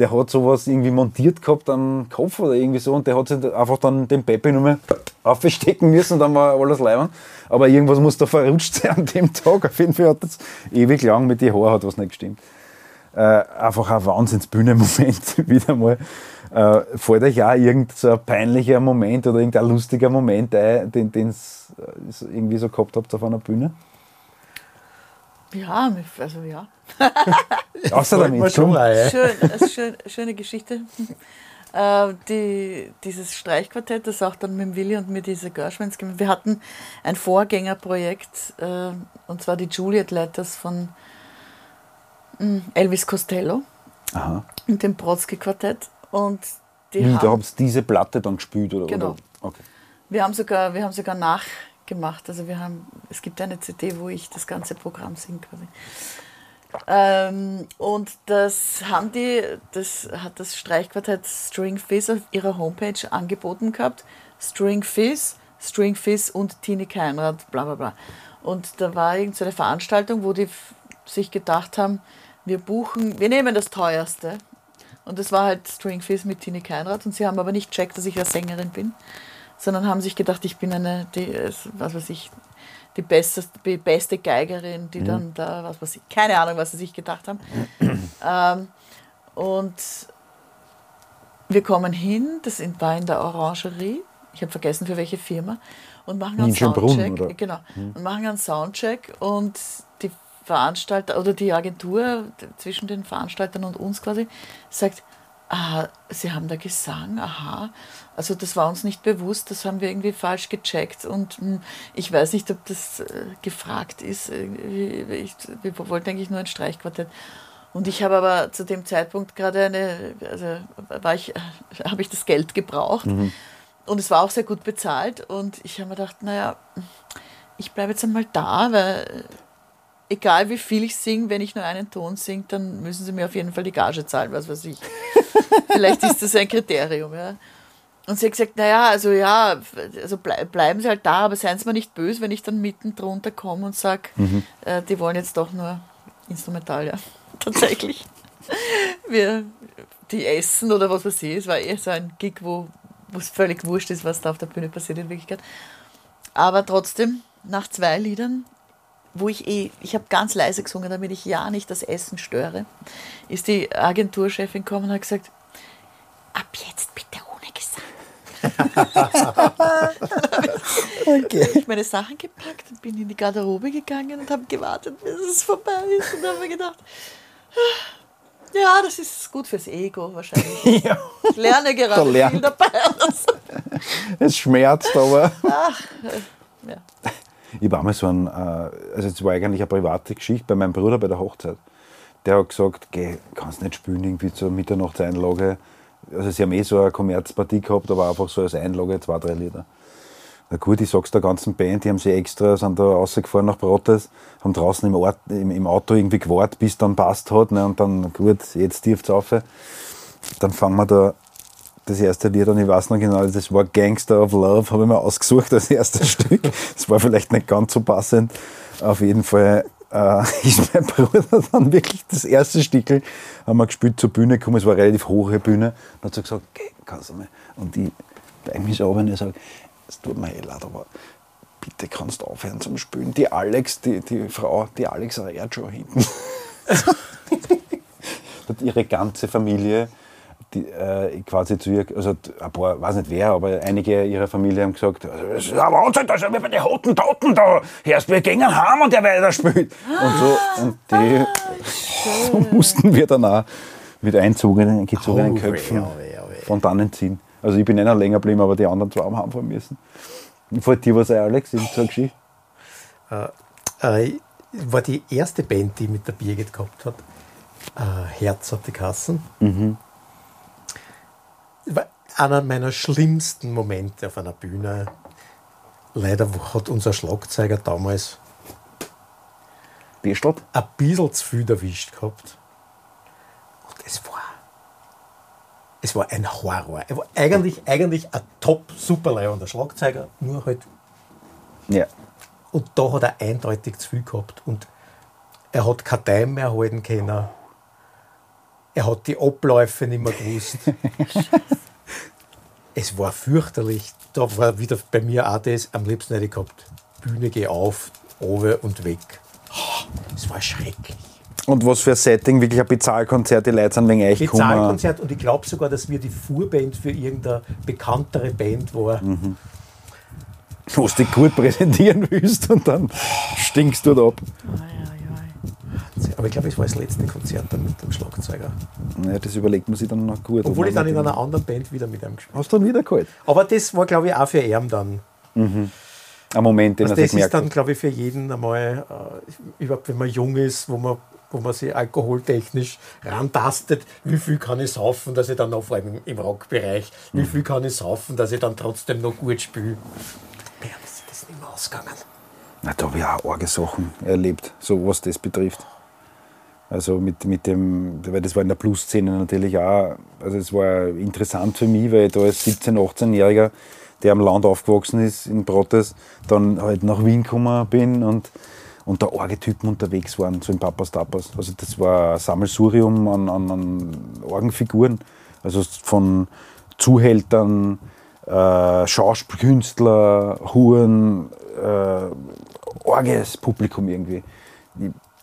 der hat sowas irgendwie montiert gehabt am Kopf oder irgendwie so und der hat sich einfach dann den Pepe nur mehr aufstecken müssen und dann war alles leibend. Aber irgendwas muss da verrutscht sein an dem Tag. Auf jeden Fall hat das ewig lang mit den Haaren hat was nicht gestimmt äh, einfach ein Wahnsinns-Bühnenmoment wieder mal. Äh, fällt euch auch irgendein so ein peinlicher Moment oder irgendein lustiger Moment ein, den es irgendwie so gehabt habt auf einer Bühne? Ja, also ja. Außer damit, schon. Schön, das ist schön, schöne Geschichte. Äh, die, dieses Streichquartett, das auch dann mit dem Willi und mir diese Gershwins gemacht Wir hatten ein Vorgängerprojekt, äh, und zwar die Juliet Letters von mm, Elvis Costello Aha. und dem Brodsky-Quartett. Und die Wie, da haben, ihr diese Platte dann gespielt? Oder, Genau. Oder? Okay. wir, haben sogar, wir haben sogar nachgemacht. Also wir haben, es gibt eine CD, wo ich das ganze Programm singe quasi. Ähm, und das haben die, das hat das Streichquartett String Fizz auf ihrer Homepage angeboten gehabt. String Fizz, String Fizz und Tini Keinrad, bla bla bla. Und da war irgendeine Veranstaltung, wo die sich gedacht haben, wir buchen, wir nehmen das teuerste. Und das war halt String Fizz mit Tini Keinrad. Und sie haben aber nicht checkt, dass ich eine Sängerin bin, sondern haben sich gedacht, ich bin eine, die, was weiß ich, die beste, die beste Geigerin, die dann da, was weiß ich, keine Ahnung, was sie sich gedacht haben. ähm, und wir kommen hin, das in- war in der Orangerie, ich habe vergessen für welche Firma, und machen einen Soundcheck. oder? Genau, und machen einen Soundcheck und die Veranstalter oder die Agentur zwischen den Veranstaltern und uns quasi sagt, ah, sie haben da Gesang, aha. Also das war uns nicht bewusst, das haben wir irgendwie falsch gecheckt und hm, ich weiß nicht, ob das äh, gefragt ist. Irgendwie, Ich, wir wollten eigentlich nur ein Streichquartett. Und ich habe aber zu dem Zeitpunkt gerade eine, also war ich, habe ich das Geld gebraucht und es war auch sehr gut bezahlt und ich habe mir gedacht, naja, ich bleibe jetzt einmal da, weil egal wie viel ich singe, wenn ich nur einen Ton singe, dann müssen sie mir auf jeden Fall die Gage zahlen, was weiß ich. Vielleicht ist das ein Kriterium, ja. Und sie hat gesagt, naja, also ja, also blei- bleiben Sie halt da, aber seien Sie mir nicht böse, wenn ich dann mitten drunter komme und sage, äh, die wollen jetzt doch nur instrumental, ja. Tatsächlich. Wir, die essen oder was weiß ich, es war eher so ein Gig, wo wo es völlig wurscht ist, was da auf der Bühne passiert in Wirklichkeit. Aber trotzdem, nach zwei Liedern, wo ich eh, ich habe ganz leise gesungen, damit ich ja nicht das Essen störe, ist die Agenturchefin gekommen und hat gesagt, ab jetzt bitte ohne Gesang. Okay. habe ich meine Sachen gepackt und bin in die Garderobe gegangen und habe gewartet, bis es vorbei ist. Und habe mir gedacht, ja, das ist gut fürs Ego wahrscheinlich. Ja, Ich lerne Da gerade lernt- viel dabei. es schmerzt, aber. Ja. Ich war mal so ein, äh, also es war eigentlich eine private Geschichte bei meinem Bruder bei der Hochzeit. Der hat gesagt, geh, kannst nicht spielen, irgendwie zur Mitternachtseinlage. Also sie haben eh so eine Kommerzpartie gehabt, aber einfach so als Einlage zwei, drei Lieder. Na gut, ich sag's der ganzen Band, die haben sie extra, sind da rausgefahren nach Brottes, haben draußen im, Ort, im, im Auto irgendwie gewartet, bis dann passt hat. Ne, und dann, gut, jetzt dürft's auf. dann fangen wir da das erste Lied an, ich weiß noch genau, das war Gangster of Love, habe ich mir ausgesucht als erstes Stück. Das war vielleicht nicht ganz so passend. Auf jeden Fall äh, ist mein Bruder dann wirklich das erste Stickel, haben wir gespielt zur Bühne gekommen, es war eine relativ hohe Bühne, und hat so gesagt, okay, kannst du mal. Und ich mich so ab und ich sage, es tut mir eh leid, aber bitte kannst du aufhören zum Spielen. Die Alex, die, die Frau, die Alex reiert schon hinten. hat ihre ganze Familie die, äh, quasi zu ihr, also ein paar, weiß nicht wer, aber einige ihrer Familie haben gesagt, es ist ein Wahnsinn, da sind wir bei den Hottentoten, da hörst wir gehen heim und der weiter spielt. Und so, und die, so mussten wir dann auch mit einzogenen, gezogenen Oh, Köpfen oh, oh, von dannen ziehen. Also ich bin einer länger geblieben, aber die anderen zwei haben heimfahren müssen. Fällt dir was ein, Alex, in so Geschichte? Äh, war die erste Band, die mit der Birgit gehabt hat. Äh, Herz hat die Kassen. War einer meiner schlimmsten Momente auf einer Bühne. Leider hat unser Schlagzeuger damals Bestelt? ein bisschen zu viel erwischt gehabt. Und es war, es war ein Horror. Er war eigentlich, eigentlich ein top super leibender Schlagzeuger, nur halt Ja. Und da hat er eindeutig zu viel gehabt. Und er hat kein Time mehr halten können. Er hat die Abläufe nicht mehr gewusst. es war fürchterlich. Da war wieder bei mir auch das, am liebsten hätte ich gehabt. Bühne geh auf, oben und weg. Es war schrecklich. Und was für ein Setting, wirklich ein Bezahlkonzert, die Leute sind wegen euch gekommen. Bezahlkonzert und ich glaube sogar, dass wir die Vorband für irgendeine bekanntere Band war. Wo du dich gut präsentieren willst und dann stinkst du da ab. Ei, ei, ei. Aber ich glaube, es war das letzte Konzert dann mit dem Schlagzeuger. Ja, das überlegt man sich dann noch gut. Obwohl ob ich dann in einer anderen Band wieder mit ihm gespielt habe. Hast du dann wieder geholt? Aber das war, glaube ich, auch für ihn dann. Ein Moment, den Also er sich das ist dann, glaube ich, für jeden einmal, äh, überhaupt wenn man jung ist, wo man, wo man sich alkoholtechnisch rantastet, wie viel kann ich saufen, dass ich dann noch vor allem im- Rockbereich, wie viel kann ich saufen, dass ich dann trotzdem noch gut spiele. Ist das nicht mehr ausgegangen. Na, da habe ich auch arge Sachen erlebt, so was das betrifft. Also mit, mit dem, weil das war in der Plus-Szene natürlich auch, also es war interessant für mich, weil ich da als 17-, 18-Jähriger, der am Land aufgewachsen ist, in Brottes, dann halt nach Wien gekommen bin und, und da arge Typen unterwegs waren, so in Papas Tapas. Also das war ein Sammelsurium an, an, an Orgenfiguren, also von Zuhältern, äh, Schauspielkünstler, Huren, äh, arges Publikum irgendwie.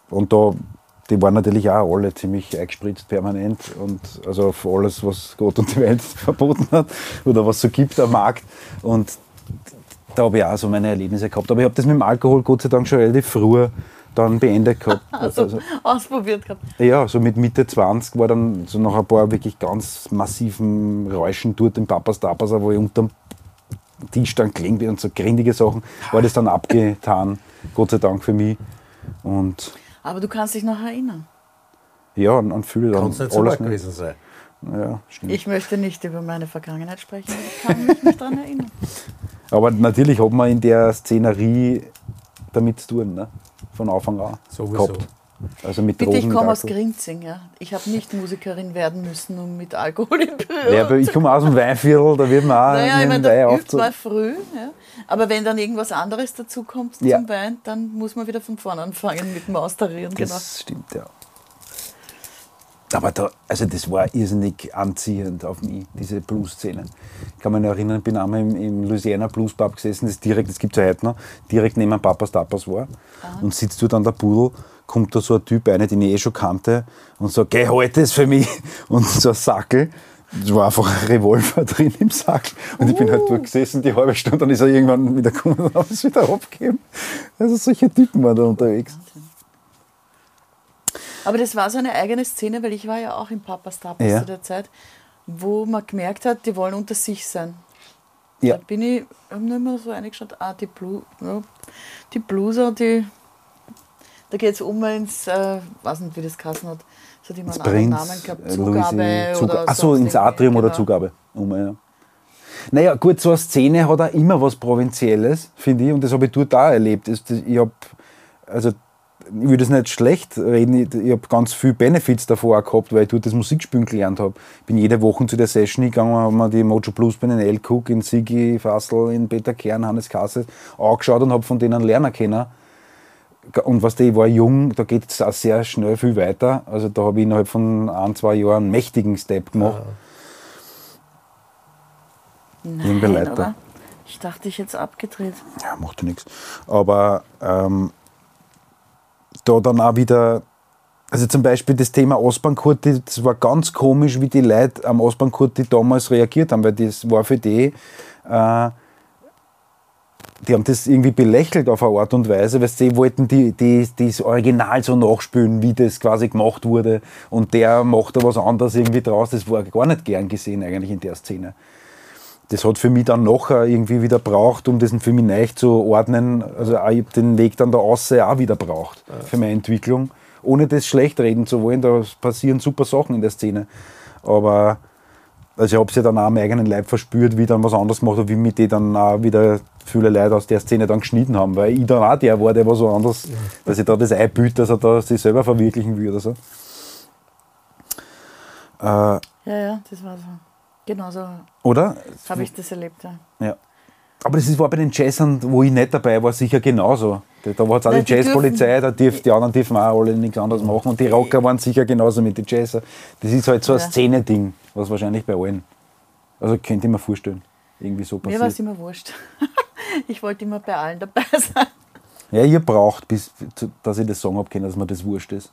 Und da, die waren natürlich auch alle ziemlich eingespritzt permanent und also auf alles, was Gott und die Welt verboten hat oder was so gibt am Markt. Und da habe ich auch so meine Erlebnisse gehabt. Aber ich habe das mit dem Alkohol Gott sei Dank schon relativ früh dann beendet gehabt. Also, ausprobiert gehabt. Ja, so mit Mitte 20 war dann so nach ein paar wirklich ganz massiven Räuschen dort im Papas Tapas, wo ich unterm Tisch dann bin und so grindige Sachen, war das dann abgetan, Gott sei Dank für mich. Und Aber du kannst dich noch erinnern. ja, an, an viele dann Kann es nicht so gewesen sein. Ja, stimmt. Ich möchte nicht über meine Vergangenheit sprechen, aber ich kann mich nicht daran erinnern. Aber natürlich hat man in der Szenerie damit zu tun, ne? von Anfang an. Sowieso. Gehabt. Also mit Bitte, Drogen, ich komme aus. Grinzing. Ja. Ich habe nicht Musikerin werden müssen, um mit Alkohol in Berührung Ja, aber ich komme aus dem Weinviertel, da wird man auch Naja, ich meine, Wein da übt man früh. Ja. Aber wenn dann irgendwas anderes dazu kommt Ja. zum Wein, dann muss man wieder von vorne anfangen mit dem Austarieren. Genau. Das stimmt, ja. Aber da, also das war irrsinnig anziehend auf mich, diese Blues-Szene. Ich kann mich noch erinnern, ich bin einmal im, im Louisiana Blues Pub gesessen, das direkt, das gibt es ja heute noch, direkt neben Papas Tapas war. Und sitzt dort an der Pudel, kommt da so ein Typ rein, den ich eh schon kannte, und sagt, geh, halt das für mich. Und so ein Sackel. Es war einfach ein Revolver drin im Sack. Und ich bin halt dort gesessen, die halbe Stunde, dann ist er irgendwann wieder gekommen und hat es wieder abgegeben. Also solche Typen waren da unterwegs. Aber das war so eine eigene Szene, weil ich war ja auch im Papas Tapas Ja. zu der Zeit, wo man gemerkt hat, die wollen unter sich sein. Ja. Da bin ich hab nur immer so eingeschaut, ah, die, Blu ja, die Blueser, die, da geht es um ins, äh, weiß nicht, wie das geheißen hat, so die man Das einen Namen gehabt, äh, Zugabe Louisi- oder Achso, ins Atrium oder genau. Zugabe. Um, ja. Naja, gut, so eine Szene hat auch immer was Provinzielles, finde ich, und das habe ich dort auch erlebt. Das- das- Ich habe, also ich würde es nicht schlecht reden, ich, ich habe ganz viele Benefits davor auch gehabt, weil ich dort das Musikspielen gelernt habe. Ich bin jede Woche zu der Session gegangen, habe mir die Mojo Blues bei den L. Cook, in Sigi Fassel, in Peter Kern, Hannes Kasse angeschaut und habe von denen lernen können. Und was ich war jung, da geht es auch sehr schnell viel weiter. Also da habe ich innerhalb von ein, zwei Jahren einen mächtigen Step gemacht. Nein, Leiter. oder? Ich dachte, ich jetzt abgedreht. Ja, macht ja nichts. Aber ähm, da dann auch wieder, also zum Beispiel das Thema Ostbahnkurti, das war ganz komisch, wie die Leute am Ostbahnkurti damals reagiert haben, weil das war für die, äh, die haben das irgendwie belächelt auf eine Art und Weise, weil sie wollten die, die, das Original so nachspülen, wie das quasi gemacht wurde. Und der macht da was anderes irgendwie draus. Das war gar nicht gern gesehen eigentlich in der Szene das hat für mich dann nachher irgendwie wieder braucht, um das für mich neu zu ordnen. Also ich habe den Weg dann da außen auch wieder braucht für meine Entwicklung. Ohne das schlecht reden zu wollen, da passieren super Sachen in der Szene. Aber also ich habe es ja dann auch am eigenen Leib verspürt, wie ich dann was anderes gemacht habe, wie mich die dann auch wieder viele Leute aus der Szene dann geschnitten haben. Weil ich dann auch der war, der war so anders, dass ich da das einbüte, dass er da sich selber verwirklichen will oder so. Äh, Ja, ja, das war so. Genau so oder? habe ich das erlebt. Ja. Ja. Aber das war bei den Jazzern, wo ich nicht dabei war, sicher genauso. Da war es auch Nein, die Jazzpolizei, da dürfen, die anderen dürfen auch alle nichts anderes machen. Und die Rocker waren sicher genauso mit den Jazzer. Das ist halt so ein Ja. Szene-Ding, was wahrscheinlich bei allen. Also könnte ich mir vorstellen, irgendwie so Mir war es passiert. immer wurscht. ich wollte immer bei allen dabei sein. Ja, ihr braucht, bis, dass ich das sagen habe können, dass mir das wurscht ist.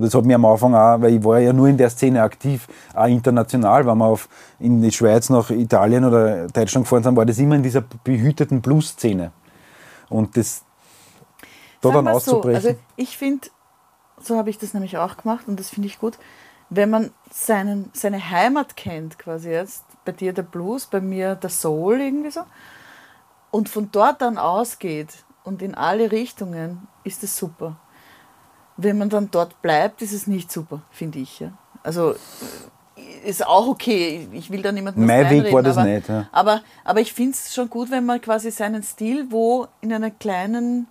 Und das hat mir am Anfang auch, weil ich war ja nur in der Szene aktiv, auch international, wenn wir auf, in die Schweiz nach Italien oder Deutschland gefahren sind, war das immer in dieser behüteten Blues-Szene. Und das da Sagen dann wir's so, auszubrechen. Also ich finde, so habe ich das nämlich auch gemacht und das finde ich gut, wenn man seinen, seine Heimat kennt, quasi jetzt, bei dir der Blues, bei mir der Soul irgendwie so, und von dort dann ausgeht und in alle Richtungen, ist es super. Wenn man dann dort bleibt, ist es nicht super, finde ich. Ja. Also äh, ist auch okay, ich will da niemanden Mein Weg war das aber, nicht, ja. aber, aber ich finde es schon gut, wenn man quasi seinen Stil wo in einer kleinen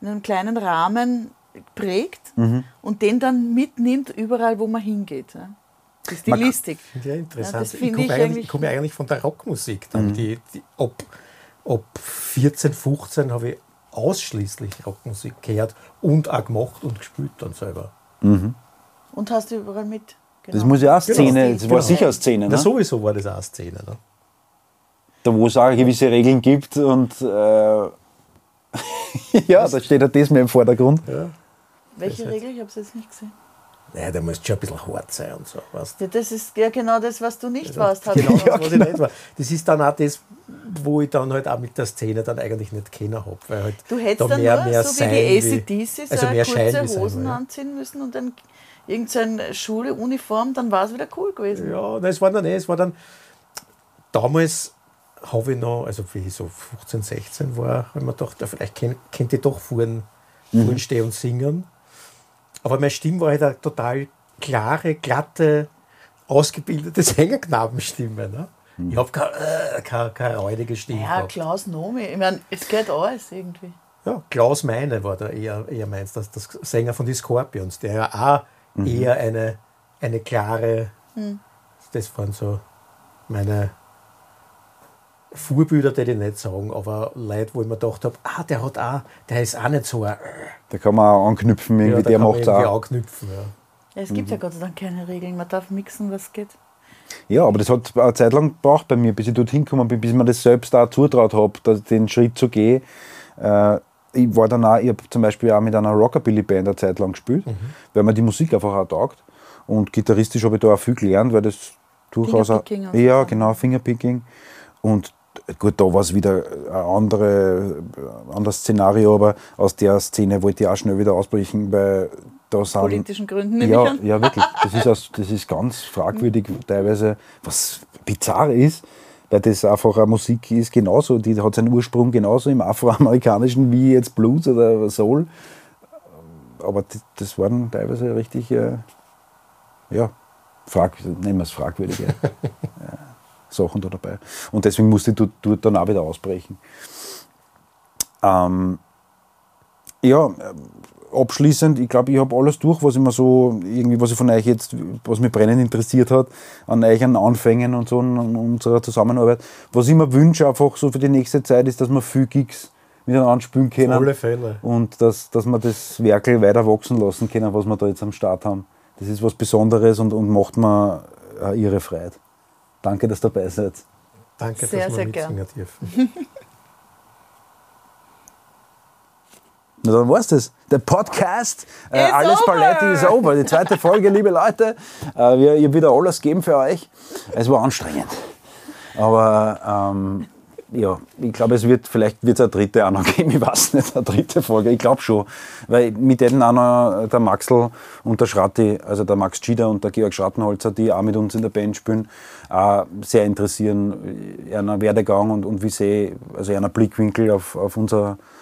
in einem kleinen Rahmen prägt Mhm. und den dann mitnimmt überall, wo man hingeht. Ja. Die Stilistik. Ja, interessant. Ja, das ich finde komme ich eigentlich, eigentlich- ich komme eigentlich von der Rockmusik. Dann. Mhm. Die, die, ab, ab 14, 15 habe ich ausschließlich Rockmusik gehört und auch gemacht und gespielt dann selber. Und hast du überall mit. Genau. Das muss ja auch Szene, Genau. das war sicher eine Szene, ne? sowieso war das auch eine Szene. Ne? da wo es auch gewisse Regeln gibt und äh, ja, da steht ja das mehr im Vordergrund. Ja. Welche Regel? Ich habe es jetzt nicht gesehen. Naja, der muss schon ein bisschen hart sein und so. Weißt? Ja, das ist ja genau das, was du nicht warst. hab Genau, ich das, was ich nicht war. Das ist dann auch das, wo ich dann halt auch mit der Szene dann eigentlich nicht kennen habe. Weil halt Du hättest da dann mehr, nur mehr so sein wie die ACDC also mehr Schein kurze wie sein, Hosen ja. anziehen müssen und dann irgendeine Schule, Uniform, dann war es wieder cool gewesen. Ja, nein, es war dann eh, es war dann, damals habe ich noch, also wie ich so 15, 16 war, habe ich mir gedacht, ja, vielleicht kennt, kennt ich doch vorn, vorn stehen und singen. Aber meine Stimme war halt eine total klare, glatte, ausgebildete Sängerknabenstimme. Ne? Ich habe keine, äh, keine, keine räudige Stimme Ja, gehabt. Klaus Nomi. Ich meine, es geht alles irgendwie. Ja, Klaus Meine war da eher, eher meins, das, das Sänger von die Scorpions, der ja auch eher eine, eine klare, das waren so meine Vorbilder, die ich nicht sagen, aber Leute, wo ich mir gedacht habe, ah, der hat auch, der ist auch nicht so ein, Da kann man auch anknüpfen, irgendwie, da der kann man macht es auch. anknüpfen. Ja. Ja, es gibt ja Gott sei Dank keine Regeln. Man darf mixen, was geht. Ja, aber das hat eine Zeit lang gebraucht bei mir, bis ich dorthin gekommen bin, bis ich mir das selbst auch zutraut habe, den Schritt zu gehen. Äh, ich war dann auch, ich habe zum Beispiel auch mit einer Rockabilly-Band eine Zeit lang gespielt, weil mir die Musik einfach auch taugt. Und gitarristisch habe ich da auch viel gelernt, weil das durchaus auch, Fingerpicking und so Ja, genau, Fingerpicking. Und gut, da war es wieder ein andere, anderes Szenario, aber aus der Szene wollte ich auch schnell wieder ausbrechen, weil da sind Politischen Gründen nehme ja, ich an. ja, wirklich. Das ist, aus, das ist ganz fragwürdig teilweise, was bizarr ist, weil das einfach eine Musik ist genauso, die hat seinen Ursprung genauso im Afroamerikanischen wie jetzt Blues oder Soul. Aber das, waren teilweise richtig, äh, ja, frag, nennen wir es fragwürdige äh, Sachen da dabei. Und deswegen musste ich dort, dann auch wieder ausbrechen. Ähm, ja, abschließend, ich glaube, ich habe alles durch, was ich mir so, irgendwie, was ich von euch jetzt, was mich brennend interessiert hat, an euch an Anfängen und so an unserer Zusammenarbeit. Was ich mir wünsche, einfach so für die nächste Zeit, ist, dass wir viel Gigs miteinander spielen können. Alle Fälle. Und dass, dass wir das Werkel weiter wachsen lassen können, was wir da jetzt am Start haben. Das ist was Besonderes und, und macht mir äh, ihre Freude. Danke, dass ihr dabei seid. Danke, Sehr, dass wir sehr mitsingen gern. dürfen. Na, dann war's das. Der Podcast, äh, alles over. Paletti ist over. Die zweite Folge, liebe Leute. Äh, wir, ich habe wieder alles gegeben für euch. Es war anstrengend. Aber ähm, ja, ich glaube, es wird, vielleicht wird es eine dritte auch noch geben. Ich weiß nicht, eine dritte Folge. Ich glaube schon. Weil mit denen auch noch der Maxl und der Schratti, also der Max Schieder und der Georg Schrattenholzer, die auch mit uns in der Band spielen, auch sehr interessieren. Ihren Werdegang und, und wie sie, also ihren Blickwinkel auf, auf unsere Band.